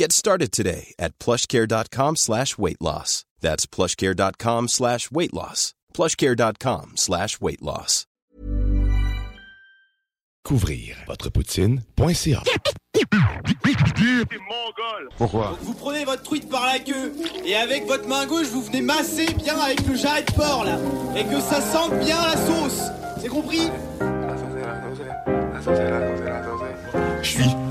Get started today at plushcare.com slash weight loss. That's plushcare.com slash weight loss. plushcare.com slash weight loss. Couvrir votre poutine.ca. Pourquoi Vous prenez votre truite par la queue et avec votre main gauche vous venez masser bien avec le jarret de porc là et que ça sente bien la sauce. C'est compris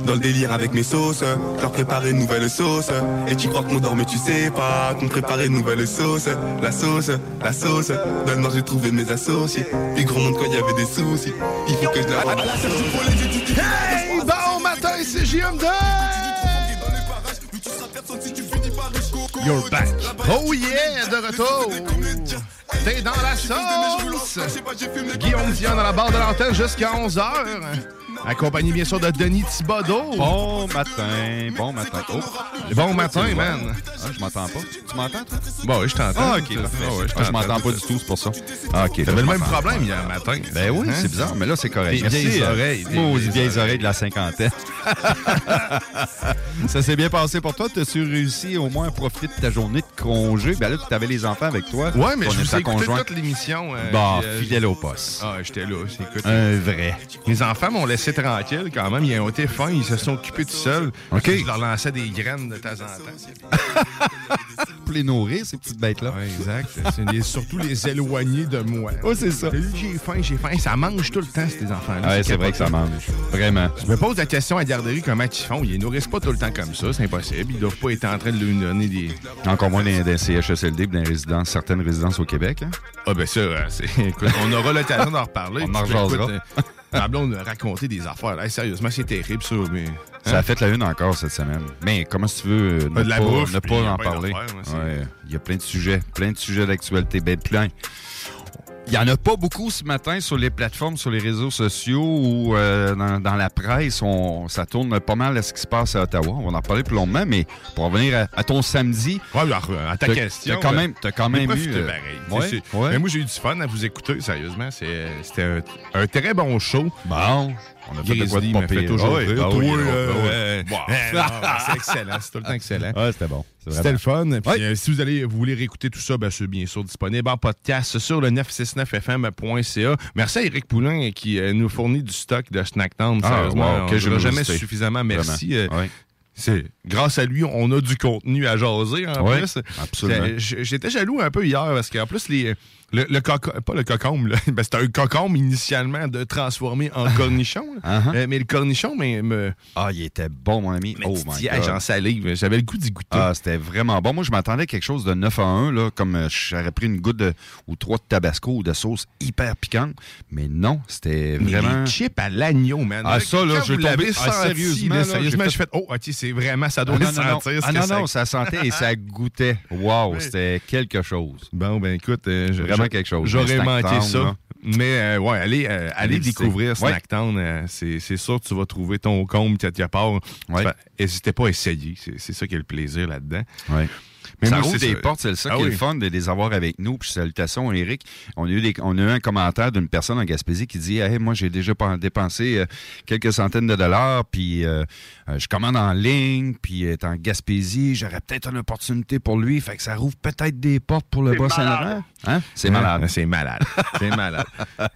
dans le délire avec mes sauces. Je leur prépare une nouvelle sauce. Et tu crois qu'on dort, mais tu sais pas qu'on prépare une nouvelle sauce. La sauce, la sauce. Dans le nord, j'ai trouvé mes associés. Puis gros monde quand il y avait des soucis. Il faut que je la rende. Hey, bon matin, c'est JMD! You're back. Oh yeah, de retour. T'es dans la sauce. Guillaume Dion dans la barre de l'antenne jusqu'à 11h. Accompagné bien sûr de Denis Thibodeau. Bon matin, bon matin. Oh, Bon matin, man. ah, je m'entends pas. Tu m'entends, toi? Bon, oui, je t'entends. Ah, ok. Ah, ouais, Ah, je m'entends pas du tout, c'est pour ça. Ah, ok. T'avais je le même problème hier matin. Ben oui, Hein? c'est bizarre, mais là, c'est correct. Des Merci. vieilles euh, oreilles, des vieilles vieilles oreilles. de la cinquantaine. ça s'est bien passé pour toi? T'as-tu réussi au moins à profiter de ta journée de congé? Ben là, tu avais les enfants avec toi. Ouais, mais je ai écouté toute l'émission. euh, Bon, puis, euh, fidèle au poste. Ah, j'étais là. Un vrai. Les enfants m'ont laissé tranquille quand même. Ils ont été fins, ils se sont occupés tout seuls. OK. Je leur lançais des graines de temps en temps. Pour les nourrir, ces petites bêtes-là. Exact. Les- surtout les éloigner de moi. Ouais, c'est ça. J'ai faim, j'ai faim. Ça mange tout le temps, ces enfants-là. Ouais, c'est vrai que ça mange. Vraiment. Je me pose la question à la garderie comment ils font? Ils nourrissent pas tout le temps comme ça, c'est impossible. Ils doivent pas être en train de leur donner des. Encore moins dans des CHSLD, dans les résidences, certaines résidences au Québec. hein? Ah ben ça, écoute, on aura l'occasion d'en reparler. On en Ma blonde a raconté des affaires. Hey, sérieusement, c'est terrible ça. Mais... Ça a fait la une encore cette semaine. Mais comment si tu veux euh, ne pas, bouffe, ne pas en parler? Ouais, Il y a plein de sujets, plein de sujets d'actualité, ben plein. Il n'y en a pas beaucoup ce matin sur les plateformes, sur les réseaux sociaux ou euh, dans, dans la presse. On, ça tourne pas mal à ce qui se passe à Ottawa. On va en parler plus longuement, mais pour revenir à, à ton samedi, Ouais, alors, à ta question. t'as quand là, même, t'as quand même eu... profité euh, pareil. ouais, C'est- ouais. Mais moi, j'ai eu du fun à vous écouter, sérieusement. C'était un, un très bon show. Bon, on a fait de quoi de pas pire. toujours Ah oui, rire. Toi, oui, euh, bah oui. euh, C'est excellent. C'est tout le temps excellent. C'était bon. C'était le fun. Puis, euh, si vous allez vous voulez réécouter tout ça, ben, c'est bien sûr disponible en podcast sur le 969fm.ca. Merci à Eric Poulain qui euh, nous fournit du stock de Snacktown. Ah, Sérieusement, wow, quelle ne dira jamais suffisamment merci. Euh, c'est grâce à lui, on a du contenu à jaser en plus. J'étais jaloux un peu hier parce qu'en plus les le, le coco- pas le cocombe, là. Ben, c'était un cocombe initialement de transformer en cornichon. Uh-huh. Euh, mais le cornichon, mais me, Ah, il était bon, mon ami. me oh my God. j'en salive. J'avais le goût d'y goûter. Ah, c'était vraiment bon. Moi, je m'attendais à quelque chose de 9 à 1, là, comme euh, j'aurais pris une goutte de, ou trois de tabasco ou de sauce hyper piquante. Mais non, c'était Mais vraiment. les chips à l'agneau, man. Ah, ça, là, l'avez tombé- ah, sérieusement, là, sérieusement, j'ai fait... oh, ok, c'est vraiment, ça doit Ah, non, non, non. sentir. ce Ah, non, ça- non, ça sentait et ça goûtait. Wow, c'était quelque chose. Bon, ben écoute, euh, je- Vraiment quelque chose. J'aurais manqué ça. là. Mais euh, ouais, allez, euh, allez découvrir Ouais. Snacktown. euh, c'est sûr que tu vas trouver ton comble quelque part. Ouais. N'hésitez pas à essayer. C'est c'est ça qui est le plaisir là-dedans. Ouais. Mais ça moi, ouvre c'est des ça. portes, c'est ça Ah qui est oui. le fun de les avoir avec nous. Puis salutations, Eric. On a eu, des- on a eu un commentaire d'une personne en Gaspésie qui dit Hey, moi, j'ai déjà dépensé euh, quelques centaines de dollars, puis euh, euh, je commande en ligne, puis est en Gaspésie, j'aurais peut-être une opportunité pour lui. Fait que ça rouvre peut-être des portes pour le Bas-Saint-Laurent. Hein? C'est malade. C'est malade. C'est malade.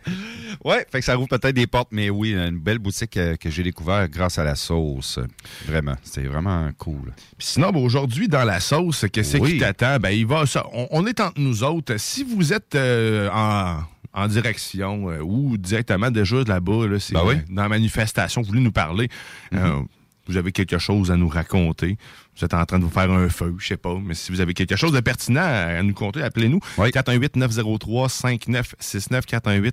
Ouais, fait que ça rouvre peut-être des portes, mais oui, une belle boutique que j'ai découvert grâce à la sauce. Vraiment, c'était vraiment cool. Puis sinon, ben, aujourd'hui, dans la sauce, qu'est-ce Oui. qui t'attend? Ben, il va, ça, on, on est entre nous autres. Si vous êtes euh, en en direction euh, ou directement déjà là-bas, là, Ben oui. euh, dans la manifestation, vous voulez nous parler. Euh, vous avez quelque chose à nous raconter. Vous êtes en train de vous faire un feu, je sais pas. Mais si vous avez quelque chose de pertinent à, nous conter, appelez-nous. Oui. 418-903-5969.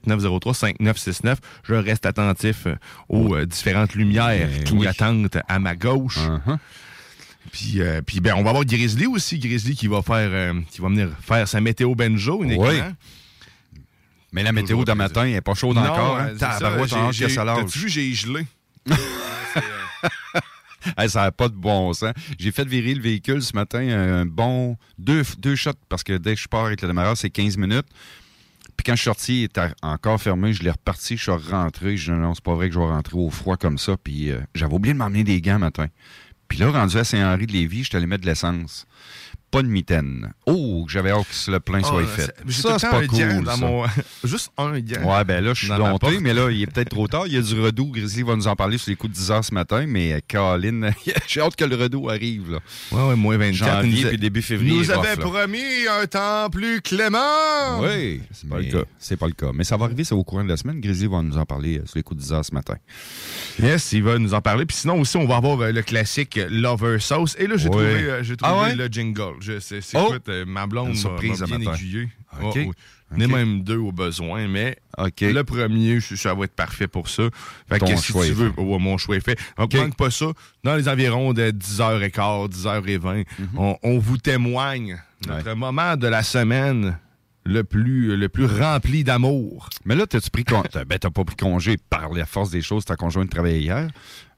418-903-5969. Je reste attentif aux différentes lumières Ben qui oui. attendent à ma gauche. Uh-huh. Puis, euh, puis ben, on va avoir Grizzly aussi. Grizzly qui va faire, euh, qui va venir faire sa météo benjo uniquement. Oui. Mais la météo de matin, elle n'est pas chaude encore. Hein? euh. T'as-tu vu, j'ai gelé? Hey, ça n'a pas de bon sens. J'ai fait virer le véhicule ce matin un bon deux, deux shots parce que dès que je pars avec le démarrage, c'est 15 minutes. Puis quand je suis sorti, il était encore fermé. Je l'ai reparti, je suis rentré. Je dis non, c'est pas vrai que je vais rentrer au froid comme ça. Puis euh, j'avais oublié de m'emmener des gants matin. Puis là, rendu à Saint-Henri-de-Lévis, je allé mettre de l'essence. Pas de mitaine. Oh, j'avais hâte que le plein soit Ah, fait. Ça, c'est pas cool. dans ça. mon... Juste un gant. Ouais, ben là, je suis dompté, mais là, il est peut-être trop tard. Il y a du redout. Grizzly va nous en parler sur les coups de 10 heures ce matin, mais euh, Colin, j'ai hâte que le redout arrive, là. Ouais, ouais, moins 24. Janvier nous puis début février. nous avait promis un temps plus clément. Oui, C'est pas le cas. C'est pas le cas. Mais ça va arriver, c'est au courant de la semaine. Grizzly va nous en parler euh, sur les coups de 10 heures ce matin. Yes, il va nous en parler. Puis sinon aussi, on va avoir euh, le classique Lover Sauce. Et là, j'ai trouvé, trouvé Ah ouais? le jingle. Je sais, c'est Oh! euh, ma blonde m'a- bien aiguillé. OK. Oh, oui. OK. On est même deux au besoin, mais OK. le premier, je- ça va être parfait pour ça. Fait Ton que si choix tu est veux, ouais, mon choix est fait. Donc, manque pas ça. Dans les environs de 10h15, 10h20, on, on vous témoigne notre moment de la semaine le plus, le plus rempli d'amour. Mais là, t'as-tu pris con... t'as- ben, t'as pas pris congé par la force des choses, ta conjointe travaillait hier.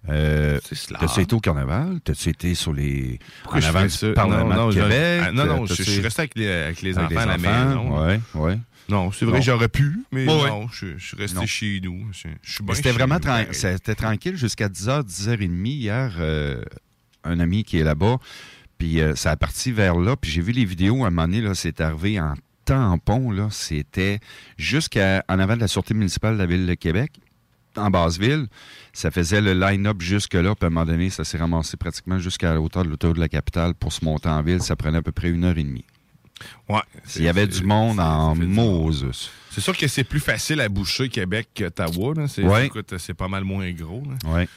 Euh. T'as-tu été au carnaval? T'as-tu été sur les. Pourquoi en avant du? Parlement non, non, de Québec? Ah, non, non, je, suis resté avec les, avec les avec enfants à la maison. Ouais, ouais. Non, c'est vrai, j'aurais pu, mais Ouais, non, je, je suis resté Non. chez nous. Je, je suis bien Mais C'était vraiment c'était tranquille jusqu'à 10h, 10h30 hier. euh, un ami qui est là-bas, puis euh, ça a parti vers là. Puis j'ai vu les vidéos, à un moment donné, là, c'est arrivé en tampon. Là, c'était jusqu'à en avant de la Sûreté municipale de la Ville de Québec, en Basse-Ville. Ça faisait le line-up jusque-là. Puis à un moment donné, ça s'est ramassé pratiquement jusqu'à la hauteur de l'autoroute de la capitale pour se monter en ville. Ça prenait à peu près une heure et demie. Ouais, Il y avait du monde en. Moses. C'est sûr que c'est plus facile à boucher Québec qu'Ottawa. C'est, Ouais. pas mal moins gros. là. Ouais.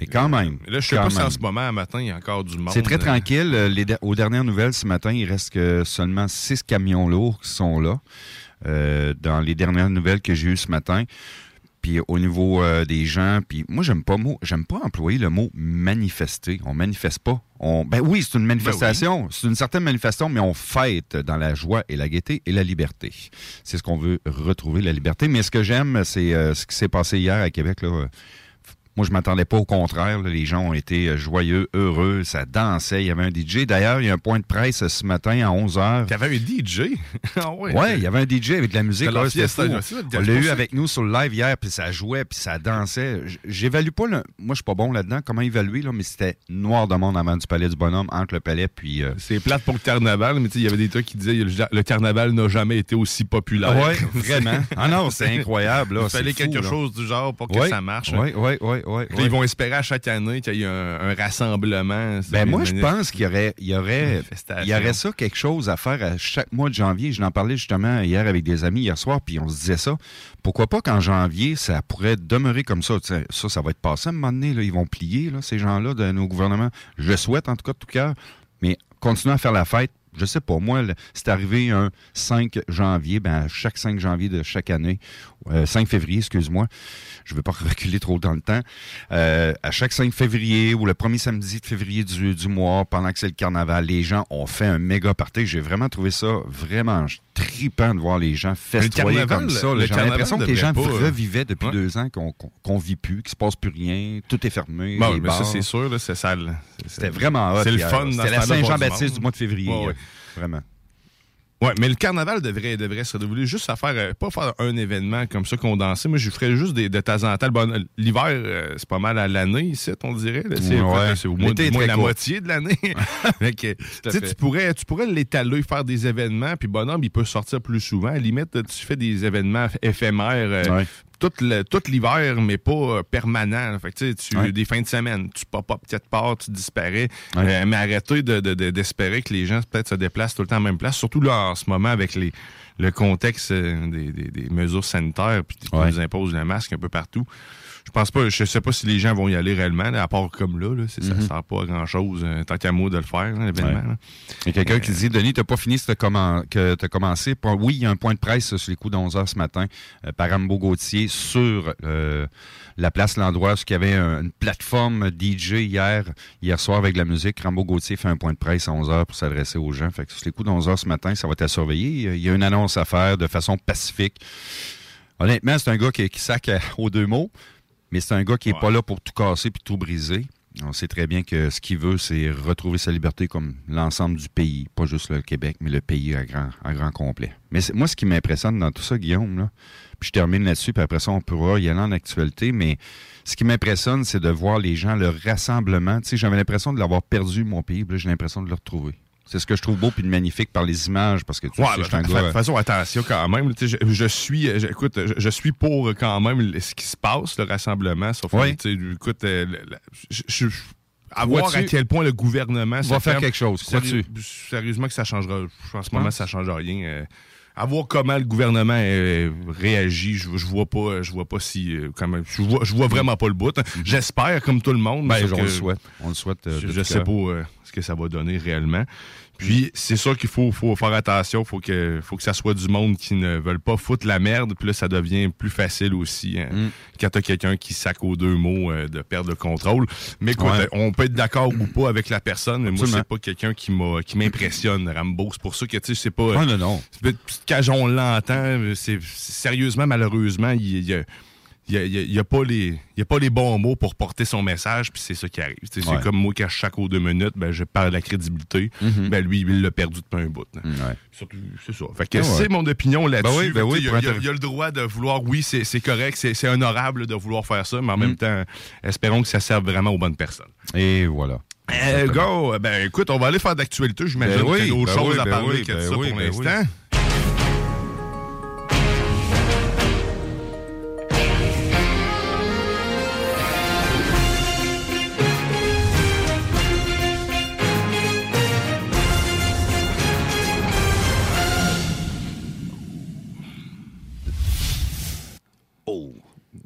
Mais quand même. Là, je sais pas si en ce moment, à matin, il y a encore du monde. C'est très euh, tranquille. Euh, les aux dernières nouvelles ce matin, il reste que seulement six camions lourds qui sont là. euh, dans les dernières nouvelles que j'ai eues ce matin. Puis au niveau euh, des gens, puis moi j'aime pas mot, j'aime pas employer le mot manifester. On manifeste pas. On, ben oui, c'est une manifestation, c'est une certaine manifestation, mais on fête dans la joie et la gaieté et la liberté. C'est ce qu'on veut retrouver, la liberté. Mais ce que j'aime, c'est euh, ce qui s'est passé hier à Québec. Là, moi, je m'attendais pas au contraire. là. Les gens ont été euh, joyeux, heureux, ça dansait. Il y avait un DJ. D'ailleurs, il y a un point de presse ce matin à 11h. T'avais un DJ? ah ouais. Ouais, il y avait un DJ avec de la musique. Fiesta, fou. là, On l'a eu avec nous sur le live hier, puis ça jouait, puis ça dansait. J'évalue pas le. Moi, je suis pas bon là-dedans. Comment évaluer, là, mais c'était noir de monde avant du palais du bonhomme, entre le palais, puis. euh, C'est plate pour le carnaval, mais tu sais, il y avait des trucs qui disaient le, le carnaval n'a jamais été aussi populaire. Ouais, vraiment. Ah non, c'est incroyable. Là, Il fallait fou, quelque là. chose du genre pour que Ouais, ça marche. Oui, oui, oui, Ils vont espérer à chaque année qu'il y ait un, un rassemblement. Ben moi, je pense qu'il y aurait, il y aurait, Manifestation. il y aurait ça quelque chose à faire à chaque mois de janvier. Je n'en parlais justement hier avec des amis hier soir, puis on se disait ça. Pourquoi pas qu'en janvier, ça pourrait demeurer comme ça. Ça, ça va être passé à un moment donné. Là, ils vont plier, là, ces gens-là, de nos gouvernements. Je le souhaite, en tout cas, de tout cœur. Mais continuer à faire la fête, je sais pas, moi, c'est arrivé un 5 janvier, ben, chaque 5 janvier de chaque année, euh, 5 février, excuse-moi, je ne veux pas reculer trop dans le temps, euh, à chaque 5 février ou le premier samedi de février du, du mois, pendant que c'est le carnaval, les gens ont fait un méga party. J'ai vraiment trouvé ça vraiment tripant de voir les gens festoyer carnaval, comme ça. le J'ai l'impression que les gens pas, euh, revivaient depuis ouais. deux ans, qu'on qu'on qu'on vit plus, qu'il se passe plus rien, tout est fermé. Bon, les mais ça, c'est sûr, c'est ça. le- C'était vraiment hot. C'est le fun C'était la Saint-Jean-Baptiste du mois de février. Ouais, ouais. Vraiment. Ouais, mais le carnaval devrait, devrait se renouveler juste à faire, euh, pas faire un événement comme ça condensé. Moi, je ferais juste des, de temps en temps. Bon, L'hiver, euh, c'est pas mal à l'année ici, on dirait. C'est Ouais. au moins, la moitié de l'année. Tu pourrais, tu pourrais l'étaler, faire des événements, puis bonhomme, il peut sortir plus souvent. À la limite, tu fais des événements éphémères. euh, Ouais. Tout l'hiver, mais pas euh, permanent. Fait que, tu Ouais. des fins de semaine, tu pop-up quelque part, tu disparais. Ouais. Euh, mais arrêtez de- de- de- d'espérer que les gens peut-être se déplacent tout le temps à la même place. Surtout là, en ce moment, avec les, le contexte des, des, mesures sanitaires, puis qu'on nous impose le masque un peu partout je pense pas, je sais pas si les gens vont y aller réellement, à part comme là, là ça ne mhm. sert pas à grand chose, euh, tant qu'à moi de le faire, l'événement. Il y a quelqu'un qui dit Denis, tu n'as pas fini ce que tu as commencé. oui, il y a un point de presse sur les coups de 11 h ce matin euh, par Ambo Gauthier sur euh, la place L'Endroit, où il y avait une plateforme DJ hier, hier soir avec la musique. Rambo Gauthier fait un point de presse à 11 h pour s'adresser aux gens. Fait que sur les coups de 11 h ce matin, ça va être à surveiller. Il y a une annonce à faire de façon pacifique. Honnêtement, c'est un gars qui, qui sac aux deux mots. Mais c'est un gars qui n'est pas là pour tout casser puis tout briser. On sait très bien que ce qu'il veut, c'est retrouver sa liberté comme l'ensemble du pays, pas juste le Québec, mais le pays à grand, à grand complet. Mais moi, ce qui m'impressionne dans tout ça, Guillaume, là, puis je termine là-dessus, puis après ça, on pourra y aller en actualité, mais ce qui m'impressionne, c'est de voir les gens, le rassemblement. Tu sais, j'avais l'impression de l'avoir perdu, mon pays, puis j'ai l'impression de le retrouver. C'est ce que je trouve beau puis magnifique par les images parce que tu sais, je un gars... De façon, attention quand même. Je, suis, écoute, je, suis pour quand même ce qui se passe, le rassemblement. Sauf oui. écoute, euh, je, à voir à quel point le gouvernement va faire quelque chose. Sérieux, sérieusement que ça changera. En ce moment, ça change rien. Euh, à voir comment le gouvernement euh, réagit, je, je vois pas, je vois pas si, quand je vois, je vois vraiment pas le bout. J'espère comme tout le monde. Ben, on le souhaite. On le souhaite. je, je sais pas ce que ça va donner réellement. Puis c'est sûr qu'il faut, faut faire attention, faut que faut que ça soit du monde qui ne veulent pas foutre la merde, puis là ça devient plus facile aussi hein, mm. quand t'as quelqu'un qui sac aux deux mots euh, de perdre le contrôle. Mais écoute, on peut être d'accord ou pas avec la personne, mais moi c'est pas quelqu'un qui m'a qui m'impressionne Rambo, c'est pour ça que tu sais c'est pas non non. Quand on l'entend, c'est sérieusement malheureusement, il y a il n'y a, pas les, a pas les bons mots pour porter son message, puis c'est ça qui arrive. C'est comme moi, je chaque aux deux minutes, ben, je parle de la crédibilité. Mm-hmm. ben, lui, il l'a perdu depuis un bout. C'est ça. Fait que ah c'est mon opinion là-dessus. Ben oui, il, y a, le droit de vouloir, oui, c'est correct, c'est honorable de vouloir faire ça, mais en même mm. temps, espérons que ça serve vraiment aux bonnes personnes. Et voilà. Euh, go! Ben écoute, on va aller faire d'actualité. J'imagine ben qu'il y a d'autres choses à parler que ça pour l'instant.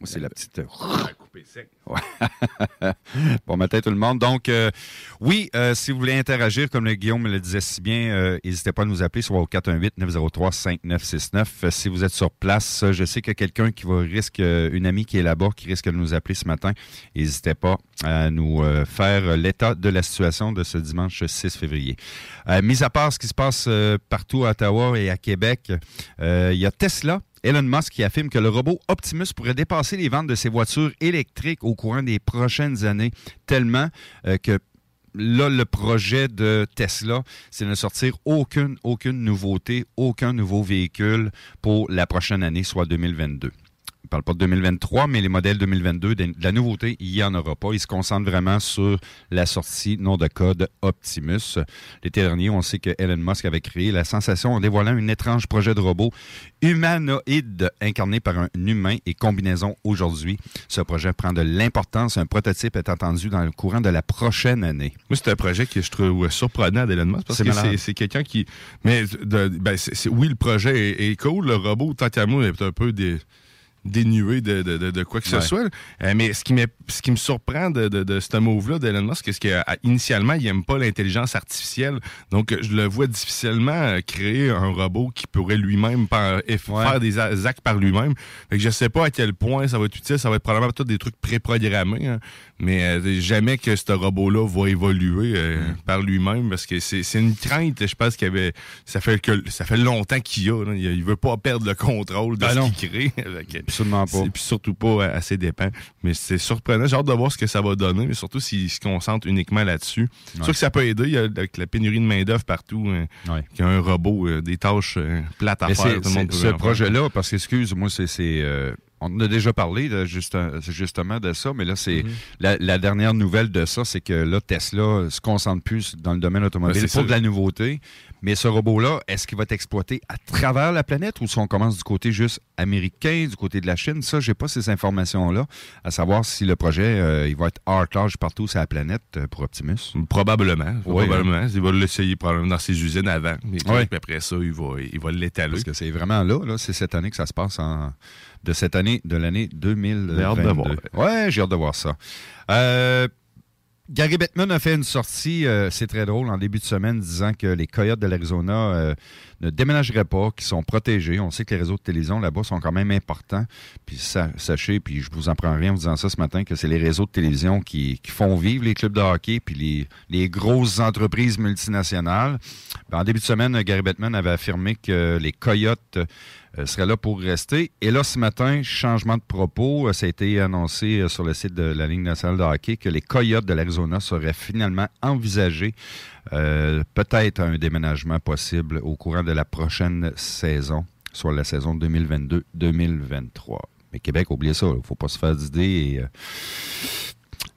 C'est la petite. bon matin tout le monde. Donc, euh, oui, euh, si vous voulez interagir, comme le Guillaume me le disait si bien, euh, n'hésitez pas à nous appeler soit au 418-903-5969. si vous êtes sur place, je sais que quelqu'un qui va risque, une amie qui est là-bas, qui risque de nous appeler ce matin. N'hésitez pas à nous faire l'état de la situation de ce dimanche 6 février. mis à part ce qui se passe partout à Ottawa et à Québec, il y a Tesla Elon Musk qui affirme que le robot Optimus pourrait dépasser les ventes de ses voitures électriques au courant des prochaines années, tellement euh, que là, le projet de Tesla, c'est de ne sortir aucune, aucune nouveauté, aucun nouveau véhicule pour la prochaine année, soit 2022 ne parle pas de 2023, mais les modèles 2022, de la nouveauté, il n'y en aura pas. Il se concentre vraiment sur la sortie nom de code Optimus. L'été dernier, on sait que Elon Musk avait créé la sensation en dévoilant un étrange projet de robot humanoïde incarné par un humain et combinaison aujourd'hui. Ce projet prend de l'importance. Un prototype est attendu dans le courant de la prochaine année. Moi, c'est un projet que je trouve surprenant d'Elon Musk parce que c'est quelqu'un qui... Mais ben, oui, le projet est, cool. Le robot, tant qu'à moi, est un peu des dénué de, de, de, quoi que ce soit. Euh, mais ce qui, ce qui me surprend de, de, ce move-là d'Elon Musk, c'est qu'initialement, il n'aime pas l'intelligence artificielle. Donc, je le vois difficilement euh, créer un robot qui pourrait lui-même faire des actes par lui-même. Je ne sais pas à quel point ça va être utile. Ça va être probablement tout des trucs préprogrammés. Hein. Mais euh, jamais que ce robot-là va évoluer mm. par lui-même parce que c'est une crainte, je pense, qu'il avait. Ça fait que ça fait longtemps qu'il a. Il, ne veut pas perdre le contrôle de ben ce qu'il crée. Absolument pas. Puis surtout pas à, ses dépens. Mais c'est surprenant. J'ai hâte de voir ce que ça va donner, mais surtout s'il se concentre uniquement là-dessus. C'est sûr que ça peut aider il y a, avec la pénurie de main-d'œuvre partout. Hein, y a un robot, euh, des tâches euh, plates à faire. Tout le monde ce projet-là, parce que, excuse, moi, c'est on en a déjà parlé de, juste- justement de ça, mais là, c'est Mhm. la, la dernière nouvelle de ça, c'est que là, Tesla se concentre plus dans le domaine automobile Ben, c'est pour ça. de la nouveauté. Mais ce robot-là, est-ce qu'il va être exploité à travers la planète ou si on commence du côté juste américain, du côté de la Chine? Ça, j'ai pas ces informations-là, à savoir si le projet euh, il va être hard large partout sur la planète euh, pour Optimus. Probablement. Oui, probablement. Il va l'essayer probablement dans ses usines avant. Mais Oui. puis après ça, il va, il va l'étaler. Parce que c'est vraiment là, là c'est cette année que ça se passe en, de cette année, de l'année 2022. J'ai hâte de voir. Ouais, j'ai hâte de voir ça. Euh, Gary Bettman a fait une sortie, euh, c'est très drôle, en début de semaine, disant que les Coyotes de l'Arizona euh, ne déménageraient pas, qu'ils sont protégés. On sait que les réseaux de télévision là-bas sont quand même importants. Puis sa- sachez, puis je vous en prends rien en vous disant ça ce matin, que c'est les réseaux de télévision qui, font vivre les clubs de hockey puis les, grosses entreprises multinationales. En début de semaine, Gary Bettman avait affirmé que les Coyotes euh, seraient là pour rester. Et là, ce matin, changement de propos. Euh, Ça a été annoncé euh, sur le site de la Ligue nationale de hockey que les Coyotes de l'Arizona seraient finalement envisagés euh, peut-être un déménagement possible au courant de la prochaine saison, soit la saison 2022-2023. Mais Québec, oubliez ça, il ne faut pas se faire d'idées et euh,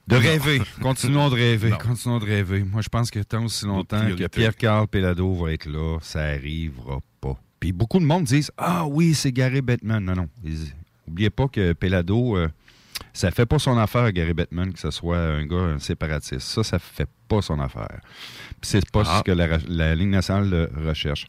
de rêver. Continuons de rêver. Non. Continuons de rêver. Moi, je pense que tant aussi longtemps que. Pierre-Carl Pelado va être là, ça arrivera pas. Puis beaucoup de monde disent Ah oui, c'est Gary Bettman. Non, non. Ils- Oubliez pas que Pelado, euh, ça fait pas son affaire, Gary Bettman, que ce soit un gars un séparatiste. Ça, ça fait pas son affaire. Puis c'est pas Ah. ce que la, la Ligue nationale recherche.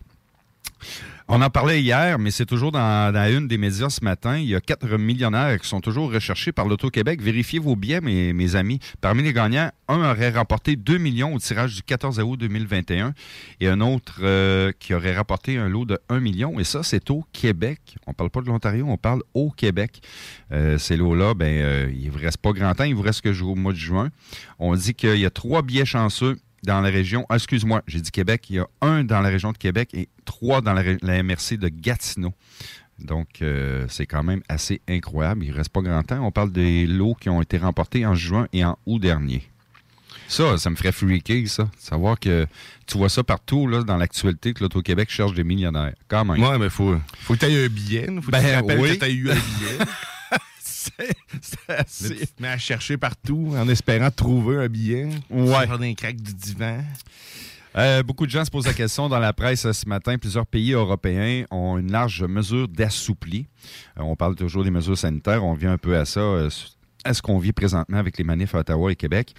On en parlait hier, mais c'est toujours dans, une des médias ce matin. Il y a quatre millionnaires qui sont toujours recherchés par l'Auto-Québec. Vérifiez vos billets, mes, amis. Parmi les gagnants, un aurait remporté 2 millions au tirage du 14 août 2021 et un autre euh, qui aurait rapporté un lot de 1 million. Et ça, c'est au Québec. On parle pas de l'Ontario, on parle au Québec. Euh, ces lots-là, ben, euh, il ne vous reste pas grand temps. Il vous reste que jusqu'au mois de juin. On dit qu'il y a trois billets chanceux dans la région. ah, excuse-moi, j'ai dit Québec. Il y a un dans la région de Québec et trois dans la, la MRC de Gatineau. Donc, euh, c'est quand même assez incroyable. Il ne reste pas grand temps. On parle des lots qui ont été remportés en juin et en août dernier. Ça, ça me ferait freaker, ça. Savoir que tu vois ça partout là, dans l'actualité que l'Auto-Québec cherche des millionnaires. Quand même. Ouais, mais faut, faut que tu aies un billet. Faut que tu Ben, te rappelles oui. que tu as eu un billet. C'est c'est Là, assez- tu te mets à chercher partout en espérant trouver un billet. Ouais. Sur des craques du divan. Euh, beaucoup de gens se posent la question dans la presse ce matin. Plusieurs pays européens ont une large mesure d'assoupli. Euh, on parle toujours des mesures sanitaires. On vient un peu à ça, euh, à ce qu'on vit présentement avec les manifs à Ottawa et Québec?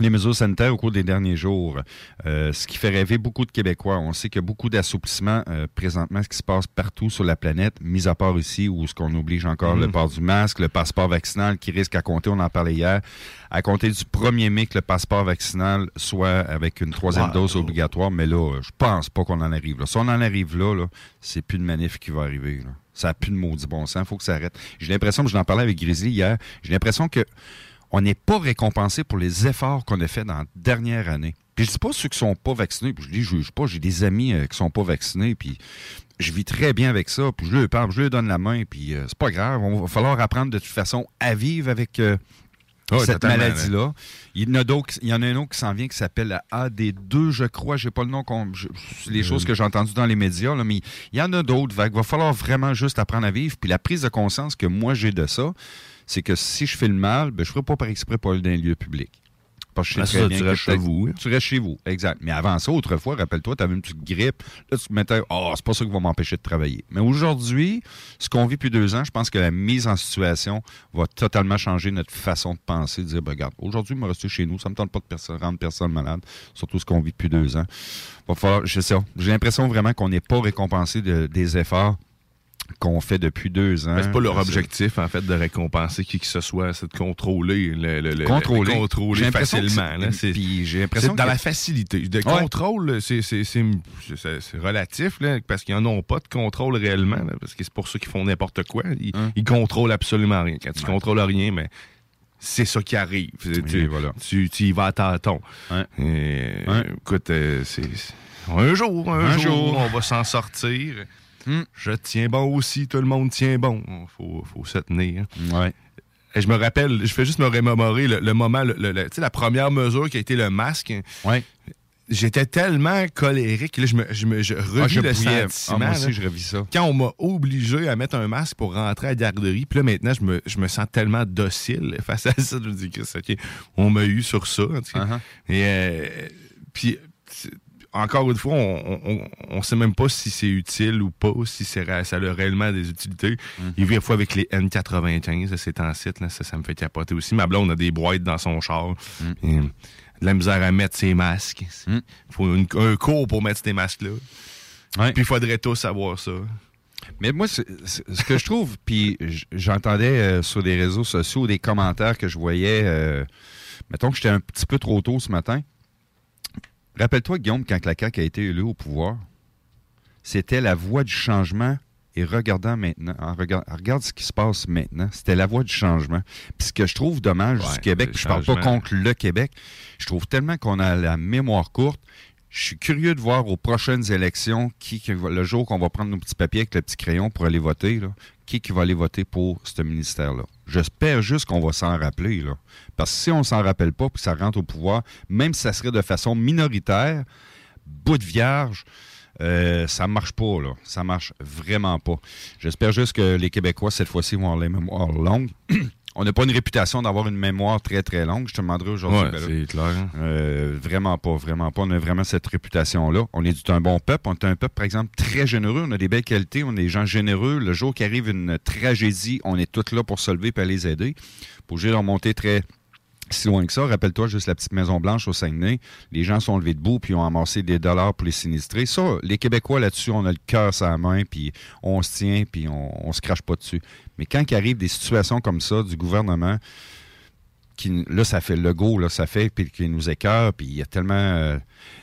Les mesures sanitaires au cours des derniers jours, euh, ce qui fait rêver beaucoup de Québécois. On sait qu'il y a beaucoup d'assouplissement euh, présentement, ce qui se passe partout sur la planète, mis à part ici où ce qu'on oblige encore le port du masque, le passeport vaccinal qui risque à compter, on en parlait hier, à compter du 1er mai que le passeport vaccinal soit avec une troisième Wow. dose obligatoire. Mais là, je pense pas qu'on en arrive là. Si on en arrive là, là c'est plus de manif qui va arriver. là. Ça n'a plus de maudit bon sens. faut que ça arrête. J'ai l'impression, je l'en parlais avec Grizzly hier, j'ai l'impression que on n'est pas récompensé pour les efforts qu'on a fait dans la dernière année. Puis je dis pas ceux qui sont pas vaccinés, puis je les juge pas, j'ai des amis euh, qui sont pas vaccinés, puis je vis très bien avec ça, puis je leur parle, je leur donne la main, puis euh, c'est pas grave, on va falloir apprendre de toute façon à vivre avec euh, cette maladie-là. Il y en a d'autres, il y en a un autre qui s'en vient qui s'appelle la AD2, je crois. J'ai pas le nom, je- les choses que j'ai entendues dans les médias, là, mais il y en a d'autres. Il va falloir vraiment juste apprendre à vivre. Puis la prise de conscience que moi j'ai de ça, c'est que si je fais le mal, ben, je ferai pas par exprès pour aller dans un lieu public. Parce que je sais Ah, très ça, bien tu restes chez vous, hein. Tu restes chez vous, exact. Mais avant ça, autrefois, rappelle-toi, tu avais une petite grippe. Là, tu te mettais, oh, c'est pas ça qui va m'empêcher de travailler. Mais aujourd'hui, ce qu'on vit depuis deux ans, je pense que la mise en situation va totalement changer notre façon de penser, de dire, ben, regarde, aujourd'hui, je vais rester chez nous, ça me tente pas de perso- rendre personne malade, surtout ce qu'on vit depuis deux ans. Va falloir, je sais, j'ai l'impression vraiment qu'on n'est pas récompensé de- des efforts qu'on fait depuis deux ans. C'est pas leur objectif, en fait, de récompenser qui que ce soit, c'est de contrôler le, le- le- Contrôler. le- contrôler facilement. puis j'ai l'impression dans que- la facilité. De Ouais. contrôle, c'est- relatif, là, parce qu'ils n'en ont pas de contrôle réellement, là, parce que c'est pour ça qu'ils font n'importe quoi. Ils, Hein? ils contrôlent absolument rien. Quand tu contrôles rien, mais c'est ça qui arrive. Tu, voilà. tu, tu y vas à tâtons. Ouais. Et, Ouais. Écoute, euh, c'est- Un jour, un, Un jour, jour. on va s'en sortir. Hmm. Je tiens bon aussi, tout le monde tient bon. Faut, faut se tenir. Ouais. Et je me rappelle, je fais juste me remémorer le, le moment, le- la première mesure qui a été le masque. Ouais. j'étais tellement colérique. Là, je me, je me je revis Ah, je le bouillais. sentiment. Ah, moi là. aussi, je revis ça. Quand on m'a obligé à mettre un masque pour rentrer à la garderie, puis là, maintenant, je me, je me sens tellement docile face à ça. Je me dis OK, on m'a eu sur ça. Uh-huh. Et euh, puis, encore une fois, on, on sait même pas si c'est utile ou pas, si ça a réellement des utilités. Mm-hmm. Il vit des fois avec les N95, c'est en site, là, ça, ça me fait capoter aussi. Ma blonde a des boîtes dans son char. Mm. Et, de la misère à mettre ses masques. Il faut une- un cours pour mettre ces masques-là. Ouais. Puis il faudrait tous savoir ça. Mais moi, ce que je trouve, puis j'entendais euh, sur les réseaux sociaux des commentaires que je voyais, euh, mettons que j'étais un petit peu trop tôt ce matin. Rappelle-toi, Guillaume, quand la CAQ a été élue au pouvoir, c'était la voie du changement. Et regardant maintenant, en regard- regarde ce qui se passe maintenant, c'était la voie du changement. Puis ce que je trouve dommage Ouais, du Québec, puis je parle pas contre le Québec, je trouve tellement qu'on a la mémoire courte. Je suis curieux de voir aux prochaines élections qui, le jour qu'on va prendre nos petits papiers avec le petit crayon pour aller voter, là, qui, qui va aller voter pour ce ministère-là. J'espère juste qu'on va s'en rappeler. Parce que si on s'en rappelle pas puis ça rentre au pouvoir, même si ça serait de façon minoritaire, bout de vierge, euh, ça marche pas, là. Ça marche vraiment pas. J'espère juste que les Québécois, cette fois-ci, vont avoir les mémoires longues. On n'a pas une réputation d'avoir une mémoire très, très longue. Je te demanderai aujourd'hui. Ouais, ben c'est clair. euh, vraiment pas, vraiment pas. On a vraiment cette réputation-là. On est un bon peuple. On est un peuple, par exemple, très généreux. On a des belles qualités. On est des gens généreux. Le jour qu'arrive une tragédie, on est tous là pour se lever et les aider. Pour de remonter très si loin que ça. Rappelle-toi juste la petite Maison Blanche au Saguenay. Les gens sont levés debout puis ont amassé des dollars pour les sinistrés. Ça, les Québécois là-dessus, on a le cœur sur la main puis on se tient puis on, se crache pas dessus. Mais quand il arrive des situations comme ça du gouvernement, qui, là, ça fait le go, là, ça fait, puis qui nous écœure, puis il y a tellement euh,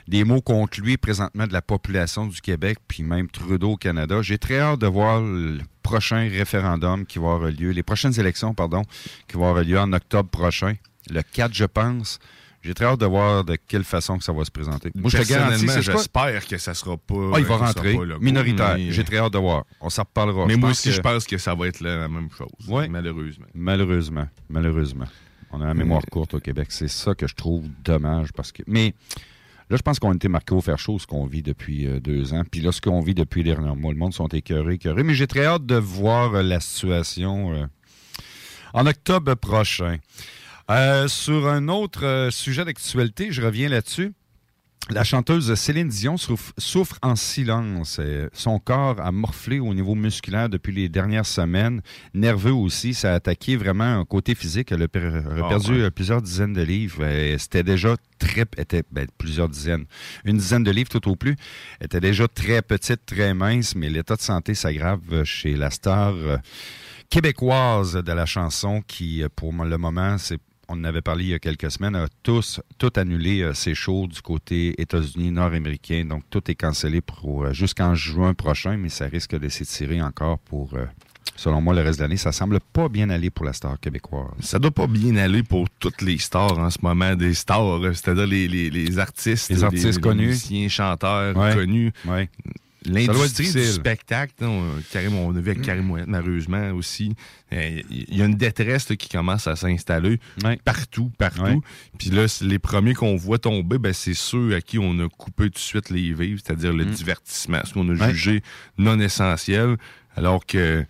des mots contre lui présentement de la population du Québec, puis même Trudeau au Canada. J'ai très hâte de voir le prochain référendum qui va avoir lieu, les prochaines élections, pardon, qui vont avoir lieu en octobre prochain, le 4, je pense. J'ai très hâte de voir de quelle façon que ça va se présenter. Moi, je te garantis, j'espère que ça sera pas. Ah, il va rentrer, pas minoritaire. mais- J'ai très hâte de voir. On s'en reparlera. Mais Je moi aussi, que- je pense que ça va être la, même chose. Ouais. Malheureusement. Malheureusement, malheureusement. On a la mémoire courte au Québec. C'est ça que je trouve dommage parce que. Mais là, je pense qu'on a été marqué au fer chaud ce qu'on vit depuis euh, deux ans. Puis là, ce qu'on vit depuis les derniers mois, le monde sont écœurés, écœurés. Mais j'ai très hâte de voir euh, la situation euh, en octobre prochain. Euh, sur un autre euh, sujet d'actualité, je reviens là-dessus. La chanteuse Céline Dion souffre, souffre en silence. Euh, Son corps a morflé au niveau musculaire depuis les dernières semaines. Nerveux aussi, ça a attaqué vraiment un côté physique. Elle a, per- elle a Ah, perdu ouais. plusieurs dizaines de livres. C'était déjà très... Était, ben, plusieurs dizaines. Une dizaine de livres tout au plus. Elle était déjà très petite, très mince, mais l'état de santé s'aggrave chez la star québécoise de la chanson qui, pour le moment, c'est on en avait parlé il y a quelques semaines, a tous, tout annulé euh, ses shows du côté États-Unis, nord-américain. Donc, tout est cancellé pour euh, jusqu'en juin prochain, mais ça risque de s'étirer encore pour, euh, selon moi, le reste de l'année. Ça semble pas bien aller pour la star québécoise. Ça doit pas bien aller pour toutes les stars en ce moment, des stars, c'est-à-dire les, les, les artistes. Les artistes connus. musiciens, chanteurs Ouais. connus. Ouais. L'industrie du spectacle, on, Karim, on a vu avec Karim Ouellet, malheureusement aussi, euh, il y a une détresse là, qui commence à s'installer Ouais. partout, partout. Ouais. Puis là, les premiers qu'on voit tomber, ben, c'est ceux à qui on a coupé tout de suite les vivres, c'est-à-dire le divertissement, ce qu'on a Mm. Ouais. jugé non essentiel, alors que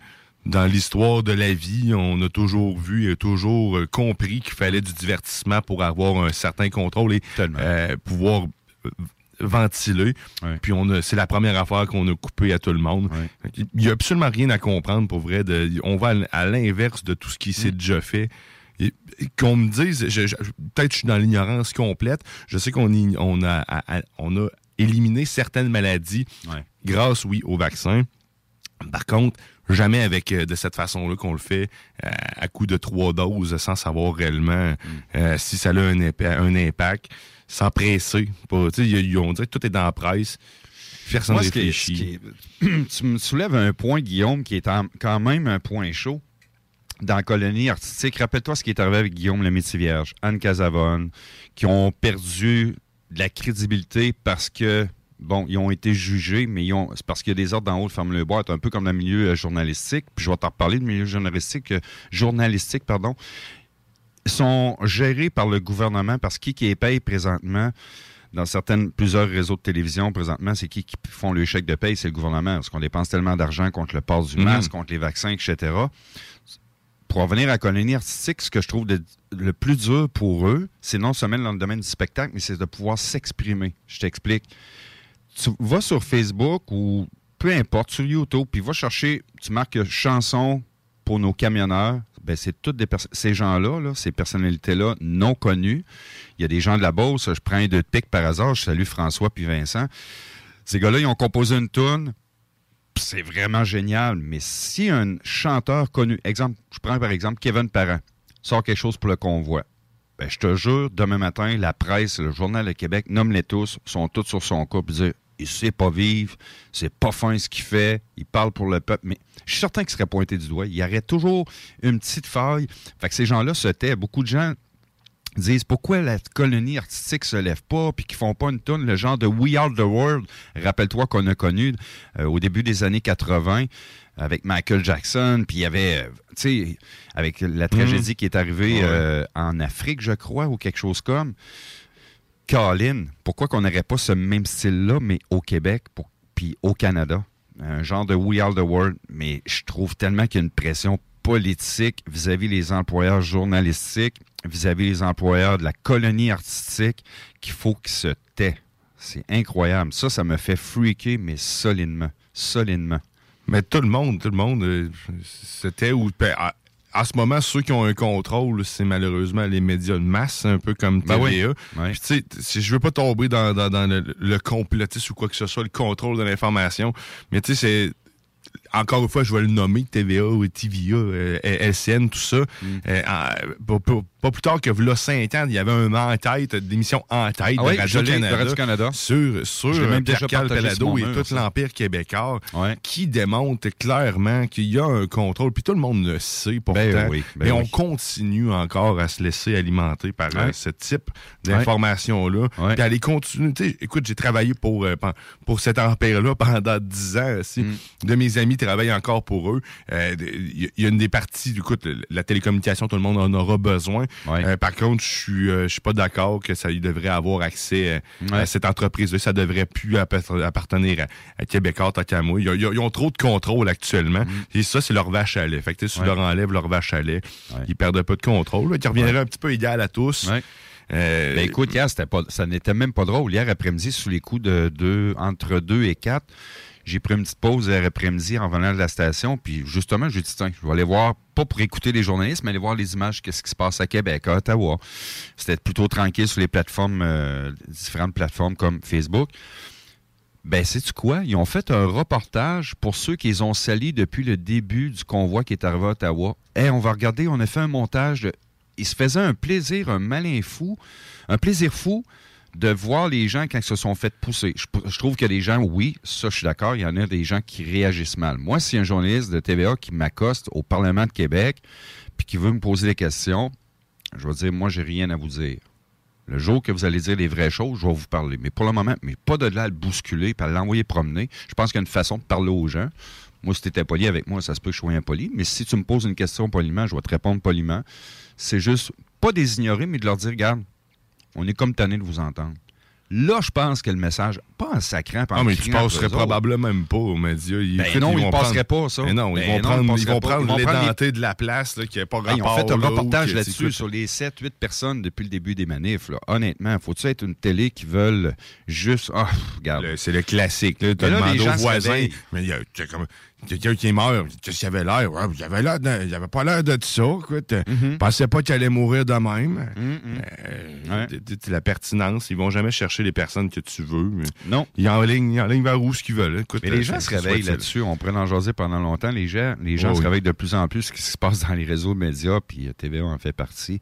dans l'histoire de la vie, on a toujours vu et toujours euh, compris qu'il fallait du divertissement pour avoir un certain contrôle et euh, pouvoir Ouais. Puis on a, c'est la première affaire qu'on a coupée à tout le monde. Il n'y a absolument rien à comprendre pour vrai. De, on va à l'inverse de tout ce qui Mm. s'est déjà fait. Qu'on me dise, peut-être je suis dans l'ignorance complète. Je sais qu'on on a, on a éliminé certaines maladies Ouais. grâce, oui, au vaccin. Par contre, jamais avec euh, de cette façon-là qu'on le fait euh, à coup de trois doses sans savoir réellement Mm. euh, si ça a un impact, sans presser. Pas- tu sais, il y a- on dirait que tout est dans la presse. Personne ne réfléchit. tu me soulèves un point, Guillaume, qui est en- quand même un point chaud dans la colonie artistique. Rappelle-toi ce qui est arrivé avec Guillaume le métier vierge, Anne Casavone, qui ont perdu de la crédibilité parce que, bon, ils ont été jugés, mais ils ont, c'est parce qu'il y a des ordres d'en haut de fermer le boîte, un peu comme dans le milieu euh, journalistique. Puis je vais t'en reparler du milieu journalistique, euh, journalistique, pardon sont gérés par le gouvernement parce qui qui les paye présentement dans certaines, plusieurs réseaux de télévision présentement, c'est qui qui font le chèque de paye? C'est le gouvernement. Parce qu'on dépense tellement d'argent contre le port du Mhm. masque, contre les vaccins, etc. Pour revenir à la colonie artistique, ce que je trouve de- le plus dur pour eux, c'est non seulement dans le domaine du spectacle, mais c'est de pouvoir s'exprimer. Je t'explique. Tu vas sur Facebook ou peu importe, sur YouTube, puis va chercher, tu marques chanson pour nos camionneurs. Ben, c'est toutes des ces gens-là, là, ces personnalités-là non connues. Il y a des gens de la Beauce, je prends un deux de par hasard, je salue François puis Vincent. Ces gars-là, ils ont composé une puis c'est vraiment génial. Mais si un chanteur connu, exemple, je prends par exemple Kevin Parent, sort quelque chose pour le convoi, ben, je te jure, demain matin, la presse, le Journal de Québec, nomme-les tous, sont tous sur son puis disent il sait pas vivre, c'est pas fin ce qu'il fait, il parle pour le peuple, mais je suis certain qu'il serait pointé du doigt. Il y aurait toujours une petite faille. Fait que ces gens-là se taient. Beaucoup de gens disent pourquoi la colonie artistique se lève pas puis qu'ils font pas une tonne le genre de We Are the World? Rappelle-toi qu'on a connu euh, au début des années 80 avec Michael Jackson puis il y avait euh, tu sais avec la tragédie qui est arrivée Ouais. euh, en Afrique je crois ou quelque chose comme Colin pourquoi qu'on n'aurait pas ce même style là mais au Québec puis au Canada? Un genre de We Are the World mais je trouve tellement qu'il y a une pression politique vis-à-vis les employeurs journalistiques, vis-à-vis les employeurs de la colonie artistique, qu'il faut qu'ils se taient. C'est incroyable. Ça, ça me fait freaker, mais solidement. Solidement. Mais tout le monde, tout le monde, euh, c'était où. À, à ce moment, ceux qui ont un contrôle, c'est malheureusement les médias de masse, un peu comme TVA. Ben oui. Ouais. Puis tu sais, si je veux pas tomber dans, dans- dans le, le complotisme ou quoi que ce soit, le contrôle de l'information, mais tu sais, c'est encore une fois, je vais le nommer, TVA ou TVA, euh, LCN, tout ça. Mm. Euh, en- pas, pas- plus tard que là, 5 ans, il y avait un en tête, d'émission en tête Ah oui, de Radio-Canada Radio-Canada. sur, sur l'ai même Pierre Pelado sur et mur, tout l'Empire québécois Ouais. qui démontre clairement qu'il y a un contrôle, puis tout le monde le sait pourtant, Ben oui, ben mais on continue encore à se laisser alimenter par euh, Ouais. ce type d'informations-là. Ouais. Puis les continuer. Écoute, j'ai travaillé pour, euh, pour cet empire-là pendant 10 ans. aussi. Mm. De mes amis travaillent encore pour eux. Euh, Il y, y a une des parties, écoute, la télécommunication, tout le monde en aura besoin. Ouais. Euh, par contre, je suis euh, je suis pas d'accord que ça y devrait avoir accès euh, Ouais. à cette entreprise-là. Ça devrait plus appart- appartenir à, à Québécois, tant qu'à moi. Ils, ils- ils ont trop de contrôle actuellement. Et ça, c'est leur vache à lait. Fait que, si tu Mm. Leur enlèves leur vache à lait, ils perdent pas de contrôle. Là, qui reviendrait un petit peu égal à tous. Euh, Ben écoute, hier, pas, ça n'était même pas drôle. Hier après-midi, sous les coups de deux, entre 2 et 4, j'ai pris une petite pause après-midi en venant de la station. Puis justement, j'ai dit, tiens, je vais aller voir, pas pour écouter les journalistes, mais aller voir les images, qu'est-ce qui se passe à Québec, à Ottawa. C'était plutôt tranquille sur les plateformes, euh, différentes plateformes comme Facebook. Ben, sais-tu quoi? Ils ont fait un reportage pour ceux qu'ils ont salis depuis le début du convoi qui est arrivé à Ottawa. Eh, on va regarder, on a fait un montage. De... Ils se faisaient un plaisir, un malin fou, un plaisir fou de voir les gens quand ils se sont fait pousser. Je, trouve a des gens, oui, ça je suis d'accord, il y en a des gens qui réagissent mal. Moi, si un journaliste de TVA qui m'accoste au Parlement de Québec puis qui veut me poser des questions, je vais dire, moi, j'ai rien à vous dire. Le jour que vous allez dire les vraies choses, je vais vous parler. Mais pour le moment, mais pas de là à le bousculer, à l'envoyer promener. Je pense qu'il y a une façon de parler aux gens. Moi, si tu étais poli avec moi, ça se peut que je sois impoli. Mais si tu me poses une question poliment, je vais te répondre poliment. C'est juste, pas des ignorer, mais de leur dire, regarde, on est comme tanné de vous entendre. Là, je pense que le message, pas en sacrant, pas en Ah, mais tu passerais probablement même pas aux médias. Ils, Ben non, ils ils vont passeraient prendre- pas, ça. Mais non, ils Ben vont non, ils prendre, ils passeraient vont pas. prendre Ils vont prendre les- l'édenté de la place là, qui n'a pas ils rapport. ont fait un reportage là-dessus écoute, sur les 7-8 personnes depuis le début des manifs. là. Honnêtement, faut-tu être une télé qui veulent juste. Ah, regarde. C'est le classique. Tu gens aux voisins. Mais il y a comme- quelqu'un qui est mort. Qu'est-ce qu'il avait l'air? Ouais, il avait l'air de- il avait pas l'air de ça. Écoute. Je pensais pas qu'il allait mourir de même. Mm, Euh, La pertinence, ils vont jamais chercher les personnes que tu veux. Non. Ils enlignent, ils enlignent vers où ce qu'ils veulent. Écoute, Mais euh, les gens ça- se réveillent là-dessus. On pourrait en jaser pendant longtemps. Les gens, les gens Oh se oui. réveillent de plus en plus ce qui se passe dans les réseaux médias, puis euh, TVA en fait partie.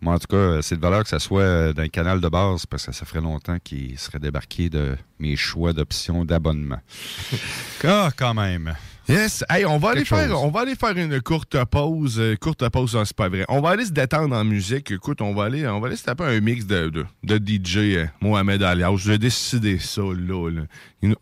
Moi, en tout cas, euh, c'est de valeur que ça soit euh, le canal de base, parce que ça ferait longtemps qu'il serait débarqué de mes choix d'options d'abonnement. ah, quand même. Yes. Hey, on va aller faire, on va aller faire une courte pause. Euh, courte pause, c'est pas vrai. On va aller se détendre en musique. Écoute, on va aller, on va aller se taper un mix de, de, DJ euh, Mohamed Alias. Je vais décider ça, là.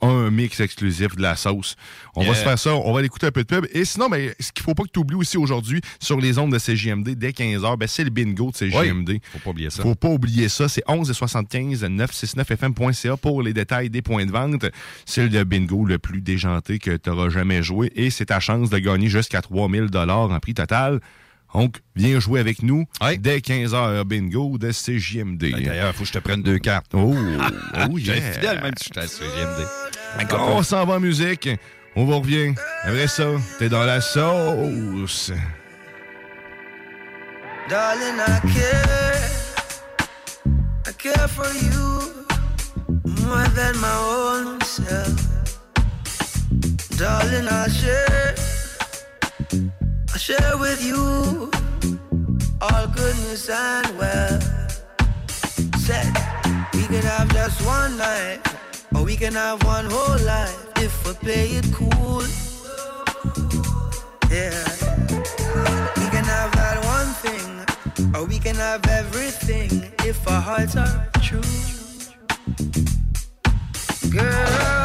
Un mix exclusif de la sauce. On va se faire ça. On va l'écouter un peu de pub. Et sinon, ben, ce qu'il faut pas que tu oublies aussi aujourd'hui, sur les ondes de CGMD, dès 15h, ben, c'est le bingo de CGMD. Oui, faut pas oublier ça. Faut pas oublier ça. C'est 1175 969fm.ca pour les détails des points de vente. C'est le bingo le plus déjanté que tu auras jamais joué et c'est ta chance de gagner jusqu'à 3000 dollars en prix total. Donc, viens jouer avec nous dès 15h bingo de CJMD. Ben, d'ailleurs, il faut que je te prenne deux cartes. Oh, oh yeah. fidèle même si je suis à CJMD. on s'en va en musique. On va revient. Après ça, t'es dans la sauce. Darling, I care. I care for you more than my own self. Darling, I'll share, I'll share with you all goodness and well. Said we can have just one night, or we can have one whole life if we play it cool. Yeah, we can have that one thing, or we can have everything if our hearts are true. Girls,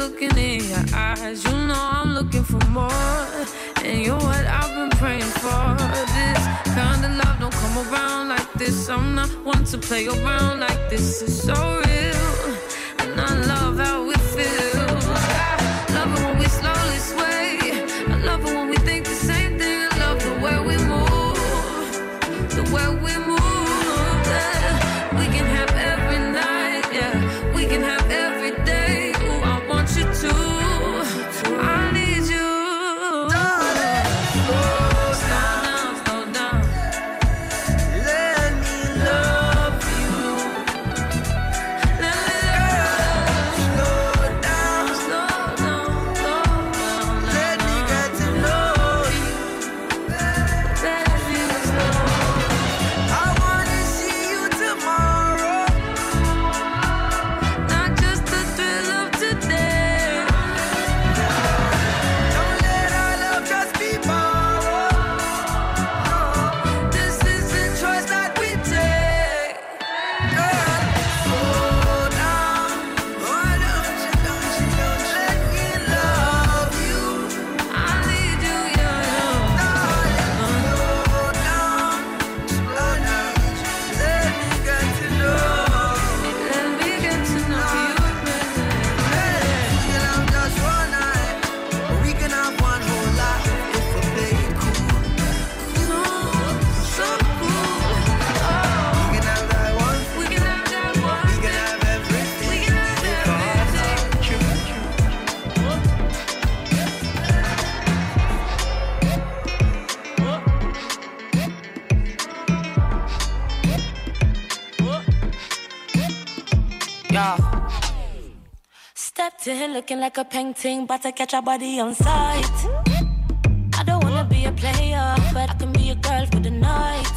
looking in your eyes. You know I'm looking for more, and you're what I've been praying for. This kind of love don't come around like this. I'm not one to play around like this. It's so real. And I love how looking like a painting, but to catch a body on sight. I don't wanna be a player, but I can be a girl for the night.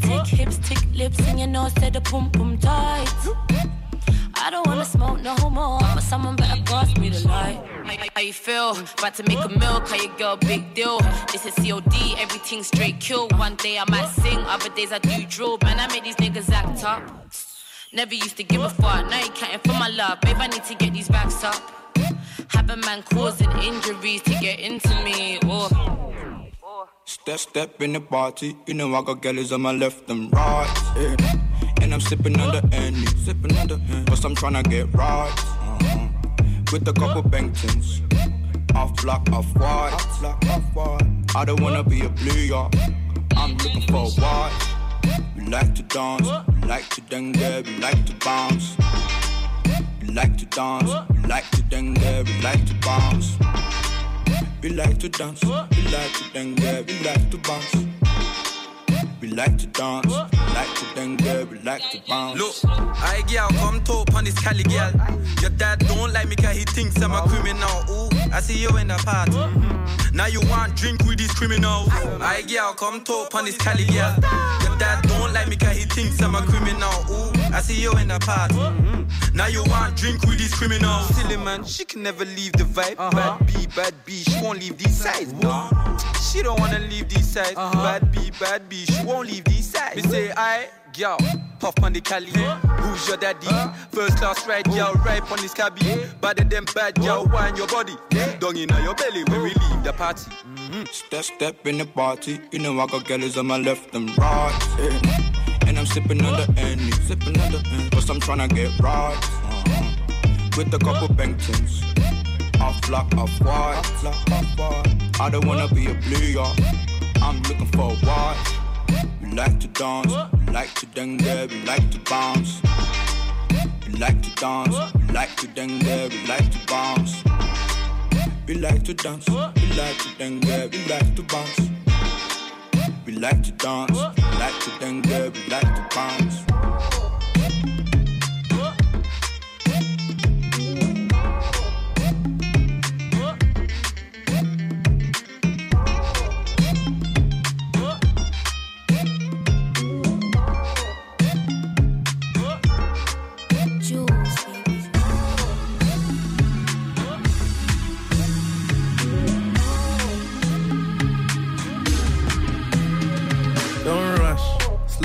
Tick hips, tick lips, and you know, say the pum pum tight. I don't wanna smoke no more, but someone better pass me the light. How you feel? About to make a milk, how you girl, big deal. This is COD, everything straight kill. One day I might sing, other days I do drill. Man, I make these niggas act up. Never used to give a fuck, now you counting for my love. Babe, I need to get these backs up. Have a man causing injuries to get into me. Oh. Step, step in the party, you know I got girls on my left and right. Yeah. And I'm sipping the Henny, sipping the Henny. Cause I'm trying to get right. Uh-huh. With a couple Bengtons. Off black, off white. Off black, off white. I don't wanna be a blue yacht. I'm looking for a white. We like to dance, we like to dengue, we like to bounce. We like to dance, we like to dengue, we like to bounce. We like to dance, we like to dengue, we like to bounce. We like to dance, we like to dengue, we like to bounce. Look, I girl come talk on this Cali girl. Your dad don't like me cause he thinks I'm a criminal. Ooh, I see you in the party. Now you want drink with these criminals. I girl come talk on this Cali girl. Your dad don't like me cause he thinks I'm a criminal. Ooh, I see you in the party. Now you want drink with these criminals. Silly man, she can never leave the vibe. Uh-huh. Bad B, bad B, she won't leave these sides. No, uh-huh. she don't wanna leave these sides. Uh-huh. Bad B, bad B, she won't leave these sides. Me say I. Yo, puff on the Cali. Who's your daddy? First class ride, yo, right on this cabby. Better than bad, yo, wine your body. Dung in your belly when we leave the party. Step, step in the party. You know I got girls on my left and right. yeah. And I'm sipping on the Henny, sipping on the Henny. Cause I'm tryna get right. uh-huh. With a couple Bengtons. Off. Black, off white. I don't wanna be a blue, y'all. I'm looking for a white. We like to dance, we like to dengue, we like to bounce. We like to dance, we like to dengue, we like to bounce. We like to dance, we like to dengue, we like to bounce. We like to dance, we like to dengue, we like to bounce.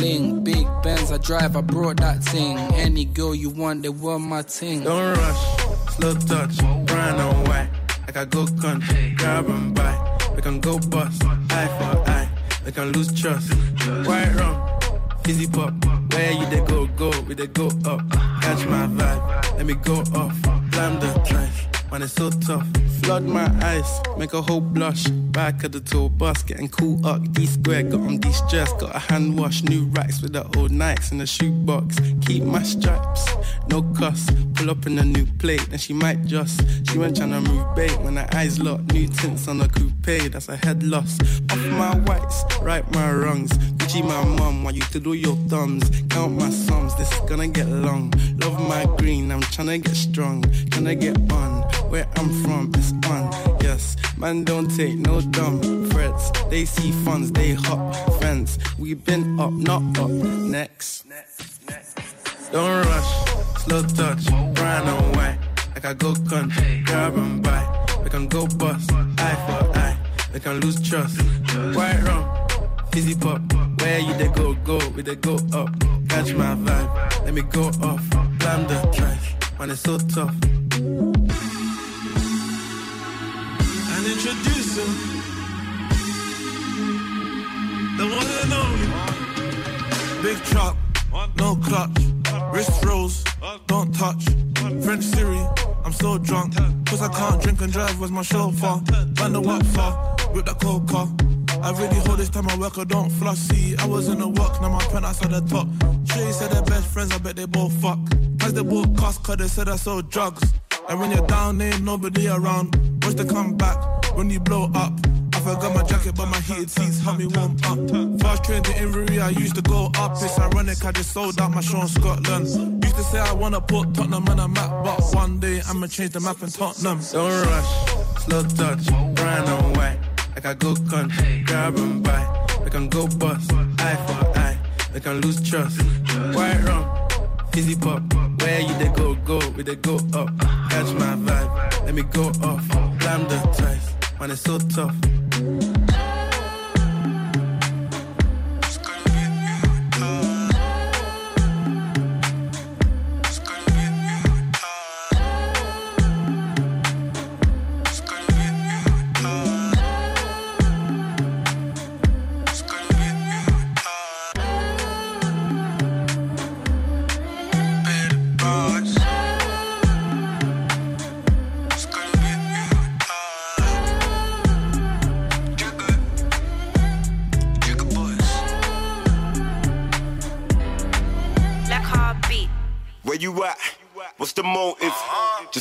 bling. Big Benz I drive, I brought that thing. Any girl you want, they want my ting. Don't rush, slow touch, brown and white. Like I go country, grab and buy. We can go bust, eye for eye. We can lose trust. White rum, fizzy pop. Where you they go, go, we they go up. Catch my vibe, let me go off. Blam the trash, man, it's so tough. Flood my eyes, make a whole blush. Back of the tour bus, getting cool up. D square, got on stress. Got a hand wash, new racks with the old Nikes in the shoebox. Keep my stripes, no cuss. Pull up in a new plate, then she might just. She went tryna move bait when her eyes locked. New tints on the coupe, that's a head loss. Off my whites, right my wrongs. Gucci my mum, while you do your thumbs. Count my sums, this is gonna get long. Love my green, I'm tryna get strong. Tryna get on, where I'm from, it's on. Yes, man, don't take no dumb threats. They see funds, they hop fence. We been up, not up. Next. Don't rush, slow touch, brown and white. Like I go country, grab and buy. We can go bust, eye for eye. We can lose trust. White rum, fizzy pop. Where you they go, go, we they go up. Catch my vibe, let me go off. Blam the trash, man, it's so tough. Introducing the one and only Big truck, no clutch, wrist rolls, don't touch. French Siri, I'm so drunk, cause I can't drink and drive. Where's my chauffeur? Band the what far, with the coca. I really hold this time I work, I don't floss. See, I was in the work, now my pen outside the top. Shay said they're best friends, I bet they both fuck. As they both cost, cause they said I sold drugs. And when you're down, ain't nobody around. Watch the come back when you blow up. I forgot my jacket, but my heated seats help me warm up. Fast train to Inverie, I used to go up. It's ironic, I just sold out my show in Scotland. Used to say I wanna put Tottenham on a map, but one day I'ma change the map in Tottenham. Don't rush, slow touch, brown and white. Like I go country, grab and buy. We can go bust, eye for eye. We can lose trust. White rum, fizzy pop. Where you they go, go, we they go up. Catch my vibe, let me go off. Blam the trash, man, it's so tough.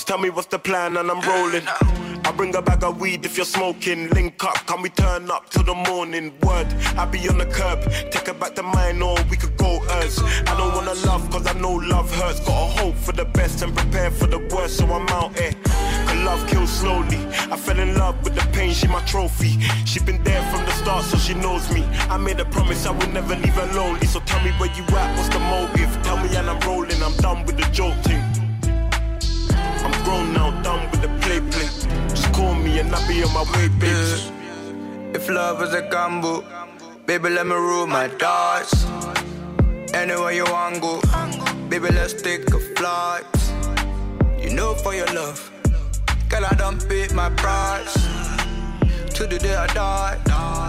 Tell me what's the plan and I'm rolling. I bring a bag of weed if you're smoking. Link up, can we turn up till the morning? Word, I be on the curb. Take her back to mine or we could go hers. I don't wanna love cause I know love hurts. Gotta hope for the best and prepare for the worst, so I'm out here. Cause love kills slowly. I fell in love with the pain, she my trophy. She been there from the start, so she knows me. I made a promise I would never leave her lonely. So tell me where you at, what's the motive? Tell me and I'm rolling, I'm done with the. I'm grown now, done with the play play. Just call me and I'll be on my way, bitch. If love is a gamble, baby, let me rule my dice. Anywhere you want go, baby, let's take a flight. You know for your love, girl, I don't pay my price. To the day I die,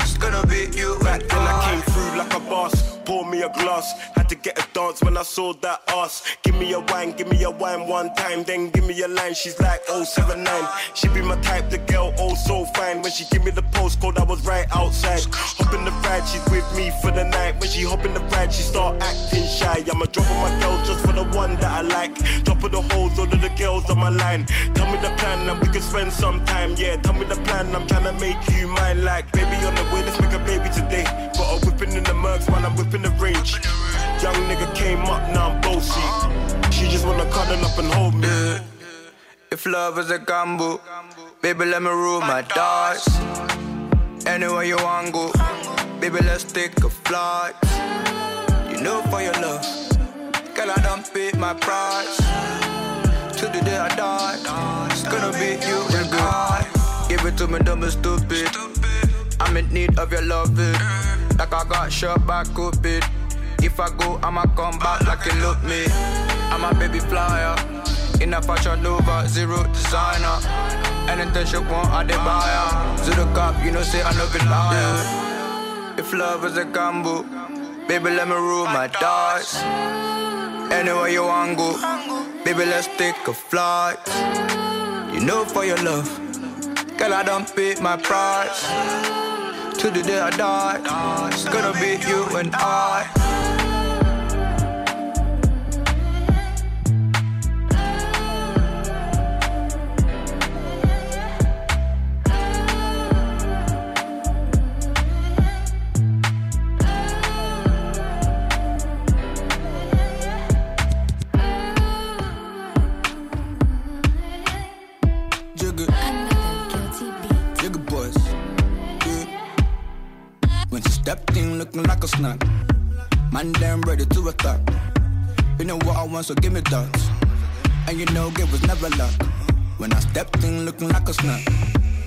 it's gonna be you and I I. came through like a boss. Pour me a glass. Had to get a dance when I saw that ass. Give me a wine, give me a wine one time. Then give me a line. She's like 079. She be my type, the girl, oh so fine. When she give me the postcode, I was right outside. Hop in the ride, she's with me for the night. When she hop in the ride, she start acting shy. I'ma drop on my girls just for the one that I like. Top of the holes, all of the girls on my line. Tell me the plan and we can spend some time. Yeah, tell me the plan, I'm trying to make you mine. Like, baby on the way, let's make a baby today. Got a whipping in the mercs, man, I'm whipping the range. Young nigga came up, now I'm bossy. She just wanna cuddle up and hold me. If love is a gamble, baby, let me rule my dice. Anywhere you want go, baby, let's take a flight. You know for your love, girl, I don't pay my price. To the day I die, it's gonna be you and I. Give it to me, dumb and stupid. I'm in need of your loving, like I got shot by Cupid. If I go, I'ma come back like you look me. I'm a baby flyer. In a fashion Nova, zero designer. Anything she want, I dey buy her. Zero cop, you know, say I love be liar. If love is a gamble, baby, let me rule my dice. Anywhere you want go, baby, let's take a flight. You know, for your love, girl, I don't pay my price. To the day I die, it's gonna be you and I. a snack. Man, damn ready to attack. You know what I want, so give me that. And you know, it was never luck. When I stepped in looking like a snack.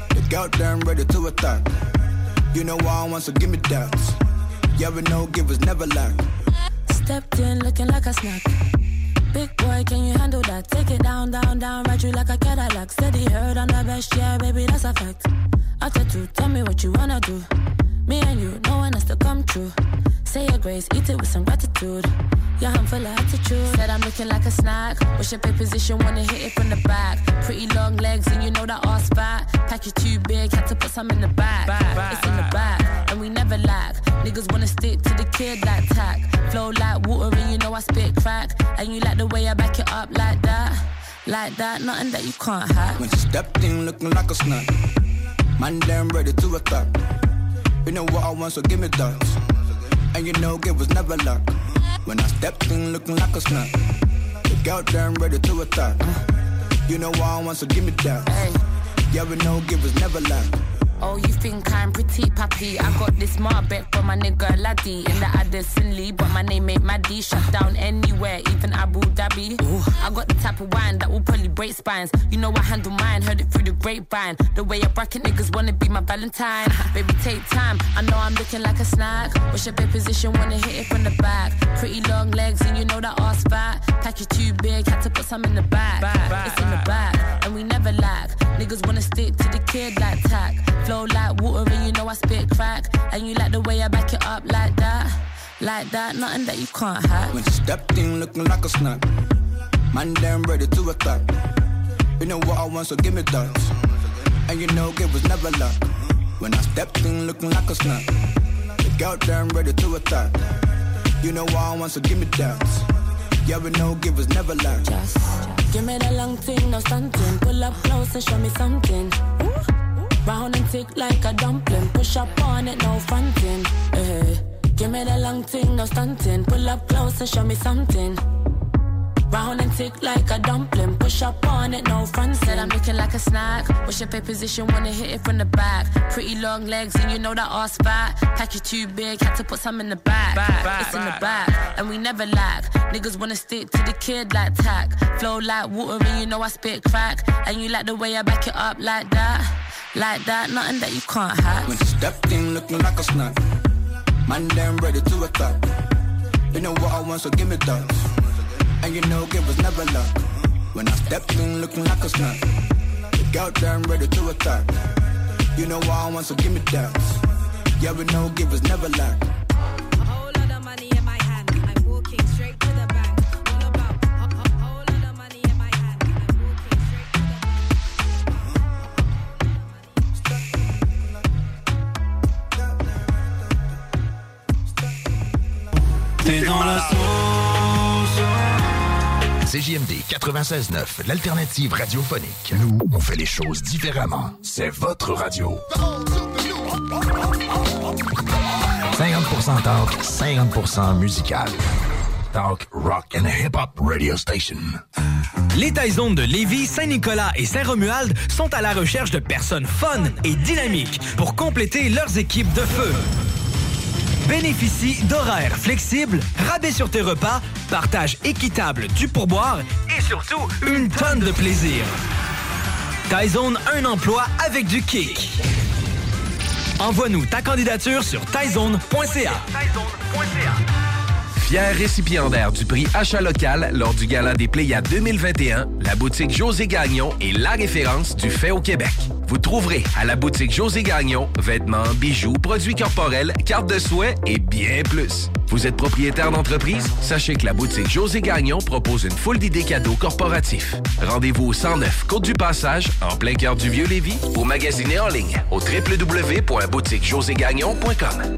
The girl damn ready to attack. You know what I want, so give me that. Yeah, we know, give was never lack. Stepped in looking like a snack. Big boy, can you handle that? Take it down, down, down, ride you like a Cadillac. Steady heard on the best, yeah, baby, that's a fact. After two, tell me what you wanna do. Me and you, no one has to come true. Say your grace, eat it with some gratitude. Yeah, I'm full of attitude. Said I'm looking like a snack. What's your pay position? Wanna hit it from the back. Pretty long legs, and you know that ass fat. Package too big, had to put some in the back. It's in the back, and we never lack. Niggas wanna stick to the kid like tack. Flow like water, and you know I spit crack. And you like the way I back it up like that. Like that, nothing that you can't hack. When she stepped in looking like a snack. Man, damn ready to attack. You know what I want, so give me that. And you know it was never luck. When I stepped in looking like a snack. The girl damn ready to attack. You know what I want, so give me that. Yeah, we know it was never luck. Oh, you think I'm pretty puppy? I got this Marbet from my nigga Laddie in the Addison Lee, but my name ain't Maddie. Shut down anywhere, even Abu Dhabi. Ooh, I got the type of wine that will probably break spines. You know I handle mine, heard it through the grapevine. The way I bracket niggas wanna be my Valentine. Baby, take time. I know I'm looking like a snack. What's your bed position? Wanna hit it from the back. Pretty long legs, and you know that ass fat. Package too big, had to put some in the back. It's in the back, and we never lack. Niggas wanna stick to the kid like tack. Flow like water, and you know I spit crack. And you like the way I back it up like that. Like that, nothing that you can't hack. When she stepped in looking like a snack. Man, damn ready to attack. You know what I want, so give me that. And you know it was never luck. When I stepped in looking like a snack. The girl damn ready to attack. You know what I want, so give me that. Yeah, we know give was never luck. Just give me the long thing, no stunting. Pull up close and show me something. Ooh. Round and thick like a dumpling. Push up on it, no fronting. Eh. Give me the long thing, no stunting. Pull up close and show me something. Round and thick like a dumpling. Push up on it, no front. Said I'm looking like a snack. What's your pay position? Wanna hit it from the back. Pretty long legs, and you know that ass fat. Pack you too big, had to put some in the back. it's in the back, and we never lack. Niggas wanna stick to the kid like tack. Flow like water, and you know I spit crack. And you like the way I back it up like that. Like that, nothing that you can't hack. When she stepped in looking like a snack. Man, damn ready to attack. You know what I want, so give me that. And you know it was never luck. When I stepped in looking like a snack. The girl damn ready to attack. You know what I want, so give me that. Yeah, we know it was never luck. T'es dans la sauce. CJMD 96.9, l'alternative radiophonique. Nous, on fait les choses différemment. C'est votre radio. 50% talk, 50% musical. Talk, rock and hip-hop radio station. Les Taizones de Lévis, Saint-Nicolas et Saint-Romuald sont à la recherche de personnes fun et dynamiques pour compléter leurs équipes de feu. Bénéficie d'horaires flexibles, rabais sur tes repas, partage équitable du pourboire et surtout une tonne de plaisir. Tyzone, un emploi avec du kick. Envoie-nous ta candidature sur tyzone.ca. Fier récipiendaire du prix Achat local lors du Gala des Pléiades 2021, la boutique José Gagnon est la référence du fait au Québec. Vous trouverez à la boutique José Gagnon vêtements, bijoux, produits corporels, cartes de souhait et bien plus. Vous êtes propriétaire d'entreprise? Sachez que la boutique José Gagnon propose une foule d'idées cadeaux corporatifs. Rendez-vous au 109 Côte du Passage, en plein cœur du Vieux-Lévis, ou magasinez en ligne au www.boutiquejoségagnon.com.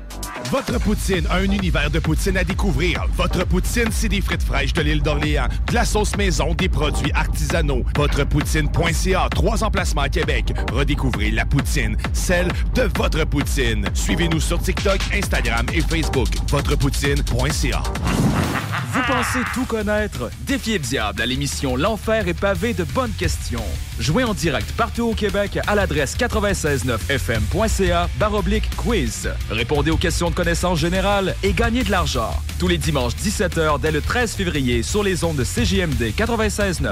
Votre poutine, un univers de poutine à découvrir. Votre poutine, c'est des frites fraîches de l'île d'Orléans, de la sauce maison, des produits artisanaux. Votrepoutine.ca, trois emplacements à Québec. Redécouvrez la poutine, celle de votre poutine. Suivez-nous sur TikTok, Instagram et Facebook. Votrepoutine.ca. Vous pensez tout connaître? Défiez le diable à l'émission L'Enfer est pavé de bonnes questions. Jouez en direct partout au Québec à l'adresse 969fm.ca baroblique quiz. Répondez aux questions de connaissances générales et gagnez de l'argent. Tous les dimanches 17h dès le 13 février sur les ondes de CJMD 96.9.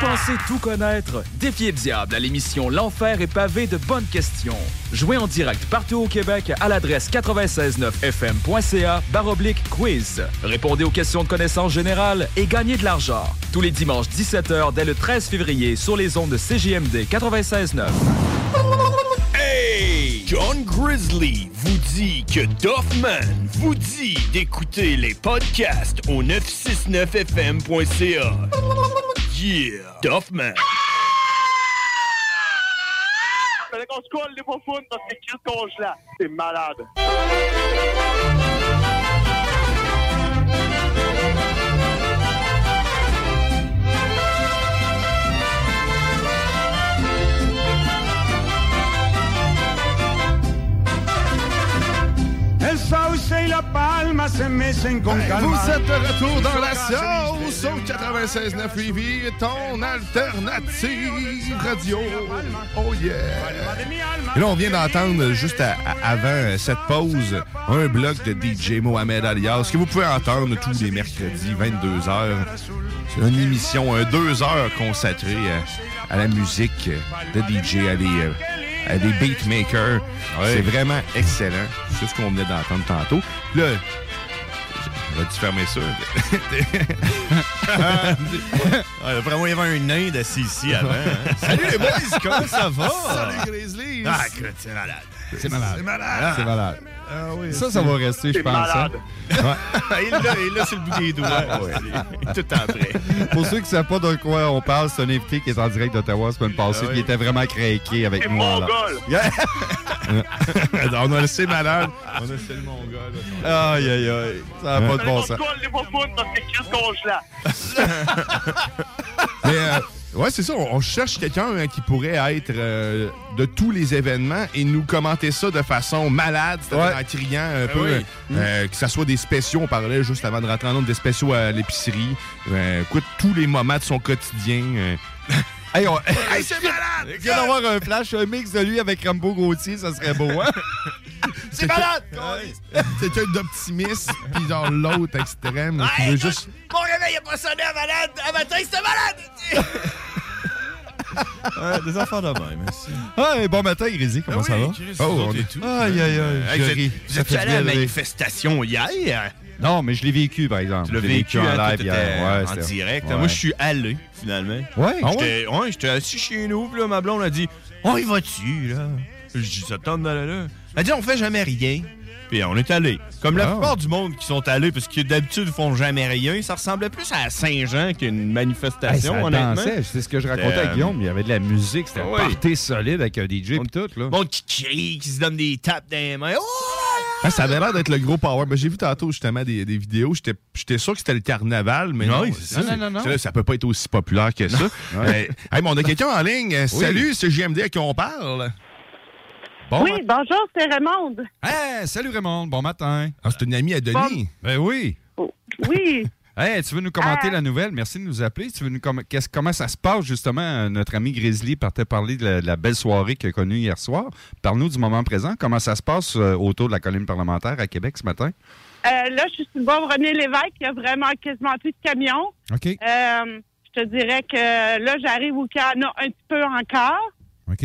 Pensez tout connaître? Défiez le diable à l'émission L'Enfer est pavé de bonnes questions. Jouez en direct partout au Québec à l'adresse 969fm.ca baroblique quiz. Répondez aux questions de connaissance générale et gagnez de l'argent. Tous les dimanches 17h dès le 13 février sur les ondes de CGMD 96.9. Hey! John Grizzly vous dit que Doffman vous dit d'écouter les podcasts au 969fm.ca. Yeah! Doffman! Fallait qu'on se colle les faufounes parce que Chris congelant. C'est malade. El sauce y la palma se mecen con Hey, calma. Vous êtes de retour dans la sauce au 96.9 Lévis, ton alternative radio. Oh yeah! Et là, on vient d'entendre, juste à- à- avant cette pause, un bloc de DJ Mohamed Alias que vous pouvez entendre tous les mercredis, 22h. C'est une émission, un deux heures consacrée à, à la musique de DJ, des, euh, à des beatmakers. C'est vraiment excellent. C'est ce qu'on venait d'entendre tantôt. Puis Là, Vas-tu fermer ça? D'après moi, il y avait un nain d'assis ici avant. hein. Salut les boys, comment ça va? Salut Grizzlies! Ah, écoute, c'est malade. C'est malade. C'est malade. C'est malade. Ah oui, ça, ça va rester, je pense. hein. malade. il l'a il l'a sur le bout des doigts. Ouais. Est Tout en prêt. Pour ceux qui ne savent pas de quoi on parle, c'est un invité qui est en direct d'Ottawa la semaine passée, Ah oui. qui était vraiment craqué avec C'est moi. mongol. on a laissé malade. On a laissé le mongol. Aïe, aïe, aïe. Ça n'a pas de bon sens. qu'on se colle les faufounes parce que Chris congelant. Mais euh, ouais, c'est ça. On, on cherche quelqu'un hein, qui pourrait être euh, de tous les événements et nous commenter ça de façon malade, c'est-à-dire Ouais. en criant un Ah peu, oui. euh, euh, que ça soit des spéciaux. On parlait juste avant de rentrer en nombre des spéciaux à l'épicerie. Écoute, tous les moments de son quotidien. Hey, on... Hey, c'est malade! Je viens d'avoir un flash, un mix de lui avec Rambo Gauthier, ça serait beau, hein? C'est malade! Quelqu'un d'optimiste, puis genre l'autre extrême qui Hey, veut juste. Mon réveil a pas sonné à malade. À matin, c'était malade. Ouais, des enfants de même, merci. Hey, bon matin, Grizzly, comment ça va? Oh, on est tout. Aïe, aïe, aïe. Hey, vous êtes- Vous allé à la manifestation hier? Non, mais je l'ai vécu, par exemple. Tu l'as vécu en hein, live hier. Ouais, en direct. ouais. Moi, je suis allé, finalement. Ouais? Ah J'étais ouais, j'étais assis chez nous, puis là, ma blonde a dit On y va-tu, là Je dis Ça tente d'aller là Elle dit On fait jamais rien. Puis on est allé. Comme la Ah. plupart du monde qui sont allés, parce que d'habitude, ils font jamais rien, ça ressemblait plus à Saint-Jean qu'une Hey, manifestation, ça honnêtement. c'est ce que je racontais à Guillaume. Il y avait de la musique, c'était Oui. un party solide avec un DJ et tout. Là. Monde qui crie, qui se donne des tapes dans les mains. Oh! Ah, ça avait l'air d'être le gros power. Ben, J'ai vu tantôt justement des, des vidéos. J'étais j'étais sûr que c'était le carnaval, mais non. Ça. Non, non, non. c'est là, Ça peut pas être aussi populaire que ça. Hey, mais on a quelqu'un en ligne. Salut, c'est JMD à qui on parle. Bon oui, bonjour, c'est Raymond. Hey, salut Raymond, bon matin. Ah, c'est une amie à Denis. Ben oui. Oui. Hey, tu veux nous commenter la nouvelle? Merci de nous appeler. Tu veux nous com- comment ça se passe, justement? Euh, Notre ami Grizzly partait parler de la, de la belle soirée qu'il a connue hier soir. Parle-nous du moment présent. Comment ça se passe euh, autour de la colline parlementaire à Québec ce matin? Euh, là, je suis sur le bord René Lévesque. Il y a vraiment quasiment plus de camions. OK. Euh, je te dirais que là, j'arrive où il y en a un petit peu encore. OK.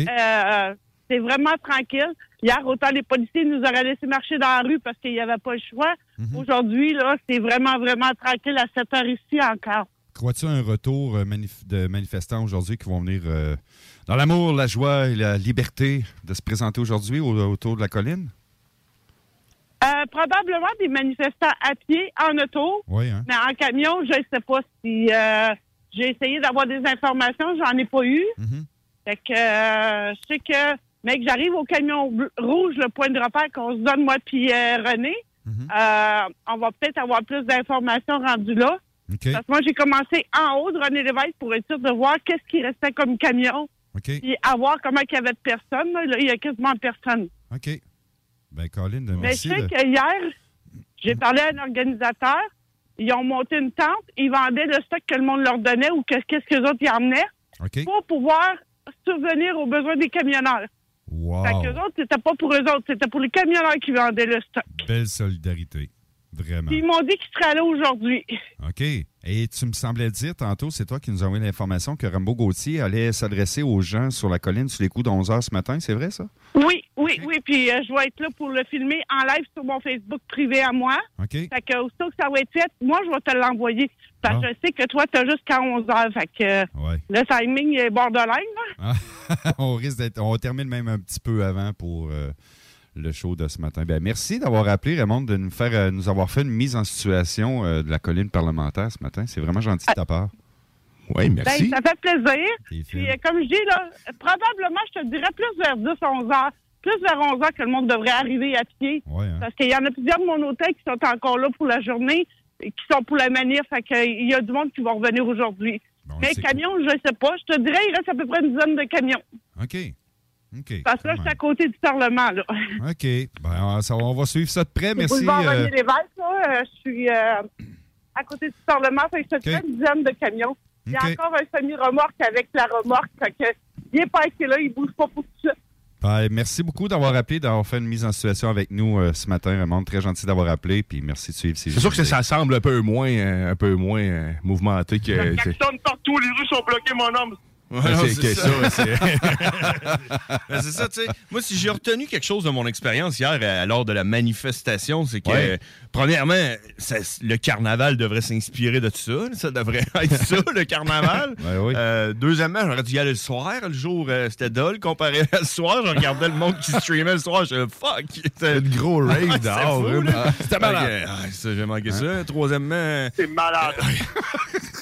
C'est vraiment tranquille. Hier, autant les policiers nous auraient laissé marcher dans la rue parce qu'il n'y avait pas le choix. Mhm. Aujourd'hui, là, c'est vraiment, vraiment tranquille à cette heure ici encore. Crois-tu un retour euh, manif- de manifestants aujourd'hui qui vont venir euh, dans l'amour, la joie et la liberté de se présenter aujourd'hui au- autour de la colline? Euh, probablement des manifestants à pied, en auto. Oui, hein? Mais en camion, je ne sais pas si j'ai essayé d'avoir des informations, j'en ai pas eu. Fait que je sais que mais que j'arrive au camion rouge, le point de repère qu'on se donne moi puis euh, René. euh, on va peut-être avoir plus d'informations rendues là. Parce que moi, j'ai commencé en haut de René Lévesque pour être sûr de voir qu'est-ce qui restait comme camion Puis à voir comment il y avait de personnes. Là, il y a quasiment personne. OK. Ben, Colin, Mais je sais de- que hier, j'ai parlé à un organisateur. Ils ont monté une tente. Ils vendaient le stock que le monde leur donnait ou que- qu'est-ce que les autres y emmenaient pour pouvoir subvenir aux besoins des camionneurs. Wow. Fait que les autres, c'était pas pour eux autres, c'était pour les camionneurs qui vendaient le stock. Belle solidarité. Vraiment. Puis ils m'ont dit qu'ils seraient là aujourd'hui. OK. Et tu me semblais dire tantôt, c'est toi qui nous as envoyé l'information que Rambo Gauthier allait s'adresser aux gens sur la colline sur les coups de 11 h ce matin. C'est vrai, ça? Oui, oui, oui. Puis euh, je vais être là pour le filmer en live sur mon Facebook privé à moi. OK. Fait que aussitôt que ça va être fait, moi, je vais te l'envoyer. Parce que Ah. je sais que toi, tu as jusqu'à 11 heures. Fait que Ouais. le timing est borderline. là. Ah, on risque d'être. On termine même un petit peu avant pour euh, le show de ce matin. Ben, merci d'avoir appelé, Raymond, de nous faire euh, nous avoir fait une mise en situation euh, de la colline parlementaire ce matin. C'est vraiment gentil de ta part. Oui, Ben, ça fait plaisir. Puis, comme je dis, là, probablement, je te dirais plus vers 10, 11 heures. Plus vers 11 heures que le monde devrait arriver à pied. hein. Parce qu'il y en a plusieurs de mon hôtel qui sont encore là pour la journée, et qui sont pour la manif. Fait que, il y a du monde qui va revenir aujourd'hui. Mais c'est camions, je sais pas. Je te dirais, il reste à peu près une dizaine de camions. OK. OK. Parce que là, je suis à côté du Parlement, là. OK. Ben, ça on va suivre ça de près. Merci. euh, là. Euh, Je suis euh, à côté du Parlement. Fait que je dirais une dizaine de camions. Il y a encore un semi-remorque avec la remorque. Fait que, il est pas là, il bouge pas pour tout ça. Ben, merci beaucoup d'avoir appelé, d'avoir fait une mise en situation avec nous euh, ce matin, Raymond. Très gentil d'avoir appelé. Puis merci de suivre ces C'est sûr que ça semble un peu moins, euh, un peu moins euh, mouvementé que. Ça que- klaxonne partout, les rues sont bloquées, mon homme. Ouais, non, c'est ça, c'est- Ben, c'est ça, tu sais. Moi, si j'ai retenu quelque chose de mon expérience hier euh, lors de la manifestation, c'est que, Ouais. euh, premièrement, ça- le carnaval devrait s'inspirer de ça. Ça devrait être ça, le carnaval. Euh, deuxièmement, j'aurais dû y aller le soir. Le jour, euh, c'était dull comparé à le soir. Je regardais le monde qui streamait le soir. Je fuck. C'était le gros rave dehors. C'était malade. Ah, ça, j'ai manqué ça. Troisièmement, C'est malade.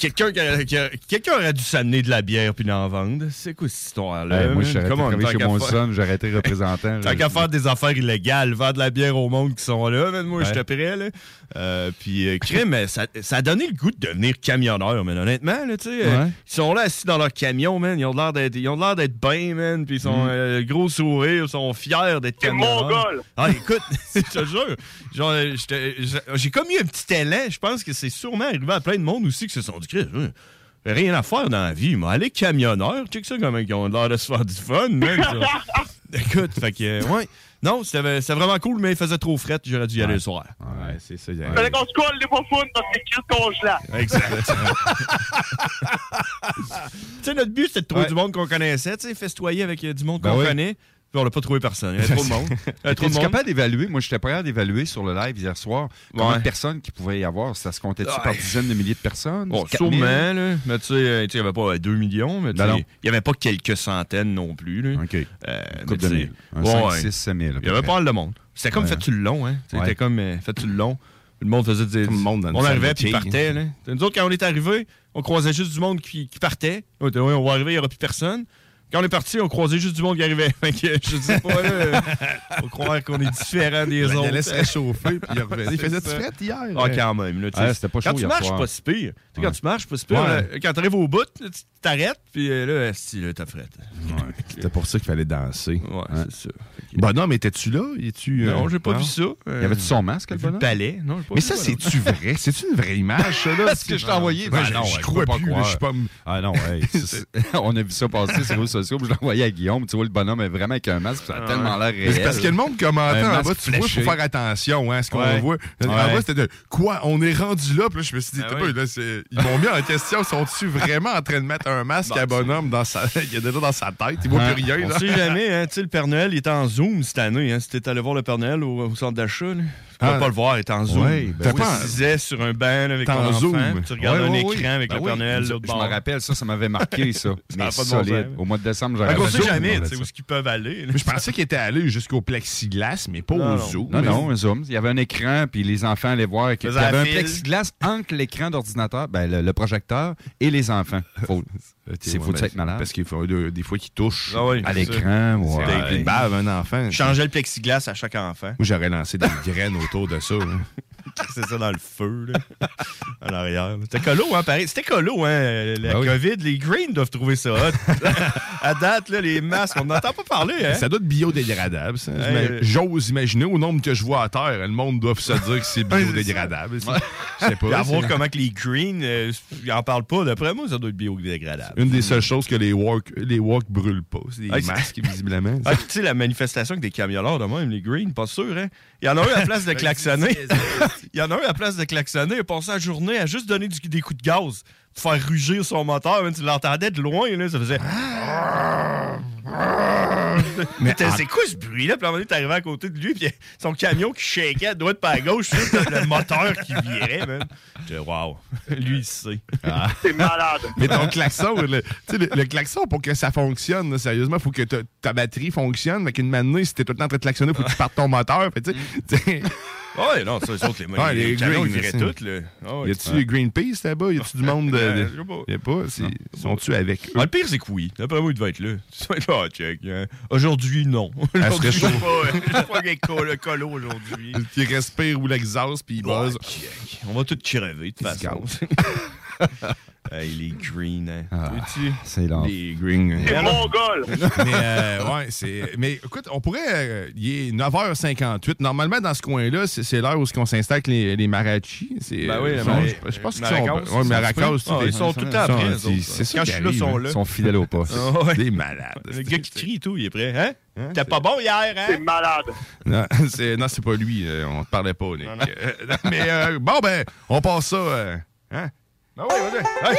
quelqu'un qui a- qui a- quelqu'un aurait dû s'amener de la bière puis d'en vendre. C'est quoi cette histoire-là? Hey, moi, je tant chez qu'à mon faire- son, j'aurais été représentant. Tant qu'à faire des affaires illégales, vendre de la bière au monde qui sont là, man, moi, Ouais. je te prêt, là. Euh, puis, euh, crime, mais ça, ça a donné le goût de devenir camionneur, man, honnêtement, là, tu sais. euh. Ils sont là assis dans leur camion, man. Ils ont l'air d'être, ils ont l'air d'être bien, man. Puis ils sont, Mm. euh, gros sourire, ils sont fiers d'être C'est camionneurs. mongol. Ah, écoute, je te jure. Genre, euh, j'ai comme eu un petit élan. Je pense que c'est sûrement arrivé à plein de monde aussi qui se sont dit, rien à faire dans la vie. Mais aller camionneur, check ça comment ils ont l'air de se faire du fun, man. Écoute, fait que, euh, ouais. Non, c'était vraiment cool, mais il faisait trop fret. J'aurais dû y aller le soir. Ouais, c'est ça. Fallait qu'on se colle les parce que Chris congelant. Exact. tu sais, notre but, c'était de trouver Ouais. du monde qu'on connaissait, tu sais, festoyer avec euh, du monde Ben qu'on oui. connaît. Puis on n'a pas trouvé personne. Il y avait trop de monde. Il trop de monde. capable d'évaluer? Moi, j'étais prêt à d'évaluer sur le live hier soir combien de personnes qu'il pouvait y avoir. Ça se comptait-tu par dizaines de milliers de personnes? Bon, 4000? sûrement, là. Mais tu sais, euh, il n'y avait pas euh, 2 millions, mais Ben il n'y avait pas quelques centaines non plus. Là. OK. Euh, tu de mille. Un ouais, 5, ouais. 6, 7 000. à peu Il y avait pas mal de monde. C'était comme fait-tu le long, hein? C'était Ouais. comme euh, fait-tu le long? Le monde faisait des. Tout le monde dans on arrivait puis partait, là. Nous autres, quand on est arrivés, on croisait juste du monde qui, qui partait. On était, Ouais, on va arriver, il n'y aura plus personne. Quand on est parti, on croisait juste du monde qui arrivait. Fait que, je sais pas, là. Faut croire qu'on est différent des Il autres. allait se réchauffer, puis il revenait. Il faisait du fret hier. Ah, quand même. Là, tu. Ah, c'était pas quand chaud tu hier marches, soir. pas si pire. Tu Ouais. quand tu marches, pas si pire. Ouais. quand t'arrives au bout, tu t'arrêtes, puis euh, là, si, là, t'as frette. C'était pour ça qu'il fallait danser. Ouais, Hein? c'est ça. Bonhomme, étais-tu là? Es-tu, euh, Non, j'ai pas non? vu ça. Euh, Y avait-tu son masque, le bonhomme? palais? Non, pas Mais vu ça, c'est-tu vrai? C'est-tu une vraie image, ça, là? Est-ce que je t'ai envoyé? Ben, Ben je- non, je ouais, crois plus, pas là, je suis pas... Ah non, on a vu ça passer sur les réseaux sociaux, puis je l'ai envoyé à Guillaume. Tu vois, le bonhomme est vraiment avec un masque, ça a tellement l'air Mais réel. C'est parce que le monde commentait en bas, tu vois, il faut faire attention hein, à ce qu'on Ouais. voit. En Ouais. bas, c'était de quoi? On est rendu là, puis là, je me suis dit, Ah t'as oui. pas, là, c'est- ils m'ont mis en question, sont-ils vraiment en train de mettre un masque à bonhomme dans sa. Il est déjà dans sa tête, il voit plus rien, On sait jamais, hein. Tu sais, le Père Noël, il était en Zoom cette année, hein. Si t'es allé voir le Père Noël au, au centre d'achat, tu peux Ah. pas le voir, il est en Zoom. Ben tu oui. t'assisais sur un banc avec ton en enfant, Zoom. tu regardes un écran oui. avec Ben le oui. Père Noël l'autre je me rappelle, ça, ça m'avait marqué, ça. Mais pas de bon solide. sens. Au mois de décembre, j'aurais qu'on fait sait jamais, On tu où est-ce qu'ils peuvent aller. je pensais qu'il était allé jusqu'au plexiglas, mais pas au non. zoo. Non, non, un zoom. Il y avait un écran, puis les enfants allaient voir qu'il y avait un plexiglas entre l'écran d'ordinateur, ben, le, le projecteur, et les enfants. Faut, c'est ouais, faut être malade. Parce qu'il faut de- des fois qu'il touche Ah oui, à c'est l'écran, ouais. C'est il bave un enfant. Je changeais le plexiglas à chaque enfant. Moi, j'aurais lancé des graines autour de ça. C'est ça dans le feu, là, en arrière. C'était colo, hein, pareil. C'était colo, hein, la Ben oui. COVID. Les Greens doivent trouver ça hot. à date, là, les masques, on n'entend pas parler, hein? Ça doit être biodégradable, ça. Euh, J'ose imaginer, au nombre que je vois à terre, le monde doit se dire que c'est biodégradable. Je sais pas. à voir comment que les Greens, euh, ils en parlent pas. D'après moi, ça doit être biodégradable. Une des seules choses que les walk, les walk brûlent pas, c'est des Ah, masques, visiblement. Ah, tu sais, la manifestation avec des camionneurs de même, les Greens, pas sûr, hein? Il y en a un à la place de klaxonner. Il y en a un à la place de klaxonner, il a passé la journée à juste donner du- des coups de gaz pour faire rugir son moteur. Même, tu l'entendais de loin, là, ça faisait. Mais en- c'est quoi ce bruit-là? Puis à un moment donné, t'es arrivé à côté de lui, puis son camion qui shakeait à droite pas à gauche, le moteur qui virait, dit, wow, lui, il sait. C'est malade. Mais ton klaxon, le, tu sais, le, le klaxon, pour que ça fonctionne, là, sérieusement, il faut que ta- ta batterie fonctionne. Fait qu'une manée, si t'es tout le temps en train de klaxonner, faut que tu partes ton moteur. Fait, tu sais, sais, Ouais, non, ça, les autres, les, Ouais, les, les ils Greens, viraient c'est- tout, là. Ah ouais, y a-tu ouais. Greenpeace là-bas? Y a-tu du monde de. de- y a pas? Sont-tu avec eux? Ah, le pire, c'est que oui. D'après moi, il devait être là. Ah, check. hein. Aujourd'hui, non. Aujourd'hui, je suis pas, pas avec col- le colo aujourd'hui. Qui respire ou l'exhaust, puis il buzz. On va tous crever, de toute façon. Hey, les greens, hein. Ah, c'est long. Les greens? C'est mongol. mais, euh, ouais, c'est. Mais écoute, on pourrait. euh, il est 9h58. Normalement, dans ce coin-là, c'est c'est l'heure où on s'installe avec les, les marachis. C'est, Ben oui, les sont- mara- je, je pense qu'ils maracas, sont. Ouais, maracas, Ah, sais, ils sont tout le temps sont- après, eux c'est- ça Quand je suis là, sont hein. là. Ils sont fidèles au poste. Ah ouais. Des malades. Le gars qui crie et tout, il est prêt. Hein? T'es pas bon hier, hein? C'est malade. Non, c'est, non, c'est pas lui. euh, on te parlait pas, Nick. Euh, mais euh, bon, ben, on passe ça. euh, hein? Ben oui, vas-y.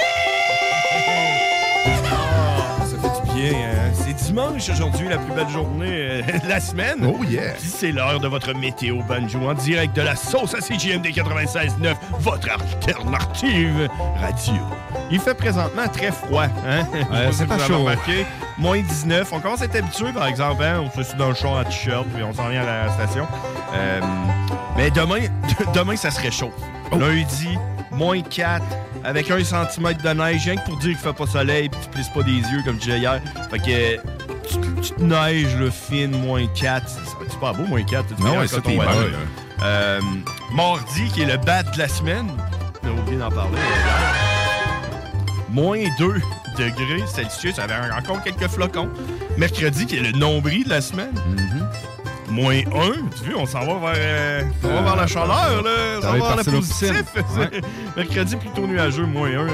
Ah, ça fait du bien. hein. C'est dimanche aujourd'hui, la plus belle journée euh, de la semaine. Oh yeah! C'est l'heure de votre météo banjo en direct de la sauce à CGMD 96.9, votre alternative radio. Il fait présentement très froid, hein? C'est pas chaud. remarqué. Moins 19. On commence à être habitué, par exemple, hein? On se fait dans le char en t-shirt, puis on s'en vient à la station. Euh, mais demain, demain, ça se réchauffe. Lundi, moins 4, avec un centimètre de neige, rien que pour dire qu'il fait pas soleil, puis tu plisses pas des yeux, comme je disais hier. Fait que, petite, petite neige, le fine, moins 4. Ça va être super beau, moins 4. Tu Non, ouais, ça, t'es là. là. Euh, mardi, qui est le bat de la semaine. On a oublié d'en parler. Moins 2 degrés Celsius, avec encore quelques flocons. Mercredi, qui est le nombril de la semaine. Mm-hmm. Moins 1. Tu vois, on s'en va vers, euh, on va vers la chaleur, là. On s'en va vers le positif. Mercredi, plutôt nuageux, moins 1.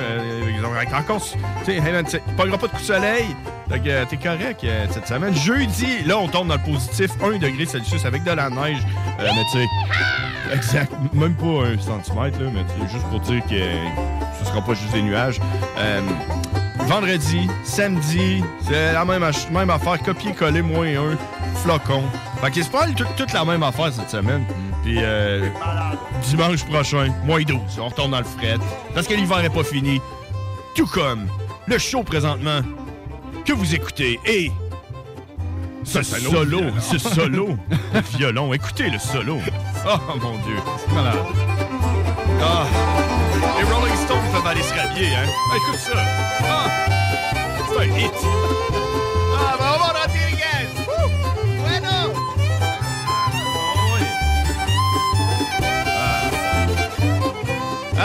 ils ont encore, tu sais, sais, pas de coup de soleil. Que euh, t'es correct euh, cette semaine. Jeudi, là, on tombe dans le positif, 1 degré Celsius avec de la neige. Euh, mais tu sais, exact, même pas un centimètre, là, mais juste pour dire que ce sera pas juste des nuages. Euh, vendredi, samedi, c'est la même, même affaire, copier-coller, moins 1, flocon. Fait que c'est pas tout- toute la même affaire cette semaine. Puis euh, dimanche prochain, moins 12, on retourne dans le fret. Parce que l'hiver est pas fini. Tout comme le show présentement que vous écoutez et ce solo ce solo de violon. Écoutez le solo. Oh mon Dieu, malade. Ah, les Rolling Stones peuvent aller se rhabiller, hein. Écoute ça. Ah, c'est un hit. Ah, ben on va rentrer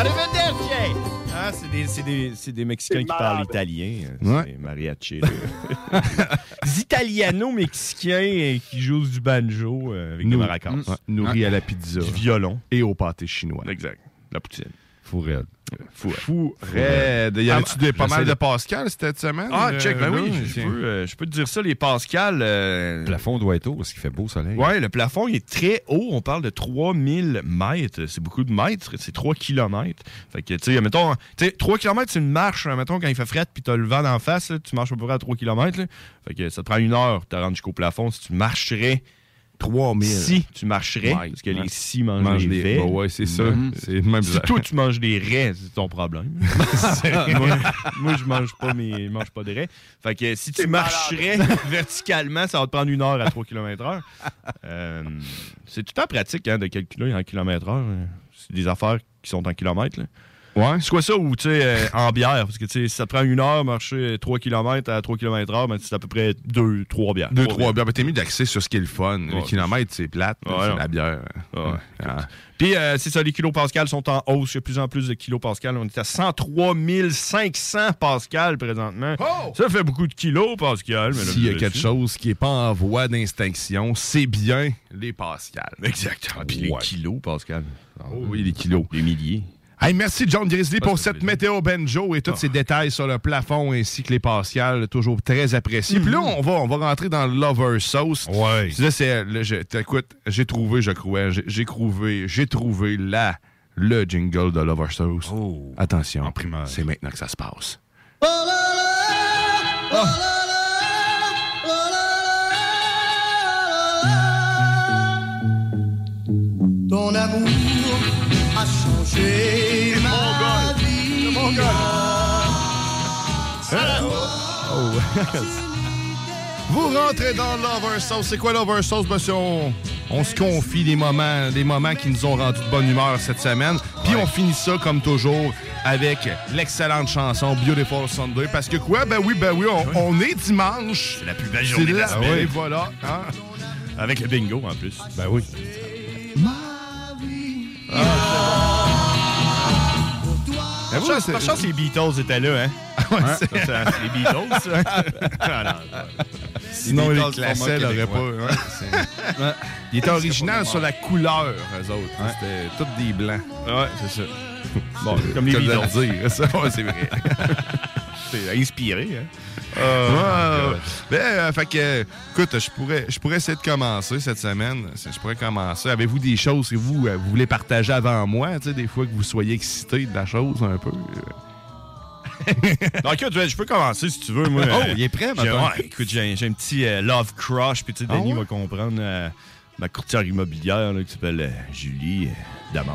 Arrivederci. Ah, c'est des, c'est des, c'est des Mexicains C'est qui parlent italien. C'est Ouais. mariachi. là. des Italiano-Mexicains euh, qui jouent du banjo euh, avec des Nous- maracas. Ouais, Nourri à la pizza. Du violon. Et au pâté chinois. Exact. La poutine. Fou raide. Fou. Fou raide. Y avait-tu Ah, pas mal de- de Pascal cette semaine? Ah, Euh, check, ben là, oui, je tiens. peux, euh, je peux te dire ça, les Pascal. euh, Le plafond doit être haut parce qu'il fait beau soleil. Ouais, le plafond il est très haut. On parle de 3000 mètres. C'est beaucoup de mètres. C'est 3 km. Fait que, tu sais, mettons, tu sais, 3 km, c'est une marche. hein, Mettons, quand il fait fret puis t'as le vent d'en face, là, tu marches à peu près à 3 km. Fait que ça te prend une heure pour te rendre jusqu'au plafond. Si tu marcherais. 3000. Si tu marcherais, Ouais, parce que ouais. les si mangent Mange les des- raies. bah ouais, c'est ça. Même Si toi, tu manges des raies, c'est ton problème. moi, moi, je mange pas mes, je mange pas des raies. Fait que si tu marcherais verticalement, ça va te prendre une heure à 3 km heure. Euh, c'est tout le temps pratique hein, de calculer en kilomètre heure. C'est des affaires qui sont en kilomètres. là. Ouais. Soit ça ou, tu sais, euh, en bière? Parce que, tu sais, si ça te prend une heure, marcher 3 km à 3 km heure, ben, c'est à peu près 2, 3 bières. Deux, trois bières. Ben, t'es mis d'accès sur ce qui est le fun. Ouais. Les kilomètres, c'est plate. Ouais, c'est la bière. Ouais. Ah. Puis, euh, c'est ça, les kilopascales sont en hausse. Il y a de plus en plus de kilopascales. On est à 103 500 pascal présentement. Ça fait beaucoup de kilopascal. mesdames S'il y a quelque chose qui n'est pas en voie d'extinction, c'est bien les Pascal. Exactement. Puis les kilos, Pascal. Oh oui, les kilos. Les milliers. Hey, merci John Grizzly pour cette météo banjo et tous ces détails sur le plafond ainsi que les Pascal, toujours très appréciés. Puis là, on va, on va rentrer dans le Lover Sauce. Ouais. C'est, là, je- t'écoute, j'ai trouvé, je crois, j'ai, trouvé, j'ai trouvé la, le jingle de Lover Sauce. Attention, c'est maintenant que ça se passe. Ton amour a changé ma vie. Oh. Vous rentrez dans Lover Sauce. C'est quoi Lover Sauce? C'est on, on se confie des moments, des moments qui nous ont rendu de bonne humeur cette semaine. Puis on finit ça, comme toujours, avec l'excellente chanson Beautiful Sunday. Parce que quoi? Ben oui, ben oui, on, on est dimanche. C'est la plus belle journée de la- semaine. Et voilà. hein? Avec le bingo, en plus. Ben oui. Par vous, chance, c'est- par chance, les Beatles étaient là, hein? Ouais, ça, c'est les Beatles, ça. Ah, non, Sinon, Les classés n'auraient pas. ouais, Ouais. Il était original sur la couleur, eux autres. C'était tous des blancs. Ouais, c'est ça. Bon, comme les Beatles. dire, ça, ouais, c'est vrai. Inspiré, hein? Ouais, ben, euh, fait que, euh, écoute, je pourrais, je pourrais essayer de commencer cette semaine. Je pourrais commencer. Avez-vous des choses que vous, euh, vous voulez partager avant moi? Des fois que vous soyez excité de la chose un peu? Donc, je peux commencer si tu veux. Moi, Oh, Euh, il est prêt, maintenant? ouais, écoute, j'ai un petit euh, love crush, puis tu sais, Ah Denis ouais? va comprendre. euh, ma courtière immobilière là, qui s'appelle euh, Julie euh, Damas.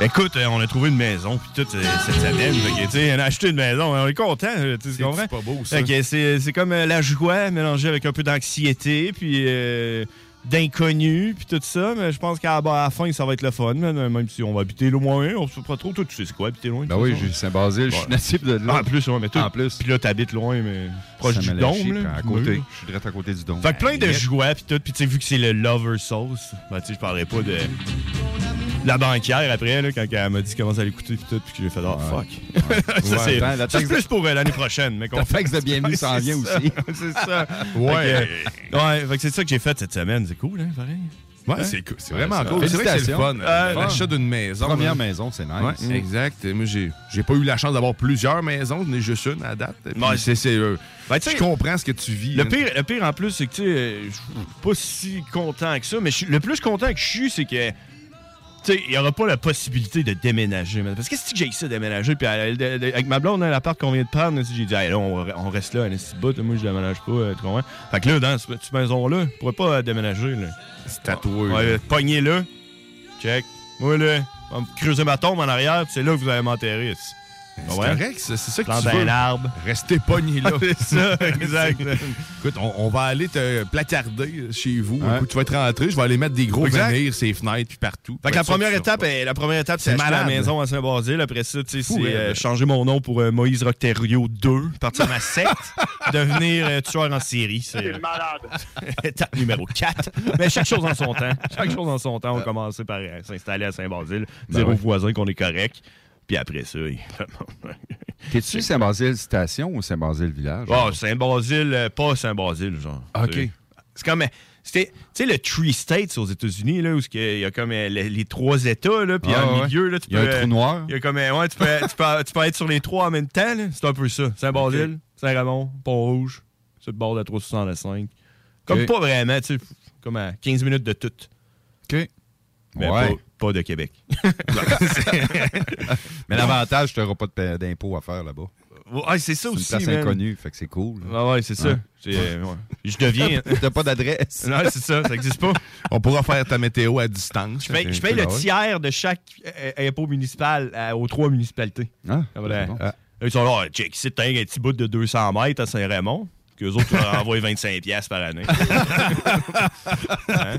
Écoute, euh, on a trouvé une maison, puis tout, euh, cette semaine. Fait on a acheté une maison, on est content, tu sais, tu C'est comprends? pas beau, ça. C'est comme euh, la joie mélangée avec un peu d'anxiété, puis euh, d'inconnu, puis tout ça. Mais je pense qu'à la fin, ça va être le fun, même si on va habiter loin. On sait pas trop. Toi, tu sais c'est quoi, habiter loin? Ben oui, toute j'ai Saint-Basile, je suis natif de là. En plus, ouais, mais toi, En plus. Puis là, t'habites loin, mais proche du dôme. Là, à côté. Je suis direct à côté du dôme. Fait que plein de joie, puis tout. Puis tu sais, vu que c'est le lover sauce, ben tu sais, je parlerai pas de la banquière après, là, quand elle m'a dit comment ça allait coûter, puis tout, puis que j'ai fait, oh fuck. ça, Ouais, c'est attends, la ça, c'est taxe- plus pour euh, l'année prochaine. Mais qu'on taxe de bienvenue s'en vient c'est ça. aussi. c'est ça. Ouais. Fait que, ouais, fait que c'est ça que j'ai fait cette semaine. C'est cool, hein, pareil. Ouais, Hein? c'est cool. C'est Ouais, vraiment cool. C'est vrai que c'est le fun. Euh, L'achat d'une maison. Première là. maison, c'est nice. Ouais, exact. Moi, j'ai, j'ai pas eu la chance d'avoir plusieurs maisons. J'en ai juste une à date. Ouais. c'est, c'est, euh, Ben, je comprends ce que tu vis. Le hein. pire, le pire en plus, c'est que tu sais, je suis pas si content que ça, mais je suis- le plus content que je suis, c'est que. Il n'y aura pas la possibilité de déménager. man. Parce que si j'ai ça, déménager, puis avec ma blonde, hein, l'appart qu'on vient de prendre, j'ai dit, Hey, là, on, on reste là, un petit bout, moi, je déménage pas, euh, tu comprends? Fait que là, dans cette petite maison-là, je pourrais pas euh, déménager. Là. C'est tatoué. Ouais, là. pogné là, check. Moi, là, on va me creuser ma tombe en arrière, puis c'est là que vous allez m'enterrer. C'est Ouais. correct, c'est, c'est ça que Plante tu veux. un arbre. Rester pogné là. C'est ça, exact. Écoute, on, on va aller te placarder chez vous. Ouais. Écoute, tu vas être rentré, je vais aller mettre des gros venir, ses fenêtres, puis partout. Fait que la première étape, est- la première étape, c'est C'est acheter la maison à Saint-Basile. Après ça, tu sais, c'est euh, changer mon nom pour euh, Moïse Rocterio 2, partir ma secte, devenir euh, tueur en série. C'est C'est malade. étape numéro 4. Mais chaque chose en son temps. Chaque chose en son temps. On va commencer par euh, s'installer à Saint-Basile, Ben dire ouais. aux voisins qu'on est correct. Puis après ça, il- T'es-tu Saint-Basile station ou Saint-Basile village? Oh, Saint-Basile, euh, pas Saint-Basile, genre. OK. C'est- comme. euh, Tu sais, le Three States aux États-Unis, là, où il y a comme euh, les, les trois États, là, puis Ah, en ouais. milieu, là, tu Il y a peux, un trou noir. Il y a comme. Ouais, tu peux, tu, peux, tu peux être sur les trois en même temps, là. C'est un peu ça. Saint-Basile, Saint-Ramon, Pont-Rouge, sur le bord de la 365. Comme pas vraiment, tu sais, comme à 15 minutes de tout. OK. Mais Ouais. pas, pas de Québec. Mais l'avantage, tu n'auras pas de pa- d'impôt à faire là-bas. Ouais, c'est ça C'est une aussi. place man. inconnue, fait que c'est cool. Ouais, ouais, c'est ça. Ouais. C'est, euh, ouais. Je deviens. T'as pas d'adresse. non, c'est ça, ça n'existe pas. On pourra faire ta météo à distance. Je paye, je paye le tiers de chaque euh, impôt municipal à- aux trois municipalités. Ah, Ah, voilà. c'est bon. Là, Ils sont là, Ah, check, t'as un petit bout de 200 mètres à Saint-Raymond, qu'eux autres envoient 25$ piastres par année. Hein?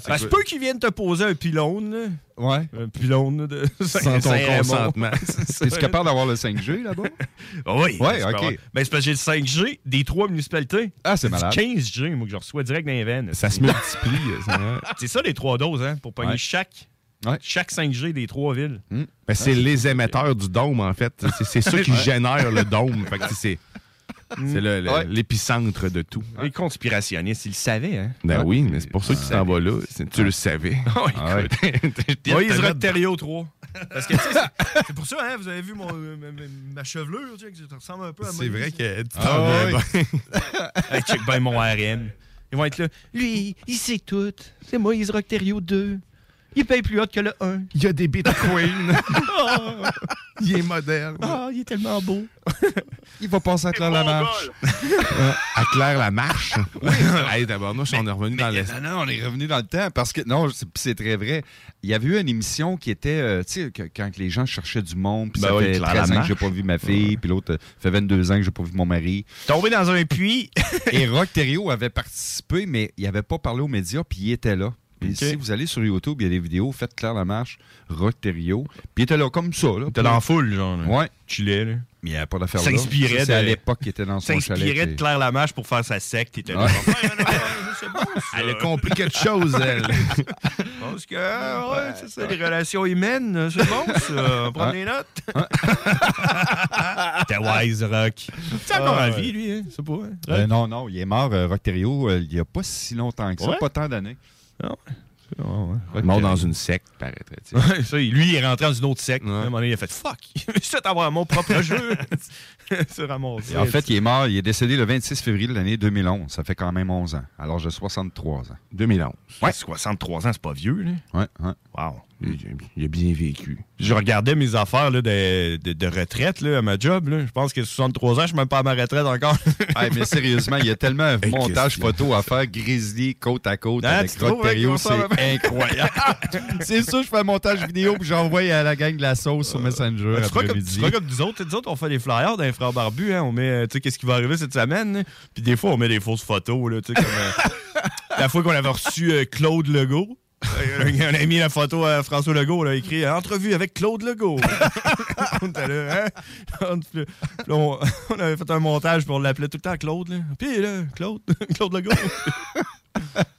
Ça se peut qu'ils viennent te poser un pylône. là. Ouais. Un pylône de Sans ton 500 consentement. Es-tu capable d'avoir le 5G là-bas? Oui. Ouais, c'est ok. pas vrai. Ben, c'est parce que j'ai le 5G des trois municipalités. Ah, c'est malade. 15G, moi, que je reçois direct dans les veines. Ça se multiplie. ça, hein. C'est ça, les trois doses, hein, pour pogner Ouais. chaque, chaque 5G des trois villes. Ben, c'est les émetteurs du dôme, en fait. C'est- ça qui Ouais. génère le dôme. Fait que c'est c'est le- le- Ouais. l'épicentre de tout. Les conspirationnistes, ils le savaient, hein? Ben oui, mais c'est pour ça que tu t'en vas là. C'est- Tu le savais. Ouais, écoute. Moïse Rotterio 3. Parce que, tu sais, c'est- c'est pour ça, hein, vous avez vu mon, euh, ma, chevelure, tu sais, que ça ressemble un peu à C'est Moïse. vrai que tu Ah t'en check bien mon RM. Ils vont être là. Lui, il sait tout. C'est Moïse Rocterio 2. Il paye plus haut que le 1. Il y a des bitcoins. il est moderne. Ah, il est tellement beau. Il va passer à Claire la marche. à Claire la marche. hey, d'abord, nous, on est revenu dans les. Non, non, on est revenu dans le temps parce que, non, c'est très vrai. Il y avait eu une émission qui était, euh, tu sais, que- quand les gens cherchaient du monde, puis Ben ça oui, fait Claire 13 ans que j'ai pas vu ma fille, puis l'autre fait 22 ans que j'ai pas vu mon mari. Tombé dans un puits. Et Rock Thériault avait participé, mais il avait pas parlé aux médias, puis il était là. Puis si vous allez sur YouTube, il y a des vidéos, faites Claire Lamarche, Rock Thériault, puis il était là comme ça. Là, Il était dans la foule, genre. là. Ouais. Chillait, là. Mais il n'y avait pas d'affaire. S'inspirait C'est à de- l'époque qu'il était dans son chalet. S'inspirait de Claire Lamache pour faire sa secte. Il était là. Elle a compris quelque chose, elle. Parce que, ouais, c'est ça, les relations humaines, c'est bon, ça. On prend Ouais. des notes. T'es wise, Rock. C'est encore ouais. vie, lui, hein? C'est pas? Euh, non, non, il est mort, euh, Rock Thériault, euh, il n'y a pas si longtemps que ça, pas tant d'années. Non. Mort dans une secte, paraîtrait-il. Ouais, ça, lui, il est rentré dans une autre secte. À un moment donné, il a fait fuck. Je vais avoir mon propre jeu. C'est ramassé. Et en fait, il est mort, il est décédé le 26 février de l'année 2011. Ça fait quand même 11 ans, à l'âge de 63 ans. 2011. Ouais. 63 ans, c'est pas vieux, là. Ouais, ouais. Wow. Il, a bien vécu. Je regardais mes affaires là, de, de- de retraite là, à ma job. là. Je pense que 63 ans, je suis même pas à ma retraite encore. Hey, mais sérieusement, il y a tellement un montage photo à faire, Grizzly côte à côte Ah, avec hein, s'en va- c'est incroyable. c'est ça, je fais un montage vidéo puis j'envoie à la gang de la sauce sur Messenger Ben, tu feras comme, tu comme nous autres. Nous autres, on fait des flyers d'un frère barbu. Hein. On met, euh, tu sais, qu'est-ce qui va arriver cette semaine. là. Puis des fois, on met des fausses photos. Là, comme, euh, la fois qu'on avait reçu euh, Claude Legault. Euh, On a mis la photo à François Legault, là, écrit Entrevue avec Claude Legault. on était là, hein? On, on avait fait un montage pour l'appeler tout le temps Claude. Là. Puis là, Claude, Claude Legault.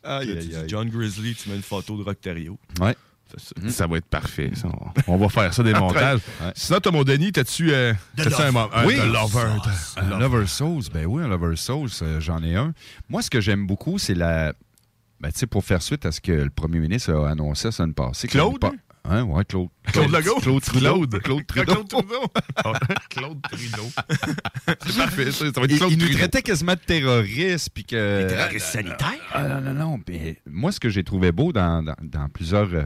John Grizzly, tu mets une photo de Rocterio. Ouais. C'est ça. Ça va être parfait. ça. On va faire ça des montages. Ouais. Sinon, toi, mon Denis, t'as-tu euh, un, Love. mo- un- Oui. un lover? Un lover sauce, ben oui, un lover sauce, euh, j'en ai un. Moi, ce que j'aime beaucoup, c'est la. Ben, tu sais, pour faire suite à ce que le premier ministre a annoncé la semaine passée. Claude? pas- Hein, ouais, Claude. Claude Legault? Claude Trudeau. Claude Trudeau. Claude Trudeau. Claude Trudeau. C'est parfait, ça. Ça va être Il, Claude il nous traitait quasiment de terroristes. Puis que, terroristes sanitaires? Ah, non, non, non. mais moi, ce que j'ai trouvé beau dans, dans- dans plusieurs euh,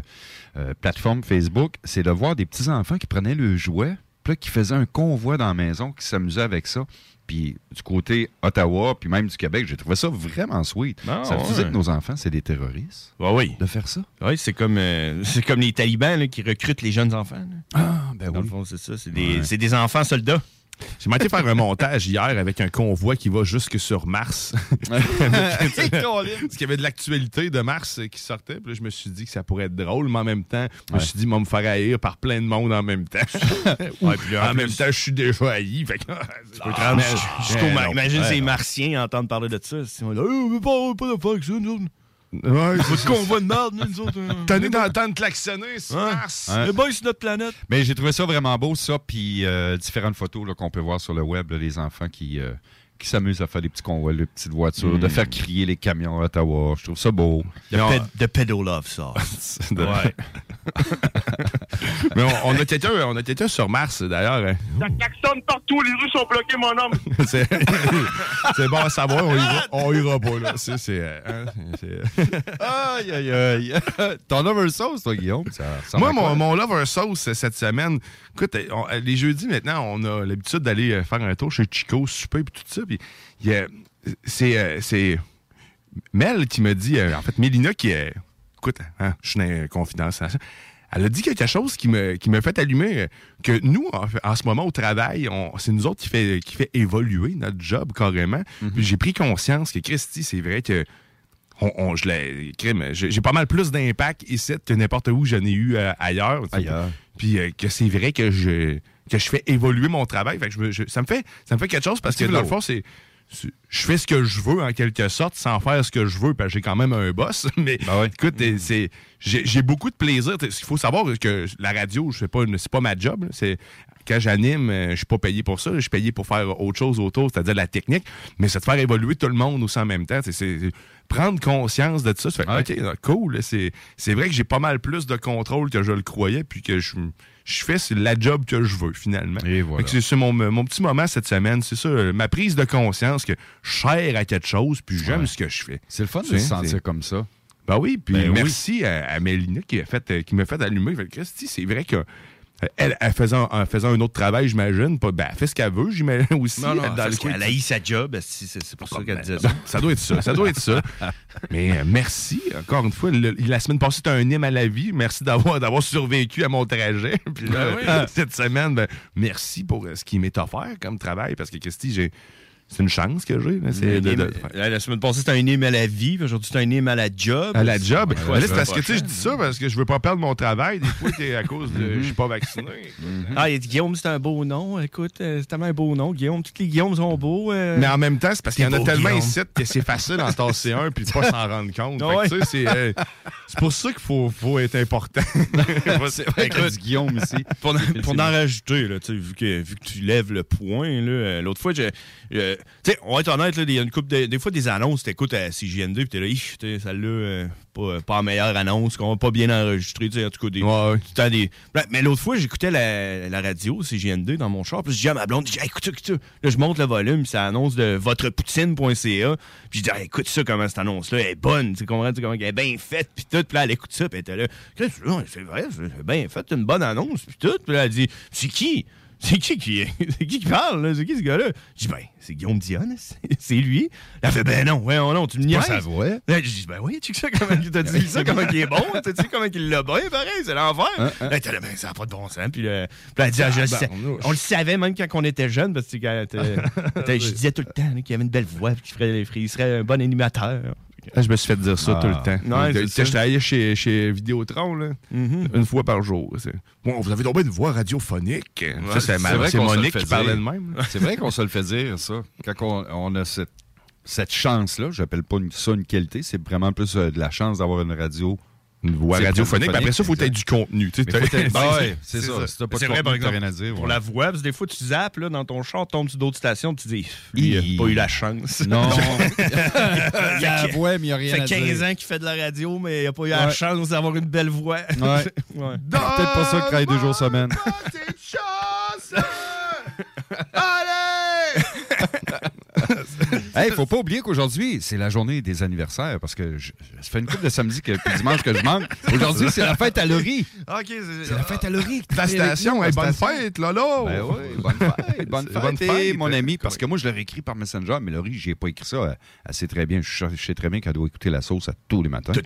euh, plateformes Facebook, c'est de voir des petits-enfants qui prenaient le jouet, puis là, qui faisaient un convoi dans la maison, qui s'amusaient avec ça. Puis du côté Ottawa, puis même du Québec, j'ai trouvé ça vraiment sweet. Ah, ça veut ouais. dire que nos enfants, c'est des terroristes? Ouais, oui. de faire ça? Oui, c'est comme, euh, c'est comme les talibans là, qui recrutent les jeunes enfants. là. Ah, ben Dans le oui. fond, c'est ça. C'est des, Ouais. des enfants soldats. J'ai été faire un montage hier avec un convoi qui va jusque sur Mars. Parce qu'il y avait de l'actualité de Mars qui sortait. Puis là, je me suis dit que ça pourrait être drôle, mais en même temps, je me Ouais. suis dit, moi, me faire haïr par plein de monde en même temps. Ouais, puis là, en en même temps, je suis déjà haï. Fait que, Ah. Imagine Eh ces martiens entendre parler de ça. Ils sont là, Hey, on veut pas, pas d'affaires avec ça. Ouais, c'est Votre convoi de merde, nous autres. euh. T'en es d'entendre klaxonner, c'est Ouais. Mars. Ouais. Le boy sur notre planète. Mais j'ai trouvé ça vraiment beau, ça, puis euh, différentes photos là, qu'on peut voir sur le web, là, les enfants qui, euh, qui s'amusent à faire des petits convois, des petites voitures, de faire crier les camions à Ottawa. Je trouve ça beau. De, ped- de pedo love, ça. De- Ouais. Mais on, on a quelqu'un on a quelqu'un sur Mars, d'ailleurs. hein. Ça klaxonne partout, les rues sont bloquées, mon homme. C'est c'est bon à savoir, on ira, on ira pas, là. C'est... c'est, euh, hein, c'est- Aïe, aïe, aïe. Ton lover sauce, toi, Guillaume, ça Moi, mon, mon lover sauce cette semaine, écoute, on- euh, les jeudis maintenant, on a l'habitude d'aller euh, faire un tour chez Chico, souper et tout ça. Puis c'est, euh, c'est Mel qui m'a dit, euh, en fait, Mélina qui est. Écoute, hein, je suis dans une confidence. hein, Elle a dit quelque chose qui me, qui me fait allumer que nous, en, ce moment, au travail, c'est nous autres qui fait, qui fait évoluer notre job carrément. Puis j'ai pris conscience que, Christy, c'est vrai que on, on- je l'ai- crime, j'ai pas mal plus d'impact ici que n'importe où j'en ai eu euh, ailleurs. Ailleurs. Puis euh, que c'est vrai que je que je fais évoluer mon travail. Fait que je me- je- ça, me fait, ça me fait quelque chose parce que dans le fond, c'est. Je fais ce que je veux en quelque sorte sans faire ce que je veux parce que j'ai quand même un boss. Mais écoute, euh, c'est j'ai beaucoup de plaisir. Il faut savoir que la radio, je sais pas, c'est pas ma job. C'est quand j'anime, euh, je suis pas payé pour ça. Je suis payé pour faire autre chose autour, c'est-à-dire la technique. Mais c'est de faire évoluer tout le monde aussi en même temps. C'est prendre conscience de ça. Ça fait, OK, cool. C'est vrai que j'ai pas mal plus de contrôle que je le croyais, puis que je, je fais la job que je veux finalement. Voilà. C'est mon, mon petit moment cette semaine. C'est ça, ma prise de conscience que je sers à quelque chose, puis j'aime Ouais. ce que je fais. C'est le fun de se sentir comme ça. Ben oui, puis Ben oui. merci à, à Mélina qui m'a fait, euh, qui m'a fait allumer. Fait Christy, c'est vrai que. Elle, elle faisant, en faisant un autre travail, j'imagine, ben, elle fait ce qu'elle veut, j'imagine aussi. Non, non, dans parce le de- haït sa job, c'est pour ça qu'elle disait ben, ça. ça doit être ça, ça doit être ça. Mais euh, merci, encore une fois. le- la semaine passée, c'était un hymne à la vie. Merci d'avoir survécu à mon trajet. Puis là, Ben oui. cette semaine, ben, merci pour euh, ce qui m'est offert comme travail, parce que Christy, j'ai... C'est une chance que j'ai. La semaine passée, c'était un hymne à la vie, aujourd'hui, c'est un hymne à la job. à la job? Ouais, Mais ouais, là, c'est parce que tu sais, je dis ça parce que je veux pas perdre mon travail. Des fois, c'est à cause de je suis pas vacciné. Ah, il a dit Guillaume, c'est un beau nom. Écoute, euh, c'est tellement un beau nom. Guillaume, tous les Guillaumes sont beaux. euh. Mais en même temps, c'est parce qu'il y en a tellement Guillaume. ici que c'est facile d'en tasser un puis de pas s'en rendre compte. Ouais. c'est euh, c'est pour ça qu'il faut, faut être important. Guillaume ici. pour, pour en rajouter, là, tu sais, vu, que, vu que tu lèves le point, là, l'autre fois, je, on va être honnête, là, il y a une couple de- des fois des annonces, t'écoutes à CJND, puis t'es là, celle-là, euh, pas, pas la meilleure annonce, qu'on va pas bien enregistrer, tu sais, en tout cas, des, tout temps des... Mais l'autre fois, j'écoutais la, la radio CJND dans mon char, puis je dis à ma blonde, je dis, Hey, écoute écoute. Là, je monte le volume, puis ça annonce de votrepoutine.ca, puis je dis, Hey, écoute ça, comment cette annonce-là est bonne, tu comprends, tu comment elle est bien faite, puis tout, puis là, elle écoute ça, puis elle était là, ouais, c'est vrai, c'est bien fait, une bonne annonce, puis tout, puis là, elle dit, c'est qui? C'est qui qui, c'est qui qui parle, là? C'est qui ce gars-là? Je dis, ben, c'est Guillaume Dionne, c'est- lui. Elle fait, ben non, ouais, non, tu me pas niaises. sa voix. Là, je dis, ben oui, tu sais comment il t'a dit ça, comment il est bon, tu sais comment il l'a bien, pareil, c'est l'enfer. Hein, Là, était là, ben, ça n'a pas de bon sens. Puis, là, puis elle dit, ah, je le sais. Tabarnouche. on le savait même quand on était jeune, parce que euh, je disais tout le temps qu'il avait une belle voix, puis qu'il ferait, il serait un bon animateur. Ah, je me suis fait dire ça Ah. tout le temps. C'est sais, ça. J'étais allé chez, chez Vidéotron là, une fois par jour. Bon, vous avez tombé une voix radiophonique. ça, c'est, ma- vrai c'est qu'on se le Monique fait qui parlait dire. de même. C'est vrai qu'on se le fait dire, ça. Quand on, on a cette, cette chance-là, j'appelle pas une- ça une qualité, c'est vraiment plus euh, de la chance d'avoir une radio. Une voix radiophonique. mais après ça, il faut être du contenu. tu sais, ouais, c'est ça. ça. Si t'as pas de C'est vrai, contenu, par t'as exemple, rien à dire. Pour ouais. la voix, parce que des fois, tu zappes là, dans ton char, tombes sur d'autres stations, tu dis, lui, il Hi. a pas eu la chance. Non. il a la voix, mais il y a rien fait à 15 dire. ans qu'il fait de la radio, mais il a pas eu la chance d'avoir une belle voix. Ouais. Peut-être pas ça qu'il travaille deux jours semaine. Allez! Hey, faut pas oublier qu'aujourd'hui, c'est la journée des anniversaires parce que je- ça fait une couple de samedi que, puis dimanche que je manque. Aujourd'hui, c'est la fête à Laurie. OK, C'est la fête à Laurie. La station, hey, bonne fête. Lolo! Ben oui, bonne fête, bonne fête, bonne et fête. mon ami, parce que moi, je l'aurais écrit par Messenger, mais Laurie, j'ai pas écrit ça. Elle, elle sait très bien, je sais- très bien qu'elle doit écouter la sauce à tous les matins. Tout.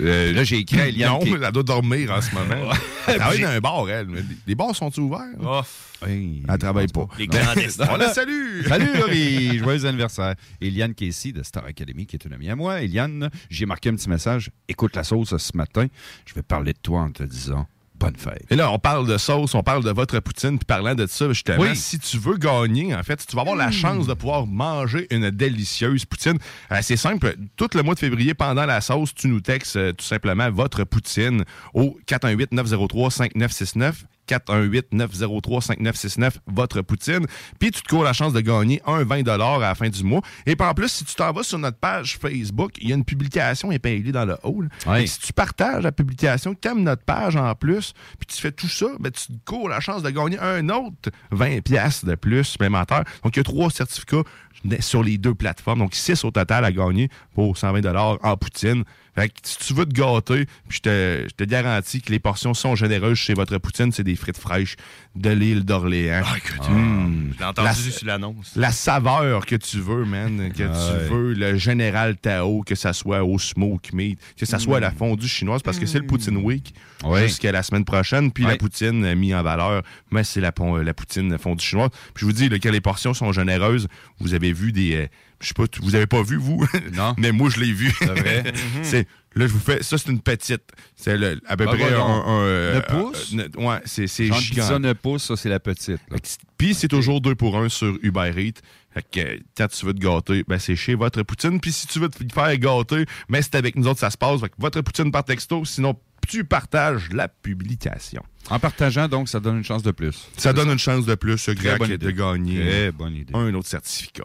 Euh, là, j'ai écrit à Eliane. Non, qui- mais elle doit dormir en ce moment. Elle travaille dans un bar, elle. Les bars sont-ils ouverts? Hey, Elle travaille pas. Les clandestins. On la salue! Salut Laurie, joyeux anniversaire. Eliane Casey de Star Academy, qui est une amie à moi. Eliane, j'ai marqué un petit message. Écoute la sauce ce matin. Je vais parler de toi en te disant bonne fête. Et là, on parle de sauce, on parle de votre poutine, puis parlant de ça, justement, Oui. si tu veux gagner, en fait, tu vas avoir la chance de pouvoir manger une délicieuse poutine. Euh, c'est simple, tout le mois de février, pendant la sauce, tu nous textes euh, tout simplement votre poutine au 418-903-5969. 418-903-5969, votre poutine. Puis tu te cours la chance de gagner un 20 à la fin du mois. Et puis en plus, si tu t'en vas sur notre page Facebook, il y a une publication épinglée dans le. Fait que Si tu partages la publication, tu aimes notre page en plus, puis tu fais tout ça, ben, tu te cours la chance de gagner un autre 20 pièces de plus supplémentaire. Donc, il y a trois certificats sur les deux plateformes. Donc, six au total à gagner pour 120 en poutine. Fait que si tu veux te gâter, puis je te, je te garantis que les portions sont généreuses chez votre poutine, c'est des frites fraîches de l'île d'Orléans. Ah, écoute, Mmh. j'ai entendu La- sur l'annonce. La saveur que tu veux, man, que tu veux, le général Tao, que ça soit au smoke meat, que ça soit à la fondue chinoise, parce que c'est le Poutine Week Ouais. jusqu'à la semaine prochaine, puis la poutine euh, mise en valeur, mais c'est la, la poutine fondue chinoise. Puis je vous dis, là, que les portions sont généreuses, vous avez vu des... je sais pas, vous avez pas vu, vous? Non. mais moi, je l'ai vu. C'est vrai? c'est... Là, je vous fais... Ça, c'est une petite. C'est le- à peu Ah, près bah, un... non. un, euh, pouces? euh, ouais, c'est c'est Genre gigant. pizza 9 pouces, ça, c'est la petite. là. Puis c'est toujours deux pour un sur Uber Eats. Fait que quand tu veux te gâter, ben c'est chez Votre Poutine. Puis si tu veux te faire gâter, ben c'est avec nous autres ça se passe. Fait que Votre Poutine par texto, sinon tu partages la publication. En partageant, donc, ça donne une chance de plus. Ça donne une chance de plus, ce Très de gagner Très bonne idée. un autre certificat.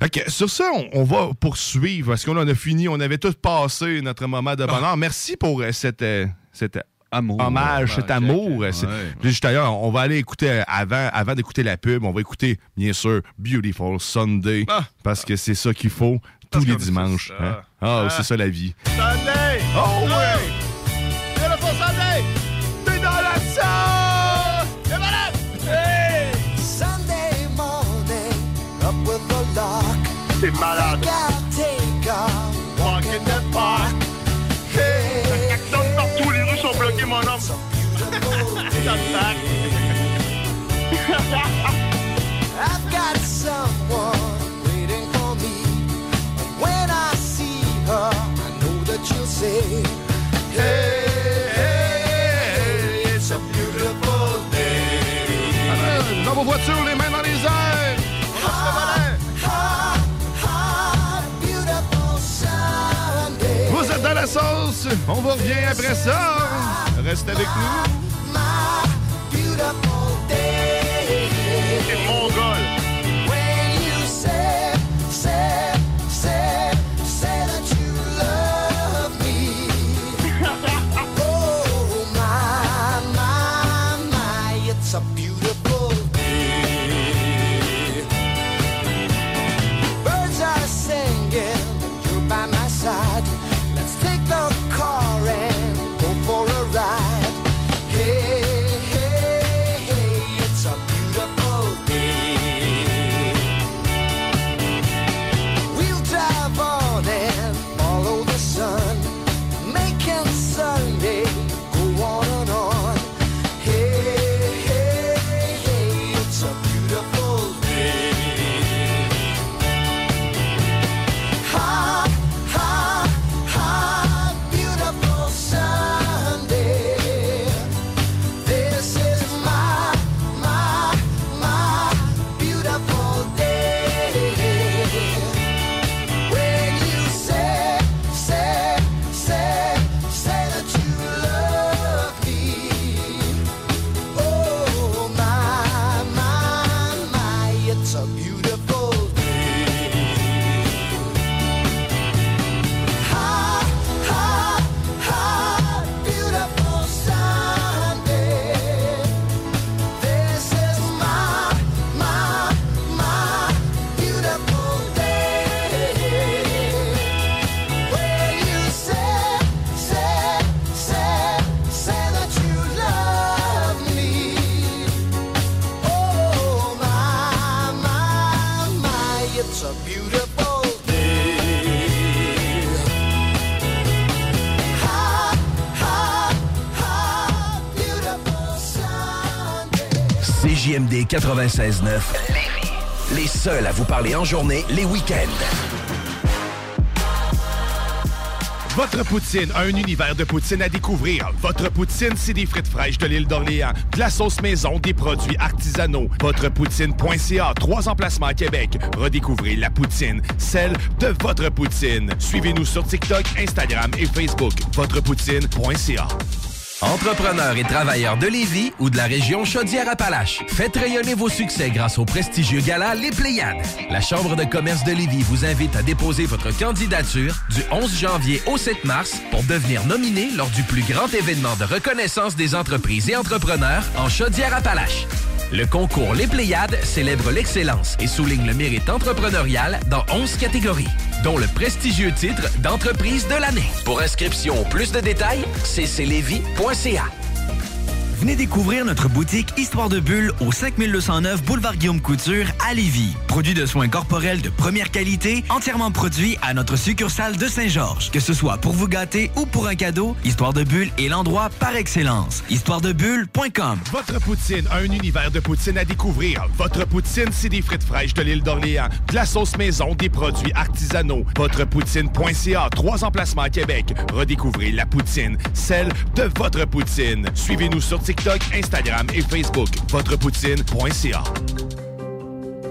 Fait que sur ça, on, on va poursuivre parce qu'on en a fini. On avait tous passé notre moment de bonheur. Merci pour euh, cette, euh, cet Amour. hommage, cet Ouais, amour. Ouais. Juste d'ailleurs, on va aller écouter euh, avant, avant d'écouter la pub, on va écouter bien sûr Beautiful Sunday Ah. parce que c'est ça qu'il faut tous Parce les dimanches. hein. Ah, Ah. c'est ça la vie. Sunday! Oh! Say, Hey, hey, it's a beautiful day. Dans vos voitures, les mains dans les airs! Hot, hot, beautiful Sunday. Vous êtes dans la sauce! On vous revient après ça! Restez avec nous! 96.9. Les seuls à vous parler en journée, les week-ends. Votre poutine, un univers de poutine à découvrir. Votre poutine, c'est des frites fraîches de l'île d'Orléans, de la sauce maison, des produits artisanaux. Votrepoutine.ca, trois emplacements à Québec. Redécouvrez la poutine, celle de votre poutine. Suivez-nous sur TikTok, Instagram et Facebook. Votrepoutine.ca. Entrepreneurs et travailleurs de Lévis ou de la région Chaudière-Appalaches, faites rayonner vos succès grâce au prestigieux gala Les Pléiades. La Chambre de commerce de Lévis vous invite à déposer votre candidature du 11 janvier au 7 mars pour devenir nominé lors du plus grand événement de reconnaissance des entreprises et entrepreneurs en Chaudière-Appalaches. Le concours Les Pléiades célèbre l'excellence et souligne le mérite entrepreneurial dans 11 catégories, dont le prestigieux titre d'entreprise de l'année. Pour inscription ou plus de détails, cclevy.ca. Venez découvrir notre boutique Histoire de Bulle au 5209 Boulevard Guillaume Couture à Lévis. Produit de soins corporels de première qualité, entièrement produit à notre succursale de Saint-Georges. Que ce soit pour vous gâter ou pour un cadeau, Histoire de Bulle est l'endroit par excellence. Histoiredebulle.com Votre poutine, un univers de poutine à découvrir. Votre poutine, c'est des frites fraîches de l'île d'Orléans, de la sauce maison, des produits artisanaux. Votrepoutine.ca, trois emplacements à Québec. Redécouvrez la poutine, celle de votre poutine. Suivez-nous sur TikTok, Instagram et Facebook. Votrepoutine.ca.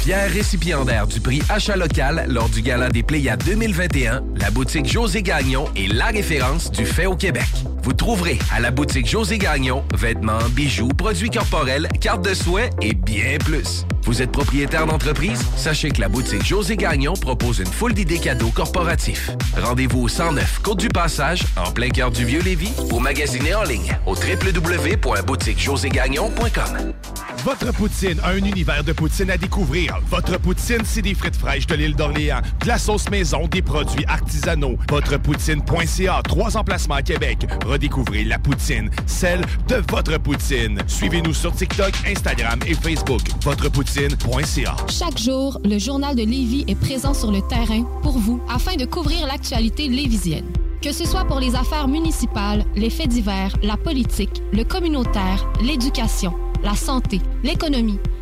Fier récipiendaire du prix Achat local lors du Gala des Pléiades 2021, la boutique José Gagnon est la référence du fait au Québec. Vous trouverez à la boutique José Gagnon vêtements, bijoux, produits corporels, cartes de soins et bien plus. Vous êtes propriétaire d'entreprise? Sachez que la boutique José Gagnon propose une foule d'idées cadeaux corporatifs. Rendez-vous au 109 Côte du Passage, en plein cœur du Vieux-Lévis, ou magasinez en ligne au www.boutiquejoségagnon.com. Votre poutine, un univers de poutine à découvrir. Votre poutine, c'est des frites fraîches de l'île d'Orléans, de la sauce maison, des produits artisanaux. Votrepoutine.ca, trois emplacements à Québec. Redécouvrez la poutine, celle de votre poutine. Suivez-nous sur TikTok, Instagram et Facebook. Votrepoutine.ca. Chaque jour, le journal de Lévis est présent sur le terrain pour vous afin de couvrir l'actualité lévisienne. Que ce soit pour les affaires municipales, les faits divers, la politique, le communautaire, l'éducation, la santé, l'économie,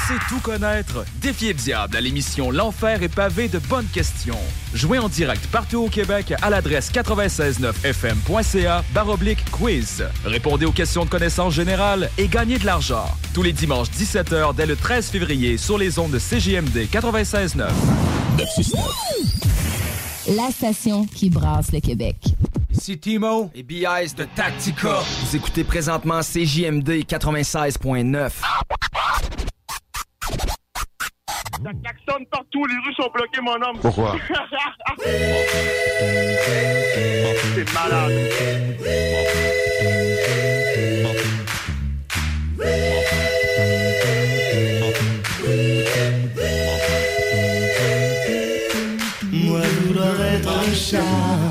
pensez tout connaître? Défiez le diable à l'émission L'Enfer est pavé de bonnes questions. Jouez en direct partout au Québec à l'adresse 969fm.ca baroblique quiz. Répondez aux questions de connaissance générale et gagnez de l'argent. Tous les dimanches 17h dès le 13 février sur les ondes de CJMD 96.9. La station qui brasse le Québec. Ici Timo et BIS de Tactica. Vous écoutez présentement CJMD 96.9. Ça klaxonne partout, les rues sont bloquées, mon homme. Pourquoi? C'est malade. Moi, je voudrais être un chat.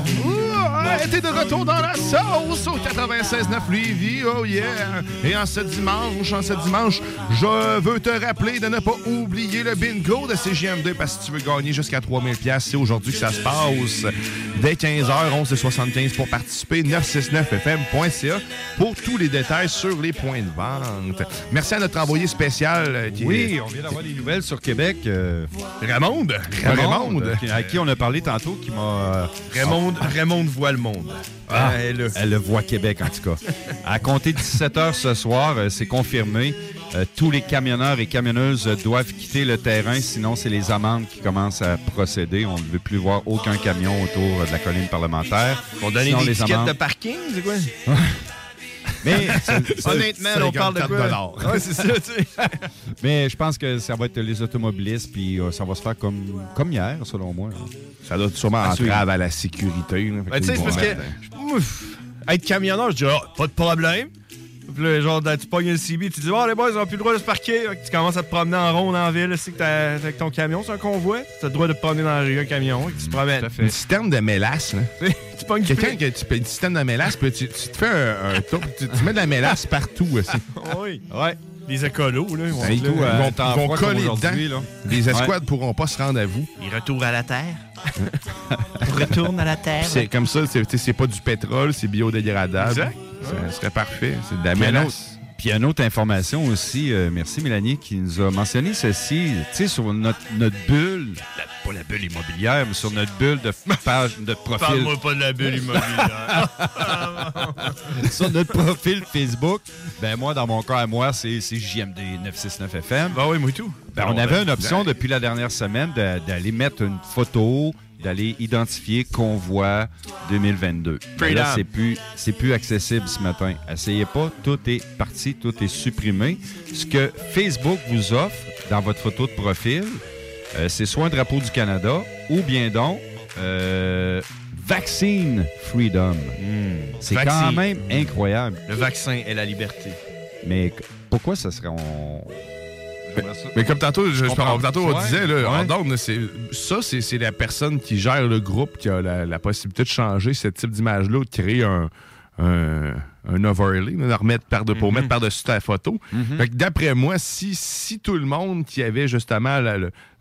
De retour dans la sauce au 96.9 Lévis, oh yeah! Et en ce dimanche, en ce dimanche, je veux te rappeler de ne pas oublier le bingo de CGM2 parce que si tu veux gagner jusqu'à 3000 pièces, c'est aujourd'hui que ça se passe. Dès 15h, 11h75 pour participer, 969fm.ca pour tous les détails sur les points de vente. Merci à notre envoyé spécial euh, qui Oui, est- on vient d'avoir des nouvelles sur Québec. euh, Raymond. Raymond, à qui on a parlé tantôt, qui m'a... euh, Raymond, Raymond voit le monde. Ah, elle, elle le voit Québec, en tout cas. À compter de 17 h ce soir, euh, c'est confirmé. euh, tous les camionneurs et camionneuses doivent quitter le terrain, sinon c'est les amendes qui commencent à procéder. On ne veut plus voir aucun camion autour de la colline parlementaire. Les tickets amendes- de parking, c'est quoi? Mais honnêtement, on parle de 54 quoi? Ouais, c'est ça, tu sais. Mais je pense que ça va être les automobilistes, puis euh, ça va se faire comme, comme hier, selon moi. Ça doit sûrement À suivre. entrave à la sécurité. là. Ben, tu sais, parce que ouf, être camionneur, je dis, Ah, pas de problème. Puis là, genre, tu pognes le CB, tu dis, oh, les boys, ils ont plus le droit de se parquer. Fait que tu commences à te promener en rond la ville, c'est que t'as avec ton camion, c'est un convoi. Tu as le droit de te promener dans la rue, un camion, et tu te promènes. Une citerne de mélasse, là. tu pognes Quelqu'un qui tu fais une citerne de mélasse, puis tu, tu te fais un, un tour, tu, tu mets de la mélasse partout aussi. oui. Ouais. Les écolos, là, ils vont, là, ils vont, euh, ils vont coller dedans. Les escouades pourront pas se rendre à vous. Ils retournent à la terre. Retourne à la terre. C'est comme ça, c'est pas du pétrole, c'est biodégradable. Exact. Ça serait parfait. C'est de la Puis, une autre- puis une autre information aussi, euh, merci Mélanie, qui nous a mentionné ceci, tu sais, sur notre, notre bulle, la- pas la bulle immobilière, mais sur notre bulle de page, de profil. Parle-moi pas de la bulle immobilière. sur notre profil Facebook, ben moi, dans mon cas à moi, c'est JMD 969 FM. Ben oui, moi tout. Ben, on avait une option depuis la dernière semaine d'aller mettre une photo, d'aller identifier Convoi 2022. Mais là, c'est plus, c'est plus accessible ce matin. Essayez pas, tout est parti, tout est supprimé. Ce que Facebook vous offre dans votre photo de profil, euh, c'est soit un drapeau du Canada ou bien donc euh, Vaccine Freedom. C'est quand même incroyable. Le vaccin et la liberté. Mais pourquoi ça serait... on- Mais comme tantôt, je, je comprends. tantôt on Ouais. disait, là, Ouais. en ça, c'est c'est la personne qui gère le groupe qui a la, la possibilité de changer ce type d'image-là, de créer un, un, un overlay, là, de remettre par de, pour Mhm. mettre par-dessus ta photo. Fait que d'après moi, si, si tout le monde qui avait justement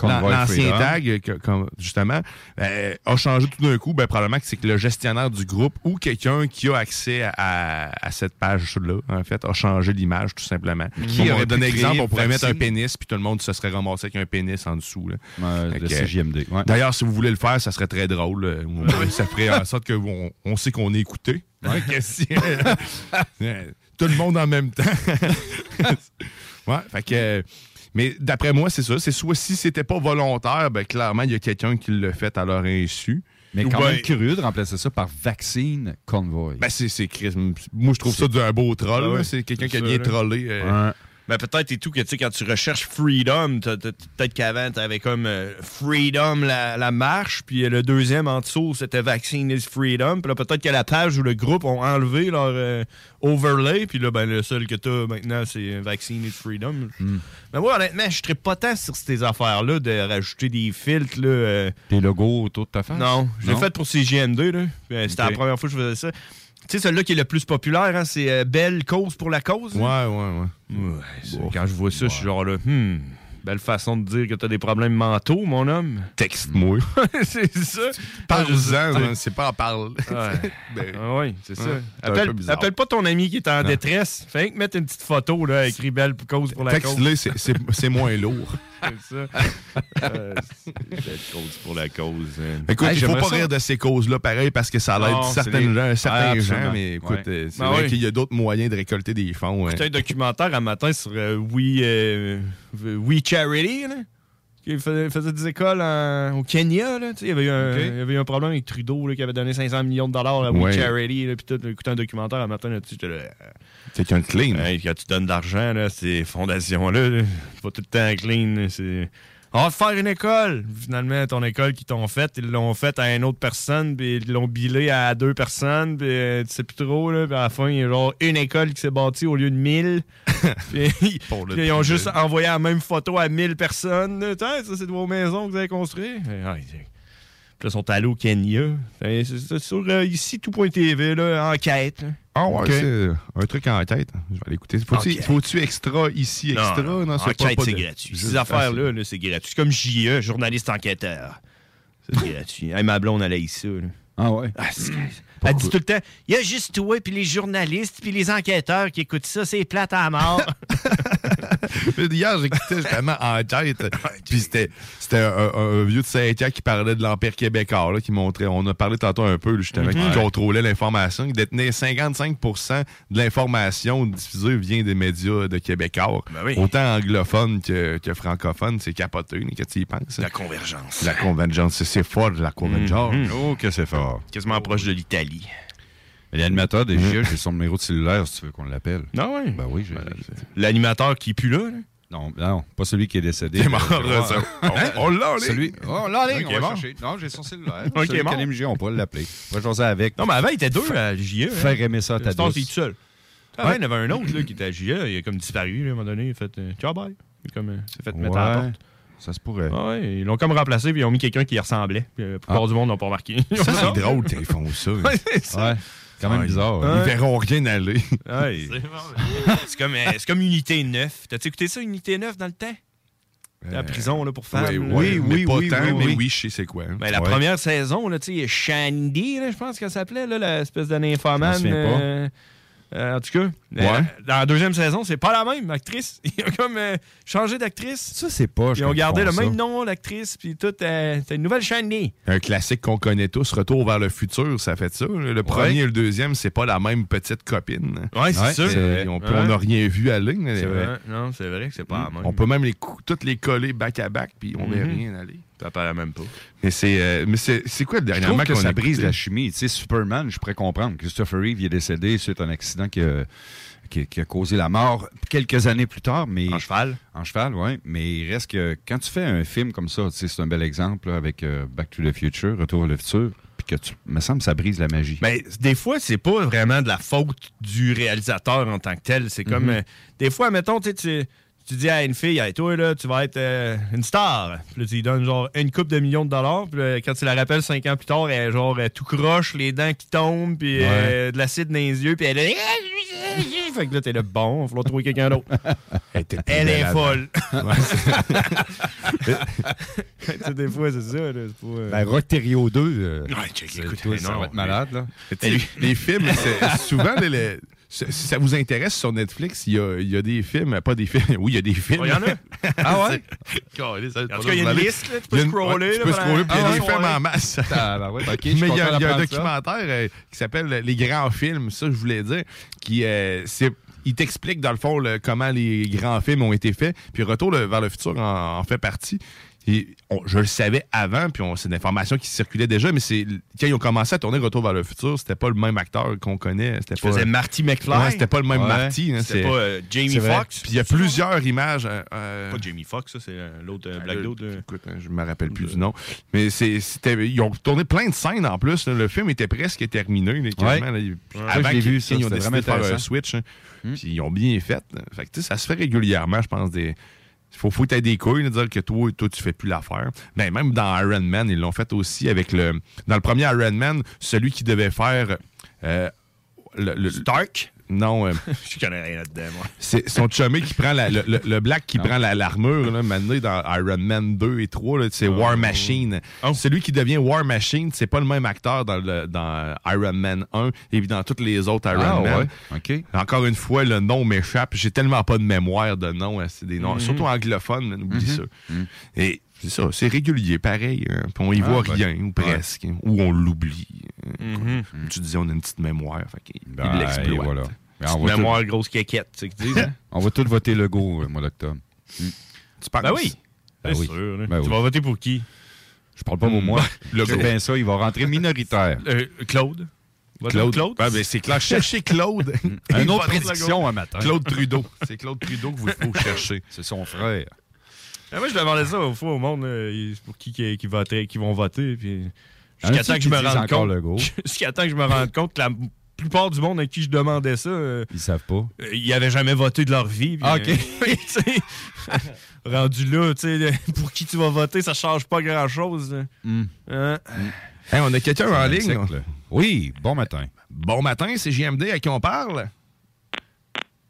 l'ancien tag, que- comme- justement, ben, a changé tout d'un coup, ben, probablement que c'est que le gestionnaire du groupe ou quelqu'un qui a accès à, cette page-là, en fait, a changé l'image, tout simplement. Qui on aurait aurait donné exemple, on pourrait mettre un pénis, puis tout le monde se serait ramassé avec un pénis en dessous. Là. le CJMD, ouais. D'ailleurs, si vous voulez le faire, ça serait très drôle. euh, ça ferait en sorte qu'on on sait qu'on est écouté. Ouais. Que si- tout le monde en même temps. ouais, fait que. Mais d'après moi, c'est ça. C'est soit si c'était pas volontaire, ben clairement, il y a quelqu'un qui l'a fait à leur insu. Mais quand ben- même curieux de remplacer ça par Vaccine Convoy. Ben, c'est. Moi, je trouve ça d'un beau troll. Ah ouais, c'est quelqu'un qui a bien trollé. euh, Ben peut-être et tout que tu sais quand tu recherches Freedom, t'as- t'as- peut-être qu'avant tu avais comme euh, Freedom la, la marche, puis euh, le deuxième en dessous c'était Vaccine is Freedom, puis là peut-être que la page ou le groupe ont enlevé leur euh, overlay, puis là ben le seul que tu as maintenant c'est Vaccine is Freedom. Mais moi honnêtement, je serais pas tant sur ces affaires là de rajouter des filtres là. euh, Des logos autour de ta face? non, je l'ai fait pour CGM2 là. Euh, C'était la première fois que je faisais ça. Tu sais, celui-là qui est le plus populaire, hein, c'est euh, Belle cause pour la cause. Ouais, ouais, ouais. Ouais, c'est- Quand je vois ça, je suis genre là, hmm, belle façon de dire que t'as des problèmes mentaux, mon homme. Texte-moi. c'est ça. Parle-en, Ah, hein, c'est pas en parle. Ouais. Ben, Ah oui, c'est ça. ouais, appelle, pas ton ami qui est en Non. détresse. Fais que mettre une petite photo là, écrit belle cause pour la cause. Texte-le, c'est- moins lourd. C'est ça. Euh, belle cause pour la cause. hein. Écoute, Hey, il faut j'aimerais pas ça. rire de ces causes-là, pareil, parce que ça l'aide c'est certaines les- gens, certains Ah, gens, mais écoute, Ouais. euh, c'est Ben vrai oui. qu'il y a d'autres moyens de récolter des fonds. hein. Écoutez un documentaire un matin sur euh, We, euh, We Charity, là, qui faisait, des écoles en- au Kenya. Là, tu sais, il, y avait eu un, il y avait eu un problème avec Trudeau là, qui avait donné 500 millions de dollars à We Ouais. Charity. Puis tout, écouté un documentaire un matin là, euh, de clean. Hey, quand tu donnes de l'argent, là, ces fondations-là, là, c'est pas tout le temps clean. C'est. On va te faire une école. Finalement, ton école qu'ils t'ont faite, ils l'ont faite à une autre personne, puis ils l'ont billé à deux personnes, puis euh, tu sais plus trop, là, puis à la fin, il y a genre une école qui s'est bâtie au lieu de mille. puis ils- Pour le puis ils ont juste envoyé la même photo à mille personnes. Tiens, ça, c'est de vos maisons que vous avez construites. Puis là, ils sont allés au Kenya. C'est sur euh, ici, tout.tv, là, enquête. Ah ouais, c'est un truc en tête. Je vais l'écouter. Faut-tu extra ici, Non, extra? non, c'est pas- enquête, c'est de- gratuit. juste- Ces affaires-là, là, c'est gratuit. C'est comme JE, journaliste enquêteur. C'est gratuit. Hey, ma blonde, elle a ça. là. Ah ouais? Ah, elle dit tout le temps, il y a juste toi, puis les journalistes, puis les enquêteurs qui écoutent ça, c'est plate à mort. Hier, j'écoutais justement en tête. Puis c'était c'était un, vieux de 5 ans qui parlait de l'Empire québécois, là, qui montrait. On a parlé tantôt un peu, justement, qui Ouais. contrôlait l'information. Il détenait 55% de l'information diffusée vient des médias de Québécois. Ben oui. Autant anglophones que, que francophones. C'est capoté, quand tu y penses. La convergence. La convergence. c'est- fort, la convergence. Mhm. Oh, que c'est fort. Quasiment proche de l'Italie. L'animateur des GIA, j'ai son numéro de cellulaire si tu veux qu'on l'appelle. Non, oui. Ben oui, j'ai. L'animateur qui pue là, là? Non, non, pas celui qui est décédé. Il est mort, ça. Hein? On- l'a en ligne. Celui... Oh, on l'a en ligne, Ok, on va bon. chercher. Non, j'ai son cellulaire. Ok, celui qui GIA, on pourrait l'appeler. On va jaser avec. Non, mais avant, il était deux à JE. hein. Faire aimer ça à ta douce. c'est tout seul. Avant, il y en avait un autre là, qui était à JE. Il a comme disparu là, à un moment donné. Il a fait euh, Ciao, bye. Il euh, s'est fait mettre à la porte. Ça se pourrait. Ah ouais, ils l'ont comme remplacé puis ils ont mis quelqu'un qui y ressemblait. Puis, euh, la plupart Ah. du monde n'ont pas remarqué. Ça, c'est drôle qu'ils font ça. Ouais, c'est ça. Ouais, quand même bizarre. Ils verront rien aller. Ouais. c'est comme, euh, c'est comme Unité 9. T'as-tu écouté ça, Unité 9, dans le temps? La prison là, pour femmes. Oui, oui, mais pas oui, tant, oui, mais oui. oui, je sais c'est quoi. hein. Ben, la Ouais. première saison, là, tu sais, Shandy, là, je pense qu'elle s'appelait, là, l'espèce de nymphomane. Euh, en tout cas, Ouais. euh, dans la deuxième saison, c'est pas la même actrice. Ils ont comme euh, changé d'actrice. Ça, c'est pas. Ils ont gardé le même nom, l'actrice, puis tout. c'est une nouvelle Shandy. Un classique qu'on connaît tous, Retour vers le futur, ça fait ça. Le premier et le deuxième, c'est pas la même petite copine. Ouais, c'est sûr. On n'a rien vu à ligne. Non, c'est vrai que c'est pas la même. On peut même les toutes les coller back à back, puis on verra rien aller. Même pas. Mais c'est euh, mais c'est c'est quoi dernièrement qu'on ça a brise la chimie? Tu sais, Superman, je pourrais comprendre. Christopher Reeve il est décédé suite à un accident qui a, qui a- qui a causé la mort quelques années plus tard. Mais, En cheval. En cheval, oui. Mais il reste que quand tu fais un film comme ça, tu sais, c'est un bel exemple là, avec euh, Back to the Future, Retour vers le futur, puis que tu, me semble que ça brise la magie. Mais des fois, c'est pas vraiment de la faute du réalisateur en tant que tel. C'est comme. Mhm. euh, des fois, mettons, tu sais, tu dis à une fille, hey, toi, là, tu vas être euh, une star. Puis là, tu lui donnes genre une coupe de millions de dollars. Puis là, quand tu la rappelles cinq ans plus tard, elle est genre tout croche, les dents qui tombent, puis euh, de l'acide dans les yeux, puis elle est. Fait que là, t'es là, bon, il va falloir trouver quelqu'un d'autre. Elle est folle. Tu sais, des fois, c'est ça. là, euh, Ben, Rocterio 2, euh, Ouais, check, c'est- écoute, toi, mais ça non, va être malade. Là. Les films, c'est- souvent, les- les- si ça vous intéresse sur Netflix, il y a, il y a des films, pas des films, oui, il y a des films. Oh, il y en a? ah ouais? Calé, ça, En tout cas, il y a une liste, là, tu peux scroller, ouais, Tu là, peux scroller, puis il y a des films en masse. Ah, ben suis Mais il y a, un documentaire euh, qui s'appelle Les grands films, ça, je voulais dire, qui euh, c'est. Il t'explique, dans le fond, le- comment les grands films ont été faits. Puis Retour le- vers le futur en, en fait partie. Et on- je le savais avant, puis c'est une information qui circulait déjà, mais c'est quand ils ont commencé à tourner Retour vers le futur, c'était pas le même acteur qu'on connaît. C'était pas, faisait Marty McFly. Ouais, c'était pas le même Ouais. Marty. hein, C'était c'est- pas, euh, Jamie. Foxx. Puis il y a plusieurs images. euh, euh, Pas Jamie Foxx, ça, c'est euh, l'autre euh, ben, Black. Écoute, hein, je me rappelle plus du nom. Mais c'était, ils ont tourné plein de scènes en plus. là. Le film était presque terminé. là, quasiment, Ouais. là. Avant qu'ils ils ont décidé de faire un switch. hein. Puis ils ont bien fait. que, ça se fait régulièrement, je pense. Des... Faut, faut que des couilles, dire que toi, toi, tu fais plus l'affaire. Mais même dans Iron Man, ils l'ont fait aussi avec le. Dans le premier Iron Man, celui qui devait faire. euh, le- Stark? Non, euh, Je connais rien là-dedans, moi. c'est son chumé qui prend la- le, le- le black qui prend la- l'armure, là, maintenant dans Iron Man 2 et 3, là, c'est War Machine. Celui qui devient War Machine, c'est pas le même acteur dans, le- dans Iron Man 1 et dans toutes les autres Iron Ah, Man. ouais. Encore une fois, le nom m'échappe. J'ai tellement pas de mémoire de nom. hein, C'est des noms, Mhm. surtout anglophones, man, oublie Mhm. ça. Et c'est ça, c'est régulier, pareil. hein, puis on y Ah, voit ben, rien, ou presque. Ou on l'oublie. hein, Mhm. Comme tu disais, on a une petite mémoire. Fait il Ben, l'exploite. voilà. Ben, Petite mémoire tout- grosse ce qu'ils disent. hein? On va tous voter Legault au mois d'octobre. Tu penses? Ben oui. Ben C'est oui. sûr, là. Ben tu oui. vas voter pour qui? Je parle pas pour moi. Le gros. bien ça, il va rentrer minoritaire. Euh, Claude? Claude. Claude? Ah, ben, c'est clair. Cherchez Claude. Une autre prédiction un matin. Claude Trudeau. C'est Claude Trudeau que vous faut chercher. C'est son frère. Ah, moi, je demandais ça au fois au monde, là, pour qui qui, qui, votait- qui vont voter. Puis... Jusqu'à temps que je me rende compte. Jusqu'à temps que je me rende compte que la plupart du monde à qui je demandais ça, euh, Ils savent pas. euh, ils n'avaient jamais voté de leur vie. puis, ok. euh, rendu là, tu sais, pour qui tu vas voter, ça change pas grand-chose. Hmm. Hein? Hey, on a quelqu'un en ligne. Oui, bon matin. Bon matin, c'est JMD à qui on parle?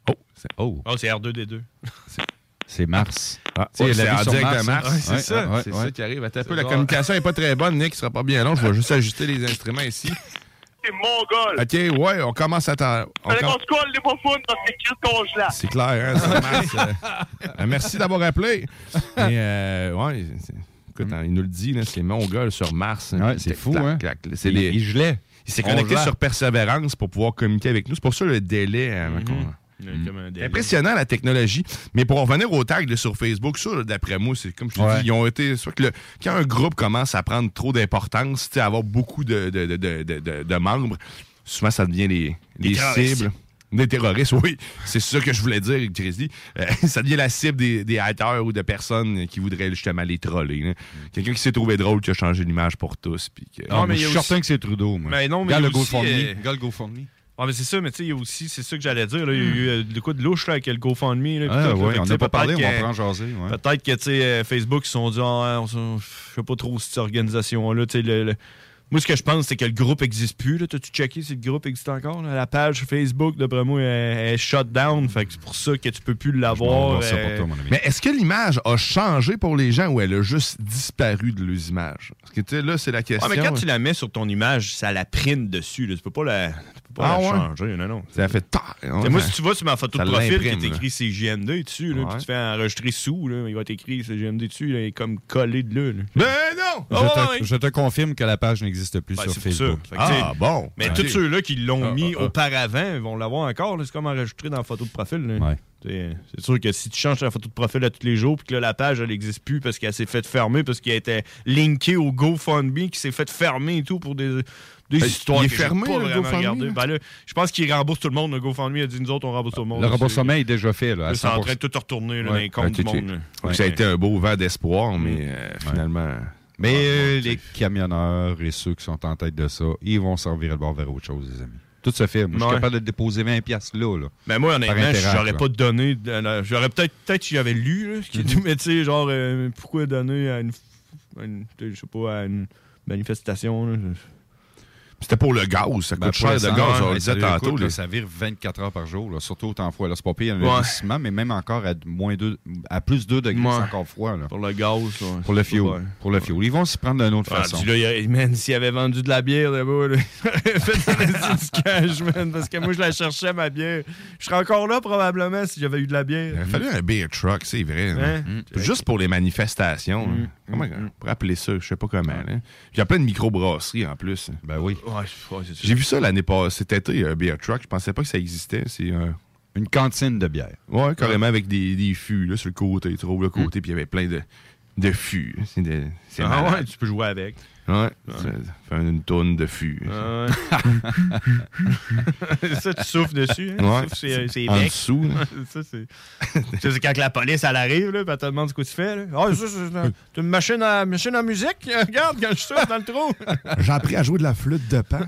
Oh, c'est Oh, Oh, c'est R2D2. C'est Mars. Ah, Tu sais, ouais, la c'est en sur direct Mars, de Mars. hein? Ouais, c'est Ouais, ça. ouais, c'est ouais. ça qui arrive. Attends un peu, la communication n'est pas très bonne, Nick. Ce sera pas bien long. Je vais juste ajuster les instruments ici. C'est mongol. OK, ouais, on commence à t'en... on com- se colle les que Chris congelant. C'est clair, hein, ça marche. euh. Euh, merci d'avoir appelé. Mais, euh, ouais, c'est- écoute, hein, il nous le dit, là, c'est Mongol sur Mars. Ouais, c'est fou, hein? C'est Il- des- il gelait. Il s'est On connecté sur Persévérance pour pouvoir communiquer avec nous. C'est pour ça le délai. avant qu'on- Impressionnant la technologie. Mais pour en revenir au tag là, sur Facebook, ça, d'après moi, c'est comme je te Ouais. dis, ils ont été. Soit que le- quand un groupe commence à prendre trop d'importance, à avoir beaucoup de, de, de, de, de- de- de membres, souvent ça devient les, cibles. Des terroristes, oui. C'est ça que je voulais dire, Grizzly. Euh, ça devient la cible des, des haters ou de personnes qui voudraient justement les troller. Quelqu'un qui s'est trouvé drôle, qui a changé l'image pour tous. Puis que... Non, mais moi, il y je a suis aussi- certain que c'est Trudeau. Moi. Mais non, mais Regarde le GoFundMe. euh. Ouais, mais c'est ça, mais tu sais, il y a aussi, c'est ça que j'allais dire. Là, il y a eu euh, de quoi de louche là, avec le GoFundMe. Là, Ah, ouais, on n'a pas parlé, on peut-être va que- prendre jaser. ouais. Peut-être que tu sais, euh, Facebook, ils se sont dit, s'en- je sais pas trop cette organisation-là. tu sais, le- le- Moi, ce que je pense, c'est que le groupe n'existe plus. là. T'as-tu checké si le groupe existe encore? là? La page Facebook, d'après moi, elle est shut down. Fait que c'est pour ça que tu peux plus l'avoir. voir ça pour euh, toi, mon ami. Mais est-ce que l'image a changé pour les gens ou elle a juste disparu de leurs images? Parce que tu sais, là, c'est la question. Ouais, mais quand tu la mets sur ton image, ça la print dessus. Là. Tu peux pas la, peux pas Ah la ouais? changer. Non, non. Ça fait tard. T'sais, moi, si tu vois sur ma photo de profil qui est écrit CGMD dessus, là, Ouais. puis tu fais enregistrer sous, là, il va écrit CGMD dessus, là, il est comme collé de là. là. Ben non! Je, Ah, te, ouais. je te confirme que la page n'existe plus Ben, sur. Facebook. Que, Ah, bon. Mais tous ceux-là qui l'ont Ah, mis ah, ah. auparavant vont l'avoir encore. C'est comme enregistré dans la photo de profil. là. C'est sûr que si tu changes ta photo de profil à tous les jours, puis que là, la page, elle n'existe plus parce qu'elle s'est faite fermer, parce qu'elle était linkée au GoFundMe, qui s'est fait fermer et tout pour des, des Euh, histoires il est que fermé, pas le vraiment? Ben là, je pense qu'il rembourse tout le monde. Le GoFundMe a dit, nous autres, on rembourse tout le monde. Le remboursement est déjà fait. Là, c'est en 100%. train de tout retourner là, dans les comptes du ok. monde. Donc, ça a été un beau vent d'espoir, mais euh, finalement. Mais Ah, euh, bon, les camionneurs et ceux qui sont en tête de ça, ils vont s'en virer le bord vers autre chose, les amis. Tout se fait. Moi, je suis Ouais. capable de déposer 20$ piastres là, là. Mais moi, honnêtement, j'aurais pas donné. J'aurais peut-être, peut-être si j'avais lu, là, ce Mhm. mais tu sais, genre, euh, pourquoi donner à une, à je sais pas, à une manifestation, là, C'était pour le gaz. Ça coûte Ben, cher de pour gaz, on le ouais, disait ça tantôt. coûte, là. ça vire 24 heures par jour, là, surtout au temps froid. Là, c'est pas pire un Ouais. investissement, mais même encore à moins 2, à plus 2 degrés, Ouais. c'est encore froid. Là. pour le gaz. ouais, Pour le pas- Pour le fuel. Ils vont s'y prendre d'une autre Ah, façon. s'il avait vendu de la bière là-bas, là, aurait fait du cash, man, parce que moi, je la cherchais, ma bière. Je serais encore là, probablement, si j'avais eu de la bière. Il a fallu un beer truck, c'est vrai. là. Hein? Mm. Juste pour les manifestations. Mm. là. Comment on pourrait appeler ça? Je sais pas comment. Puis Il y a plein de microbrasseries en plus. Ben oui. Ouais, ouais. J'ai vu ça l'année passée, cet été, un beer truck. Je pensais pas que ça existait. C'est un. Une cantine de bière. Ouais, carrément avec des, des fûts là, sur le côté. Tu le côté, puis il y avait plein de, de fûts. C'est de- Ah malade. ouais, tu peux jouer avec. Ouais, fait une tonne de. Ah ouais. ça, tu souffles dessus. Hein? Ouais. Ses En dessous, ça, c'est... c'est quand la police, elle arrive, là, puis elle te demande ce que tu fais. Là. Ah, ça, c'est une, machine à, machine à musique? Regarde, quand je souffle dans le trou. J'ai appris à jouer de la flûte de pan.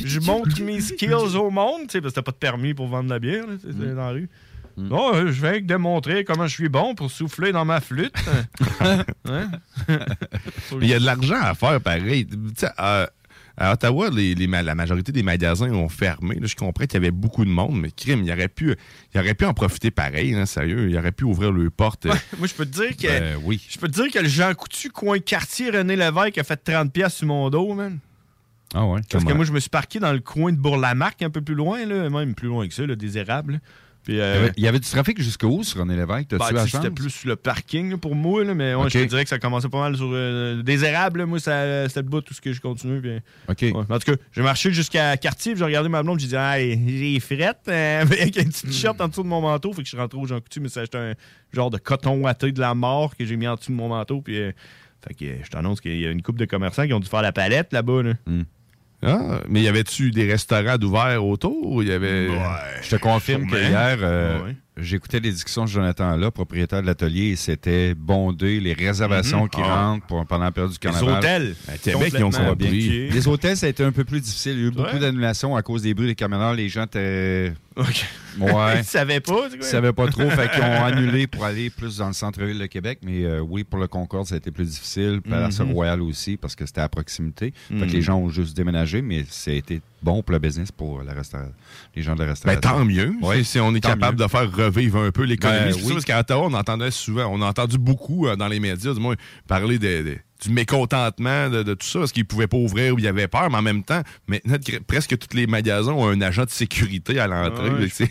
je montre mes skills au monde, tu sais, parce que t'as pas de permis pour vendre de la bière, là, c'est dans la rue. Non, euh, je viens que démontrer comment je suis bon pour souffler dans ma flûte. Hein? Mais il y a de l'argent à faire pareil. Euh, À Ottawa, les, les ma- la majorité des magasins ont fermé. Là, je comprends qu'il y avait beaucoup de monde, mais crime, il aurait pu, il aurait pu en profiter pareil, hein, sérieux. Il aurait pu ouvrir le porte. Moi, je peux te dire que. Ben oui. Je peux te dire que le Jean Coutu, coin quartier René Lévesque, a fait 30$ piastres sur mon dos, man. Ah ouais? Parce que moi, je me suis parqué dans le coin de Bourg-la-Marque, un peu plus loin, là, même plus loin que ça, là, des érables. là. Puis, Il y euh, avait- il y avait du trafic jusqu'où sur René Lévesque? T'as-tu bah, c'était plus sur le parking là, pour moi, là, mais ouais, je te dirais que ça commençait pas mal sur euh, des érables. là. moi, ça- c'était le bout, tout ce que je continue. Puis, ouais. En tout cas, j'ai marché jusqu'à Cartier, puis j'ai regardé ma blonde, j'ai dit, ah, j'ai frette, euh, avec un Hmm. petit t-shirt en dessous de mon manteau. Fait que je suis rentré au Jean Coutu, mais c'est acheté un genre de coton ouaté de la mort que j'ai mis en dessous de mon manteau. Puis, fait que je t'annonce qu'il y a une couple de commerçants qui ont dû faire la palette là-bas. Là. Ah, mais y avait-tu des restaurants d'ouverts autour? Il y avait. Je te confirme que Sûrement. hier, euh, Ouais. j'écoutais les discussions de Jonathan là, propriétaire de l'atelier, et c'était bondé, les réservations Mhm. qui Ah. rentrent pour- pendant la période du carnaval. hôtels. À Québec, ils ont Ça bien. Les hôtels, ça a été un peu plus difficile. Il y a eu beaucoup d'annulations à cause des bruits des camionneurs. Les gens étaient... OK. Ouais. Ils savaient pas, Ils savaient pas trop, fait qu'ils ont annulé pour aller plus dans le centre-ville de Québec. Mais euh, oui, pour le Concorde, ça a été plus difficile. Palace Mhm. Royal aussi, parce que c'était à proximité. Fait Mhm. que les gens ont juste déménagé, mais ça a été bon pour le business, pour la les gens de la Ben, restauration. tant mieux. Ouais, si, on est tant capable mieux. de faire revivre un peu l'économie. Ben, oui. parce qu'à Ottawa, on entendait souvent, on a entendu beaucoup euh, dans les médias, du moins, parler de- de- du mécontentement de, de tout ça, parce qu'ils pouvaient pas ouvrir ou il y avait peur, mais en même temps, maintenant, que- presque tous les magasins ont un agent de sécurité à l'entrée. Ouais, c'est-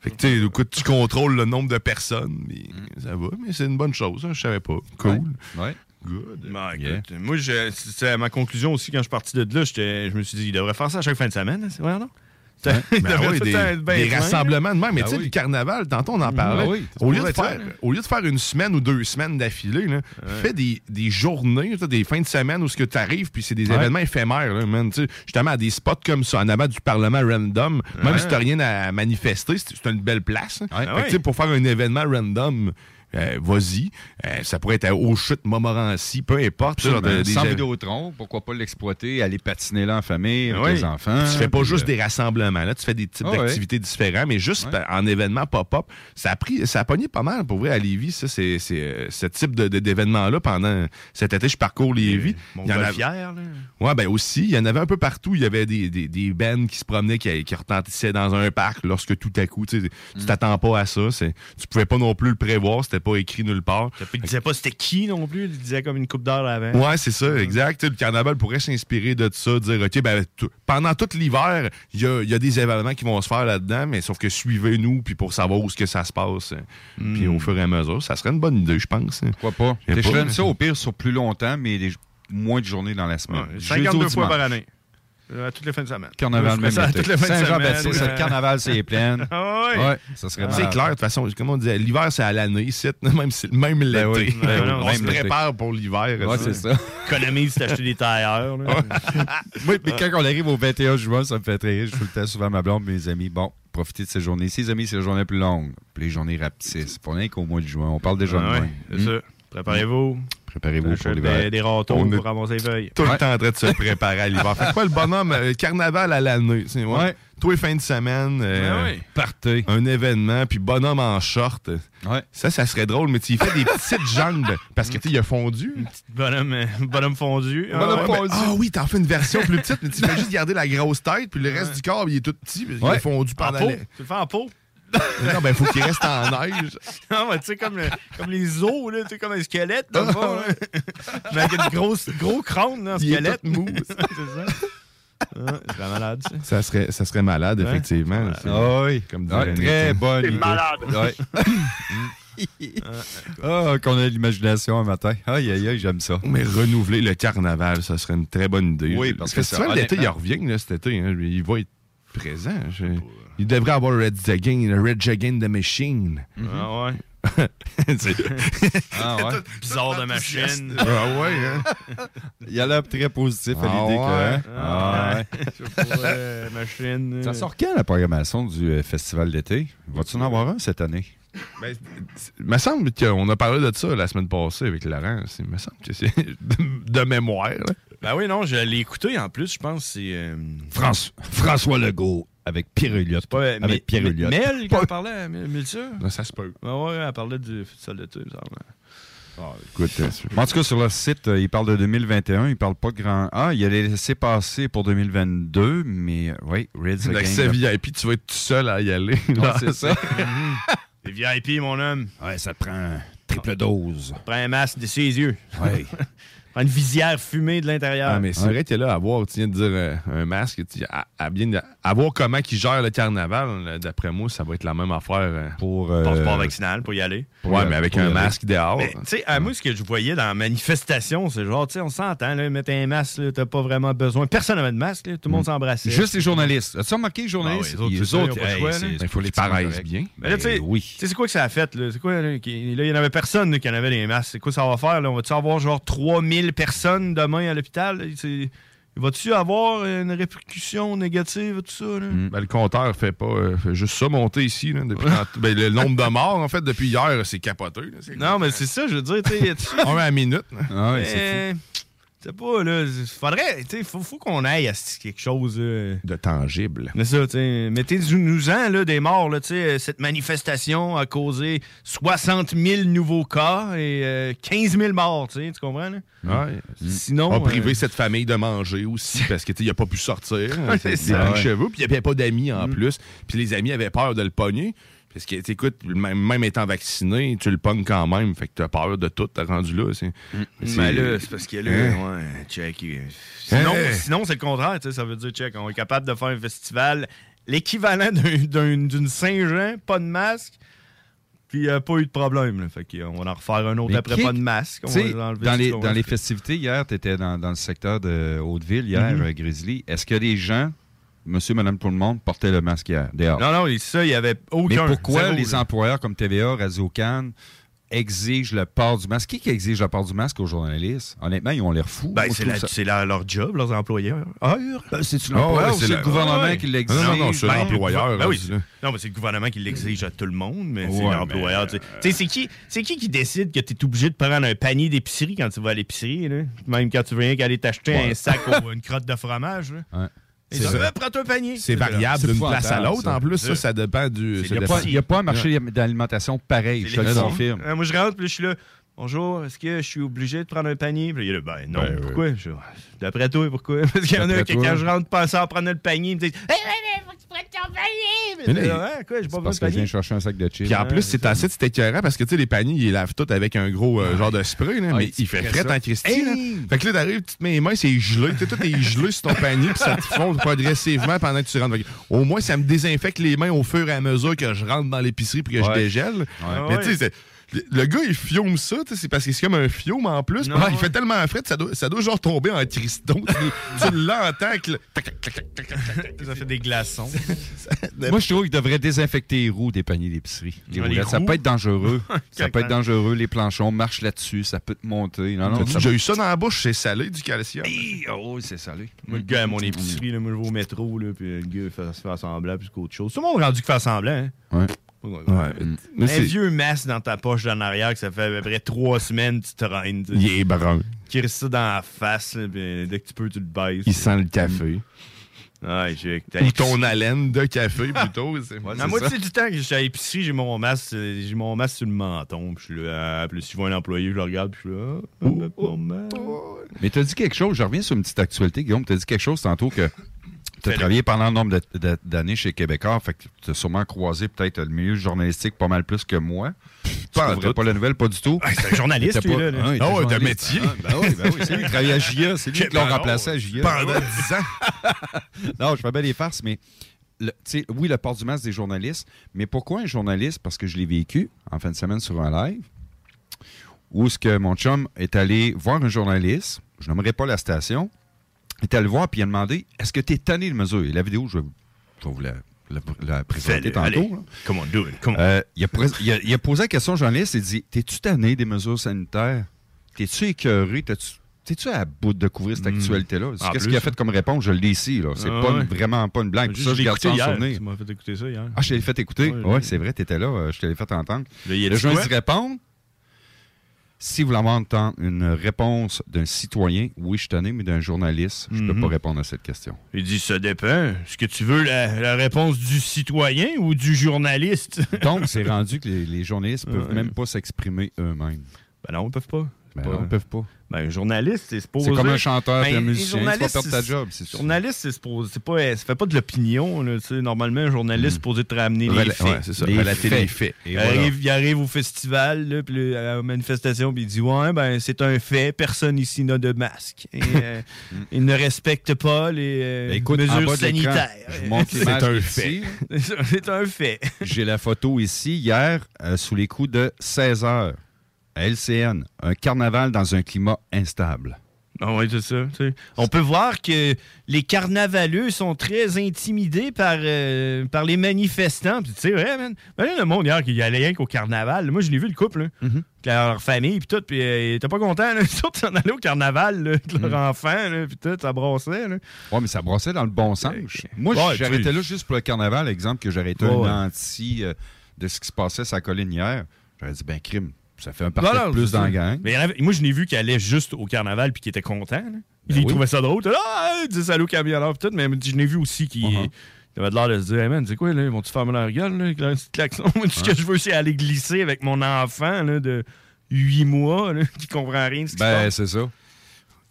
Fait que, tu sais, écoute, tu contrôles le nombre de personnes, mais Mm. ça va, mais c'est une bonne chose, hein, je savais pas. Cool. Ouais. Good. Yeah. écoute, Moi, je- c'est ma conclusion aussi quand je suis parti de là. Je me suis dit, il devrait faire ça à chaque fin de semaine. hein, C'est vrai, non? Il Ben oui, des, des rassemblements de même. Mais Ben tu sais, oui. le carnaval, tantôt on en parlait. Ben oui, ça au, lieu de faire, au lieu de faire une semaine ou deux semaines d'affilée, fais des, des journées, des fins de semaine où ce que tu arrives, puis c'est des Ouais. événements éphémères. Là, man, justement, à des spots comme ça, en avant du Parlement random, même si tu rien à manifester, c'est une belle place. hein. Fait pour faire un événement random, euh, vas-y. Euh, ça pourrait être à Auchute, Montmorency, peu importe. de- des Sans Vidéotron, pourquoi pas l'exploiter, aller patiner là en famille avec Oui. les enfants. Tu fais pas puis, juste euh, des rassemblements, là, tu fais des types Ah ouais. d'activités différents, mais juste Ouais. en événement pop-up. Ça a pris, ça a pogné pas mal pour vrai à Lévis, ça, c'est, c'est, ce type de, de- d'événement-là pendant cet été, je parcours Lévis. Il y en a- Montgolfière, là. Ouais, ben aussi, il y en avait un peu partout. Il y avait des, des, des bands qui se promenaient, qui, qui retentissaient dans un parc lorsque tout à coup, tu Mm. t'attends pas à ça. C'est, tu pouvais pas non plus le prévoir, c'était pas écrit nulle part. Il disait pas c'était qui non plus. Il disait comme une coupe d'heure avant. Ouais, c'est ça, exact. Le carnaval pourrait s'inspirer de ça, dire, OK, ben, pendant tout l'hiver, il y a, il y a des événements qui vont se faire là-dedans, mais sauf que suivez-nous, puis pour savoir où ce que ça se passe, Hmm. puis au fur et à mesure, ça serait une bonne idée, je pense. Pourquoi pas? Je ça au pire sur plus longtemps, mais des- moins de journées dans la semaine. Ouais, Jeudi 52 au fois par année. Euh, À toutes les fins de semaine. Carnaval Je même ça été. de. Saint-Jean-Baptiste, euh. le carnaval, c'est plaines. Ah. Ouais, ça serait C'est malade. clair, de toute façon, comme on disait, l'hiver, c'est à l'année, ici, même, c'est- même l'été. oui, ben oui, on même se prépare pour l'hiver. Ouais, c'est ça. Économise, c'est acheter des tailleurs. là. Moi, mais quand on arrive au 21 juin, ça me fait très rire. Je fais le temps souvent à ma blonde, mes amis. Bon, profitez de ces journées. Si les amis, c'est la journée plus longue. Puis les journées rapetissent. Pas rien qu'au mois de juin. On parle déjà de Ah ouais, moins. c'est ça. Préparez-vous. Préparez-vous pour l'hiver. Des, des râteaux pour est ramasser les feuilles. Tout Ouais. le temps en train de se préparer à l'hiver. Fait quoi, le bonhomme, euh, carnaval à l'année. c'est- Ouais. Ouais. Tous les fins de semaine, euh. Partez. un événement, puis bonhomme en short. Ouais. Ça, ça serait drôle, mais tu il fait des petites jambes parce que tu sais, il a fondu. Bonhomme, euh, bonhomme fondu. Ah Bonhomme ouais, fondu. Ah oui, t'en fais une version plus petite, mais tu fais juste garder la grosse tête, puis le reste du corps, il est tout petit, puis il est fondu En pendant Tu le fais en pot. Non, ben, faut qu'il reste en neige. Non, mais tu sais, comme, comme les os, là, tu sais, comme un squelette, dans le fond, là. Mais avec une grosse, gros crâne, là, un squelette. mou. c'est ça. Ah, c'est vraiment malade, ça. Ça serait, ça serait malade, Ouais. effectivement. Ah oui. Comme Ah, très Nathan. bonne T'es idée. malade. Ouais. Ah, qu'on a l'imagination un matin. Aïe, aïe, aïe, j'aime ça. Mais renouveler le carnaval, ça serait une très bonne idée. Oui, parce le que festival ça, d'été, il revient là, cet été. hein. Il va être présent. Je- Il devrait avoir Red Again, le Red Again the Machine. Ah ouais. C'est- Ah ouais. Bizarre de machine. ah ouais, hein? Il a l'air très positif à Ah l'idée ouais. que. hein? Ah ouais. Je sais pas, euh, machine. Ça euh, sort quand la programmation du euh, festival d'été? Va-tu en avoir un cette année? Ben, il me semble qu'on a parlé de ça la semaine passée avec Laurent. C'est- Il me semble que c'est de, de mémoire. là. Ben oui, non, je l'ai écouté en plus, je pense. C'est. euh, France, François Legault avec Pierre Elliott. pas, euh, avec mais- Pierre mais- Elliott. Mel, quand elle parlait, Mel- Melissa. Non, ça se peut. Ah ouais, elle parlait du festival d'été, il me semble. écoute, euh, En tout cas, sur le site, euh, il parle de 2021. Il parle pas de grand. Ah, il a laissé passer pour 2022, mais euh, oui, Reds L'accès. VIP, tu vas être tout seul à y aller. Ouais, c'est ça. Les VIP, mon homme. Ouais, ça te prend triple dose. Prends un masque de ses yeux. Ouais. Prends une visière fumée de l'intérieur. Ah, mais c'est vrai que là, à voir, tu viens de dire euh, un masque, tu- à, à bien, à voir comment ils gèrent le carnaval, là, d'après moi, ça va être la même affaire. euh, Pour. Passeport vaccinal pour y aller. Ouais, mais avec pour y un masque dehors. Mais, tu sais, à moi, ce que je voyais dans la manifestation, c'est genre, tu sais, on s'entend, là, mettre un masque, t'as pas vraiment besoin. Personne n'avait de masque, là, tout le monde s'embrassait. Juste les journalistes. As-tu remarqué les journalistes? Ah ouais, les autres. Il faut les paraissent bien. Mais là, tu sais, oui. c'est quoi que ça a fait? Là? C'est quoi? Là, il n'y en avait personne là, qui en avait des masques. C'est quoi ça va faire? Là? On va-tu avoir genre 3000 personnes demain à l'hôpital? C'est- Va-tu avoir une répercussion négative, tout ça? Là? Ben, le compteur fait pas euh, fait juste ça monter ici. Là, depuis quand- ben, le nombre de morts, en fait, depuis hier, c'est là, c'est- Non, mais c'est ça, je veux dire, tu Un à la minute. Ah ouais, C'est pas, là. Faudrait, tu sais, faut, faut qu'on aille à quelque chose. euh, De tangible. Mais ça, tu sais, mettez-nous-en, là, des morts, là, tu sais. Cette manifestation a causé 60 000 nouveaux cas et euh, 15 000 morts, tu sais, tu comprends, là? Ouais. Sinon. On a privé euh, cette famille de manger aussi parce qu'il n'a pas pu sortir. C'est Ouais. cheveux. Puis il n'y avait pas d'amis en plus. Puis les amis avaient peur de le pogner. Parce que, écoute, même, même étant vacciné, tu le pognes quand même. Fait que tu as peur de tout, t'as rendu là. C'est, c'est- Mais là, c'est parce que là, Hein? ouais, check. euh, Sinon, Hein? sinon c'est le contraire, tu sais, ça veut dire, check, on est capable de faire un festival, l'équivalent d'un- d'un- d'une Saint-Jean, pas de masque, puis euh, pas eu de problème. là. Fait qu'on va en refaire un autre Mais après, pas de masque. on va dans les, dans les festivités, hier, tu étais dans, dans le secteur de Hauteville, hier, Mhm. euh, Grizzly. Est-ce que les gens, monsieur, madame, tout le monde, portaient le masque hier, dehors? Non, non, ça, il y avait Mais aucun. pourquoi zéro, les là. employeurs comme TVA, Radio-Can exigent le port du masque? Qui, qui exige le port du masque aux journalistes? Honnêtement, ils ont l'air fous. Ben, c'est leur job, leurs employeurs. Ah, C'est-tu Ah l'employeur ouais, ou c'est c'est le gouvernement ouais. qui l'exige? Non, non, non, c'est Ben, l'employeur. ben oui. Non, mais c'est le gouvernement qui l'exige à tout le monde, mais c'est l'employeur. sais, c'est qui, c'est qui qui décide que tu es obligé de prendre un panier d'épicerie quand tu vas à l'épicerie? Même quand tu veux rien qu'aller t'acheter Ouais. un sac ou une crotte de fromage, là? Prends-toi un panier. C'est variable d'une place à l'autre. En plus, ça, ça dépend du. Il n'y a, pas un marché d'alimentation pareil, je te le confirme. Moi, je rentre, puis là, je suis là. Bonjour, est-ce que je suis obligé de prendre un panier? Puis il est là, ben non, Ben, pourquoi? D'après toi, pourquoi? Parce qu'il y en a toi. quand je rentre penser à prendre le panier, ils me disent Hey, hey, hey, faut que tu prennes ton panier! Mais Mais là, là, hein, quoi, j'ai pas C'est besoin parce de que je panier. viens chercher un sac de chips. Puis en plus, c'est assez c'était écœurant parce que tu sais, les paniers, ils lavent tout avec un gros euh, genre de spray, là, Ah, mais il fait frais en. Hey! Fait que là, t'arrives, tu te mets les mains, c'est gelé. Tu sais, tout est gelé sur ton panier, puis ça te fond progressivement pendant que tu rentres. Au moins, ça me désinfecte les mains au fur et à mesure que je rentre dans l'épicerie puis que je dégèle. Mais tu sais, c'est- le- gars, il fiume ça, tu sais, c'est parce que c'est comme un fiume en plus. Non, Ah, il ouais. fait tellement frais que ça doit, ça doit genre tomber en criston. tu l'entends. que le- tac, tac, tac, tac, tac, tac. Ça fait des glaçons. Moi, je trouve qu'ils devraient désinfecter les roues des paniers d'épicerie. Les roulettes. les ça roues? peut être dangereux. ça peut être dangereux. Les planchons marchent là-dessus. Ça peut te monter. Non, non, déjà eu ça dans la bouche? C'est salé, du calcium. Oh, c'est salé. Moi, le gars à mon épicerie, là, moi, je vais au métro, là, puis le gars fait, se fait semblant plus qu'autre chose. Tout le monde rendu que faire semblant, hein? Ouais. Ouais. Mais un vieux masque dans ta poche d'en arrière que ça fait à peu près trois semaines que tu traînes. tu sais. Il est brun. Qui reste ça dans la face, là, puis dès que tu peux, tu le baisses. Il sent le café. J'ai. Ou ton haleine de café, plutôt. ouais, La moitié ça. du temps que je suis à l'épicerie, j'ai mon masque, j'ai mon masque sur le menton. Puis je suis là, ah, puis si je vois un employé, je le regarde, puis je suis là, ah, Oh, masque. Mais tu as dit quelque chose. Je reviens sur une petite actualité, Guillaume. Tu as dit quelque chose tantôt que tu as travaillé pendant un nombre d'années chez Québécois. Fait que tu as sûrement croisé peut-être le milieu journalistique pas mal plus que moi. Tu tout. pas la nouvelle, pas du tout. Ah, c'est un journaliste, lui, pas- là, là. Ah, Ah de métier. Ah, ben oui, ben oui, c'est lui qui travaillait à JA. C'est lui qui l'a non, remplacé à JA. Pendant 10 ans. non, je fais bien des farces, mais le- oui, le port du masque des journalistes, mais pourquoi un journaliste? Parce que je l'ai vécu en fin de semaine sur un live, où est-ce que mon chum est allé voir un journaliste, je n'aimerais pas la station, est allé le voir puis il a demandé Est-ce que tu es tanné de mesure? Et la vidéo, je vais, vous la, la- la présenter tantôt. allez. Come on, do it, come on. Euh, il, a pres- il a- il a posé la question au journaliste et dit T'es-tu tanné des mesures sanitaires? T'es-tu écœuré? T'es-tu à bout de couvrir cette Mm. actualité-là? Qu'est-ce qu'il a fait comme réponse? Je l'ai ici. là. C'est Ah pas ouais. vraiment pas une blague. Ça, je garde ça en écouté hier. souvenir. Tu m'as fait écouter ça hier. Ah, je te l'ai fait écouter Oui, ouais. c'est vrai, tu étais là. euh, Je te l'ai fait entendre. Il a Le journaliste répond Si vous voulez entendre une réponse d'un citoyen, oui, je suis tanné, mais d'un journaliste, je ne peux Mhm. pas répondre à cette question. Il dit ça dépend. Est-ce que tu veux la, la réponse du citoyen ou du journaliste? Donc, c'est rendu que les, les journalistes ne peuvent Ouais. même pas s'exprimer eux-mêmes. Ben non, ils peuvent pas. Ben non, ils peuvent pas. Ben, un journaliste, c'est supposé. C'est comme un chanteur Ben, et un les musicien, tu vas perdre ta c'est- job, c'est sûr. Journaliste, c'est supposé. C'est pas, ça fait pas de l'opinion. là, tu sais. Normalement, un journaliste, c'est supposé te ramener les Rela- faits. ouais, c'est ça, relater les faits. Et il, voilà. arrive, il arrive au festival, là, puis à la manifestation, puis il dit Ouais, ben, c'est un fait, personne ici n'a de masque. Et, euh, il ne respecte pas les euh, Écoute, en mesures sanitaires. l'image un ici. c'est un fait. J'ai la photo ici, hier, euh, sous les coups de 16 heures, à LCN. Un carnaval dans un climat instable. Ah oui, c'est ça. On peut voir que les carnavaleux sont très intimidés par, euh, par les manifestants. Puis, tu sais, man. Là, le monde hier qui y allait rien qu'au carnaval. Moi, je l'ai vu, le couple, là, Mm-hmm. avec leur famille, puis tout. Puis, euh, ils étaient pas contents. Là. Ils sont allaient au carnaval, là, avec Mm. leur enfant, là, puis tout, ça brassait. Là. Ouais, mais ça brossait dans le bon sens. Moi, Ouais, j'arrêtais là juste pour le carnaval, exemple, que été Ouais, un ouais. anti euh, de ce qui se passait sur la colline hier. J'aurais dit, ben, crime, ça fait un Non, parti non, de plus dans la gang. Mais il moi, je l'ai vu qui allait juste au carnaval puis qui était content. il Ben oui. trouvait ça drôle. Ah, il disait salut au camionneur tout. Mais je l'ai vu aussi qui Uh-huh. il avait de l'air de se dire Hey man, c'est quoi, là? Ils vont-tu fermer leur gueule, là, avec leur petit klaxon? Ce que je veux, c'est aller glisser avec mon enfant là, de 8 mois là, qui comprend rien de ce qui se Ben, c'est ça.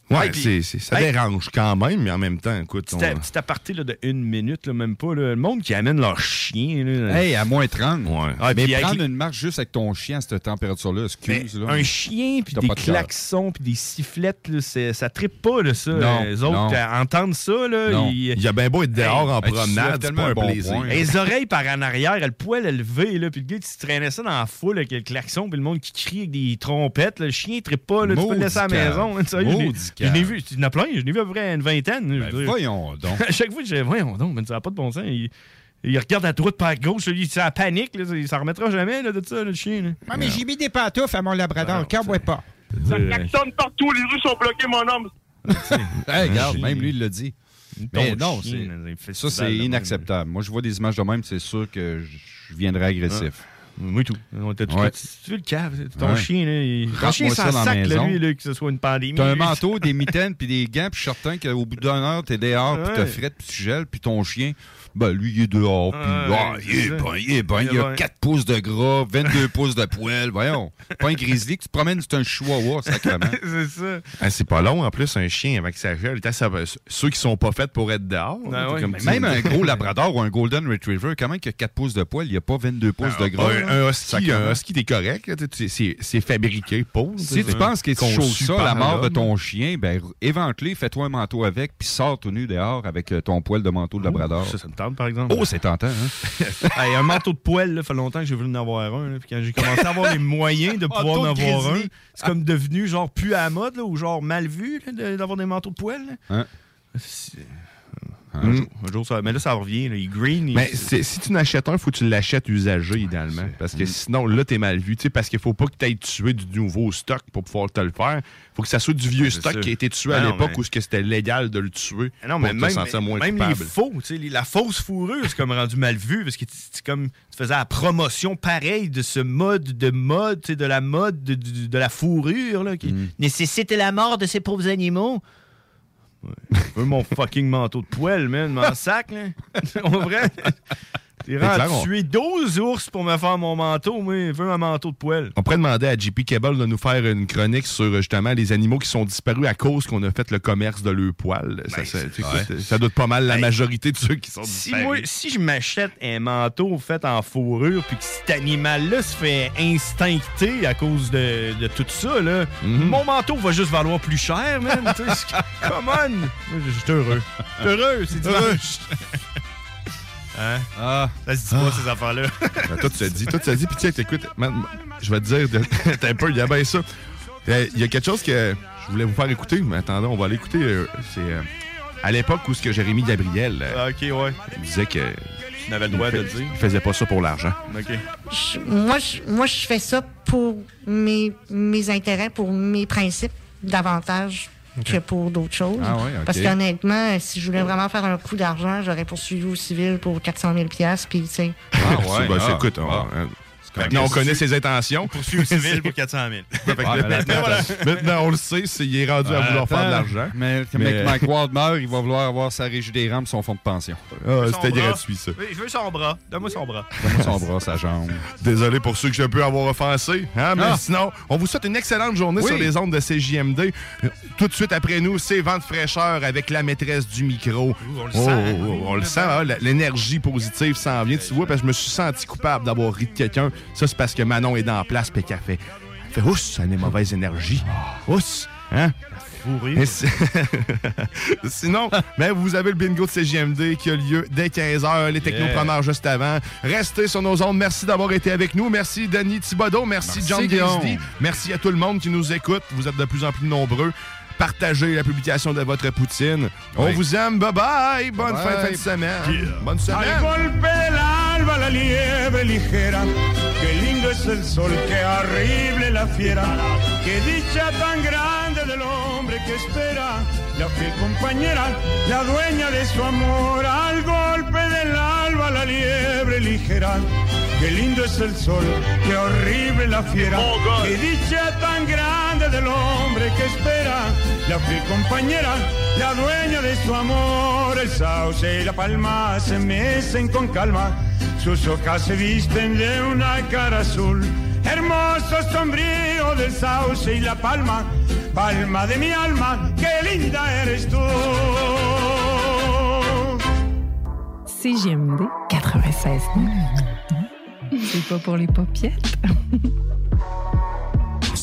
Ouais, Ouais, c'est- c'est- ça Hey. dérange quand même, mais en même temps, écoute. on- Petit, a- petit aparté là, de une minute, là, même pas. là, le monde qui amène leur chien. Là, Hey, à moins 30. Ah, mais avec prendre une marche juste avec ton chien à cette température-là, excuse. Mais là. un chien, puis des klaxons, puis des sifflettes, ça trippe pas, là, ça. Non, les autres, non. à entendre ça, là, Non. ils- Il y a bien beau être dehors en Hey, promenade, c'est tellement pas un bon plaisir. point. Les oreilles par en arrière, le poil élevé, là, puis le gars qui se traînait ça dans la foule avec le klaxon, puis le monde qui crie avec des trompettes. là, le chien, il trippe pas, là, tu peux le laisser à la maison. Je vu, il y en a plein, je l'ai vu à peu près une vingtaine. je. Ben, voyons donc. à chaque fois, je dis, voyons donc, mais ça n'a pas de bon sens. Il, il regarde la droite par gauche, là, il ça panique, là, il s'en remettra jamais là, de ça, le chien. là. Ouais, mais j'ai mis des pantoufles à mon labrador, Ah, ne pas. Ça klaxonne partout, les rues sont bloquées, mon homme. Hey, regarde, même lui, il l'a dit. Mais non, chien, ça, c'est inacceptable. Moi, je vois des images de même, c'est sûr que je viendrais agressif. Oui, tout. On était tout Ouais. Tu veux le cave, ton Ouais. chien, là, il... ton chien sans dans sac, là, lui, là, que ce soit une pandémie. T'as un manteau, des mitaines, puis des gants, puis je suis certain qu'au bout d'une heure, t'es dehors, puis t'as frette, puis tu gèles, puis ton chien, ben lui, il est dehors, puis ah, il est bon, il est bon, il Il est a bon. 4 pouces de gras, 22 pouces de poêle, voyons. Pas un grizzly, que tu te promènes, c'est un chihuahua, sacrément. c'est ça. Ah, c'est pas long, en plus, un chien avec sa ça- Ceux qui sont pas faits pour être dehors. Ah ouais, comme même un gros labrador ou un golden retriever, comment qu'il y a 4 pouces de poêle, il n'y a pas 22 pouces de gras. Un, un husky, un husky, t'es correct. C'est fabriqué pour. Si tu penses que tu Conçu choses ça, la mort de ton chien, ben évente-le, fais-toi un manteau avec, puis sors tout nu dehors avec euh, ton poil de manteau de labrador. Ça, ça me par exemple. Oh, c'est tentant, hein? Hey, un manteau de poêle, là, fait longtemps que j'ai voulu en avoir un. là, puis quand j'ai commencé à avoir les moyens de pouvoir en avoir un, c'est comme devenu genre plus à la mode, là, ou genre mal vu d'avoir des manteaux de poêle. Hein? C'est- Un, jour, un jour, ça, mais là, ça revient. Là, il green. il- Mais si tu n'achètes un, faut que tu l'achètes usagé, idéalement. Parce que sinon, là, t'es mal vu. Parce qu'il faut pas que tu ailles tuer du nouveau stock pour pouvoir te le faire. faut que ça soit du vieux Ouais, stock qui a été tué Ah à l'époque mais- où c'était légal de le tuer. Ah non, pour mais te même, sentir moins même les faux, tu sais, les- la fausse fourrure, c'est comme rendu mal vu parce que comme, tu faisais la promotion pareille de ce mode de mode, de la mode de, de- de la fourrure là, qui Mm. nécessite la mort de ces pauvres animaux. Ouais. Je veux mon fucking manteau de poêle, man, mon sac, là? En vrai? On- tuer 12 ours pour me faire mon manteau. Je veux un manteau de poêle. On pourrait demander à JP Cable de nous faire une chronique sur justement les animaux qui sont disparus à cause qu'on a fait le commerce de leurs poils. ça, ça, tu sais, ouais. ça doute pas mal la majorité de ceux qui sont Si, disparus. moi, si je m'achète un manteau fait en fourrure, puis que cet animal-là se fait instincter à cause de, de tout ça, là, Mhm. mon manteau va juste valoir plus cher, man. Come on! Je suis heureux. Heureux, c'est dimanche. Hein? Ah. Ça se dit pas, ces affaires-là. Ben, toi, tu te dis, toi, tu te dis, puis tiens, écoute, man, je vais te dire, de- t'as un peu, il y a bien ça. Euh, Il y a quelque chose que je voulais vous faire écouter, mais attendez, on va l'écouter. euh, C'est euh, à l'époque où ce que Jérémy Gabriel euh, Ah, ouais. disait que. Tu n'avais le droit de le dire. Il faisait pas ça pour l'argent. Je- moi, je, moi, je fais ça pour mes, mes intérêts, pour mes principes, davantage que pour d'autres choses. Ah ouais, ok. Parce qu'honnêtement, si je voulais vraiment faire un coup d'argent, j'aurais poursuivi au civil pour 400 000 puis tu sais. Ah C'est- ben, c'est- ah, écoute, on- on connaît ses intentions. Poursuivre civil pour 400 000. Fait que Ouais, mais maintenant, on le sait, c'est- il est rendu à vouloir faire de l'argent. Mais, Mais- mais Mike Ward meurt, il va vouloir avoir sa régie des rames, son fonds de pension. Ah, c'était bras. gratuit, ça. Oui, je veux son bras. Donne-moi son bras. Donne-moi son bras, sa jambe. Désolé pour ceux que je peux avoir offensés. Hein, mais Ah. sinon, on vous souhaite une excellente journée Oui. sur les ondes de CJMD. Tout de suite après nous, c'est Vent de fraîcheur avec la maîtresse du micro. on le Oh, sent, oh, oh, on le sent, hein, la- l'énergie positive s'en vient. Tu vois, parce que je me suis senti coupable d'avoir ri de quelqu'un. Ça, c'est parce que Manon est dans la place et qu'elle fait, elle fait Ouss, ça a des mauvaises énergies. Ouss, hein? Sinon, ben, vous avez le bingo de CGMD qui a lieu dès 15h, les technopreneurs juste avant. Restez sur nos ondes. Merci d'avoir été avec nous. Merci Denis Thibodeau. Merci, Merci, John. Gaisdy. Merci à tout le monde qui nous écoute. Vous êtes de plus en plus nombreux. Partagez la publication de votre poutine. On vous aime. Bye bye. Bonne Bye fin, bye. fin de semaine. Bonne semaine. La liebre ligera, qué lindo es el sol, qué horrible la fiera, qué dicha tan grande del hombre que espera, la fiel compañera, la dueña de su amor, al golpe del alba la liebre ligera, qué lindo es el sol, qué horrible la fiera, qué dicha tan grande del hombre que espera, la fiel compañera, la dueña de su amor, el sauce y la palma se mecen con calma, sus hojas se visten de una cara azul, hermoso sombrío del sauce y la palma, palma de mi alma, qué linda eres tú. CGMD 96 C'est pas pour les popiettes.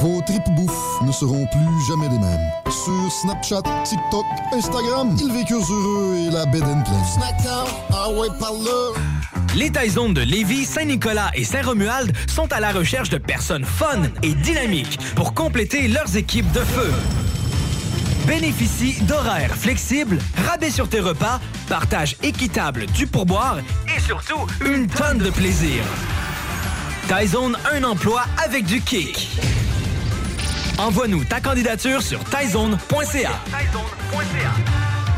Vos tripes bouffe ne seront plus jamais les mêmes. Sur Snapchat, TikTok, Instagram, ils vécurent heureux et la bed and ah ouais, par là. Les Taizones de Lévis, Saint-Nicolas et Saint-Romuald sont à la recherche de personnes fun et dynamiques pour compléter leurs équipes de feu. Bénéficie d'horaires flexibles, rabais sur tes repas, partage équitable du pourboire et surtout une tonne de plaisir. Taizone, un emploi avec du kick. Envoie-nous ta candidature sur taizone.ca.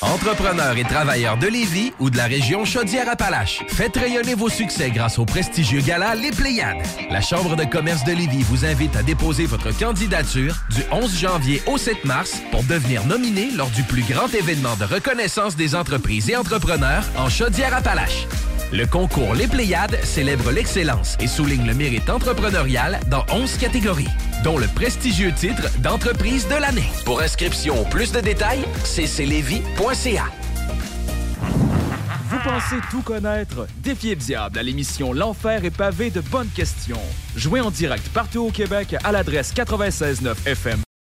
Entrepreneurs et travailleurs de Lévis ou de la région Chaudière-Appalaches, faites rayonner vos succès grâce au prestigieux gala Les Pléiades. La Chambre de commerce de Lévis vous invite à déposer votre candidature du 11 janvier au 7 mars pour devenir nominé lors du plus grand événement de reconnaissance des entreprises et entrepreneurs en Chaudière-Appalaches. Le concours Les Pléiades célèbre l'excellence et souligne le mérite entrepreneurial dans 11 catégories, dont le prestigieux titre d'entreprise de l'année. Pour inscription ou plus de détails, cclevy.ca. Vous pensez tout connaître? Défiez le diable à l'émission L'Enfer est pavé de bonnes questions. Jouez en direct partout au Québec à l'adresse 969 FM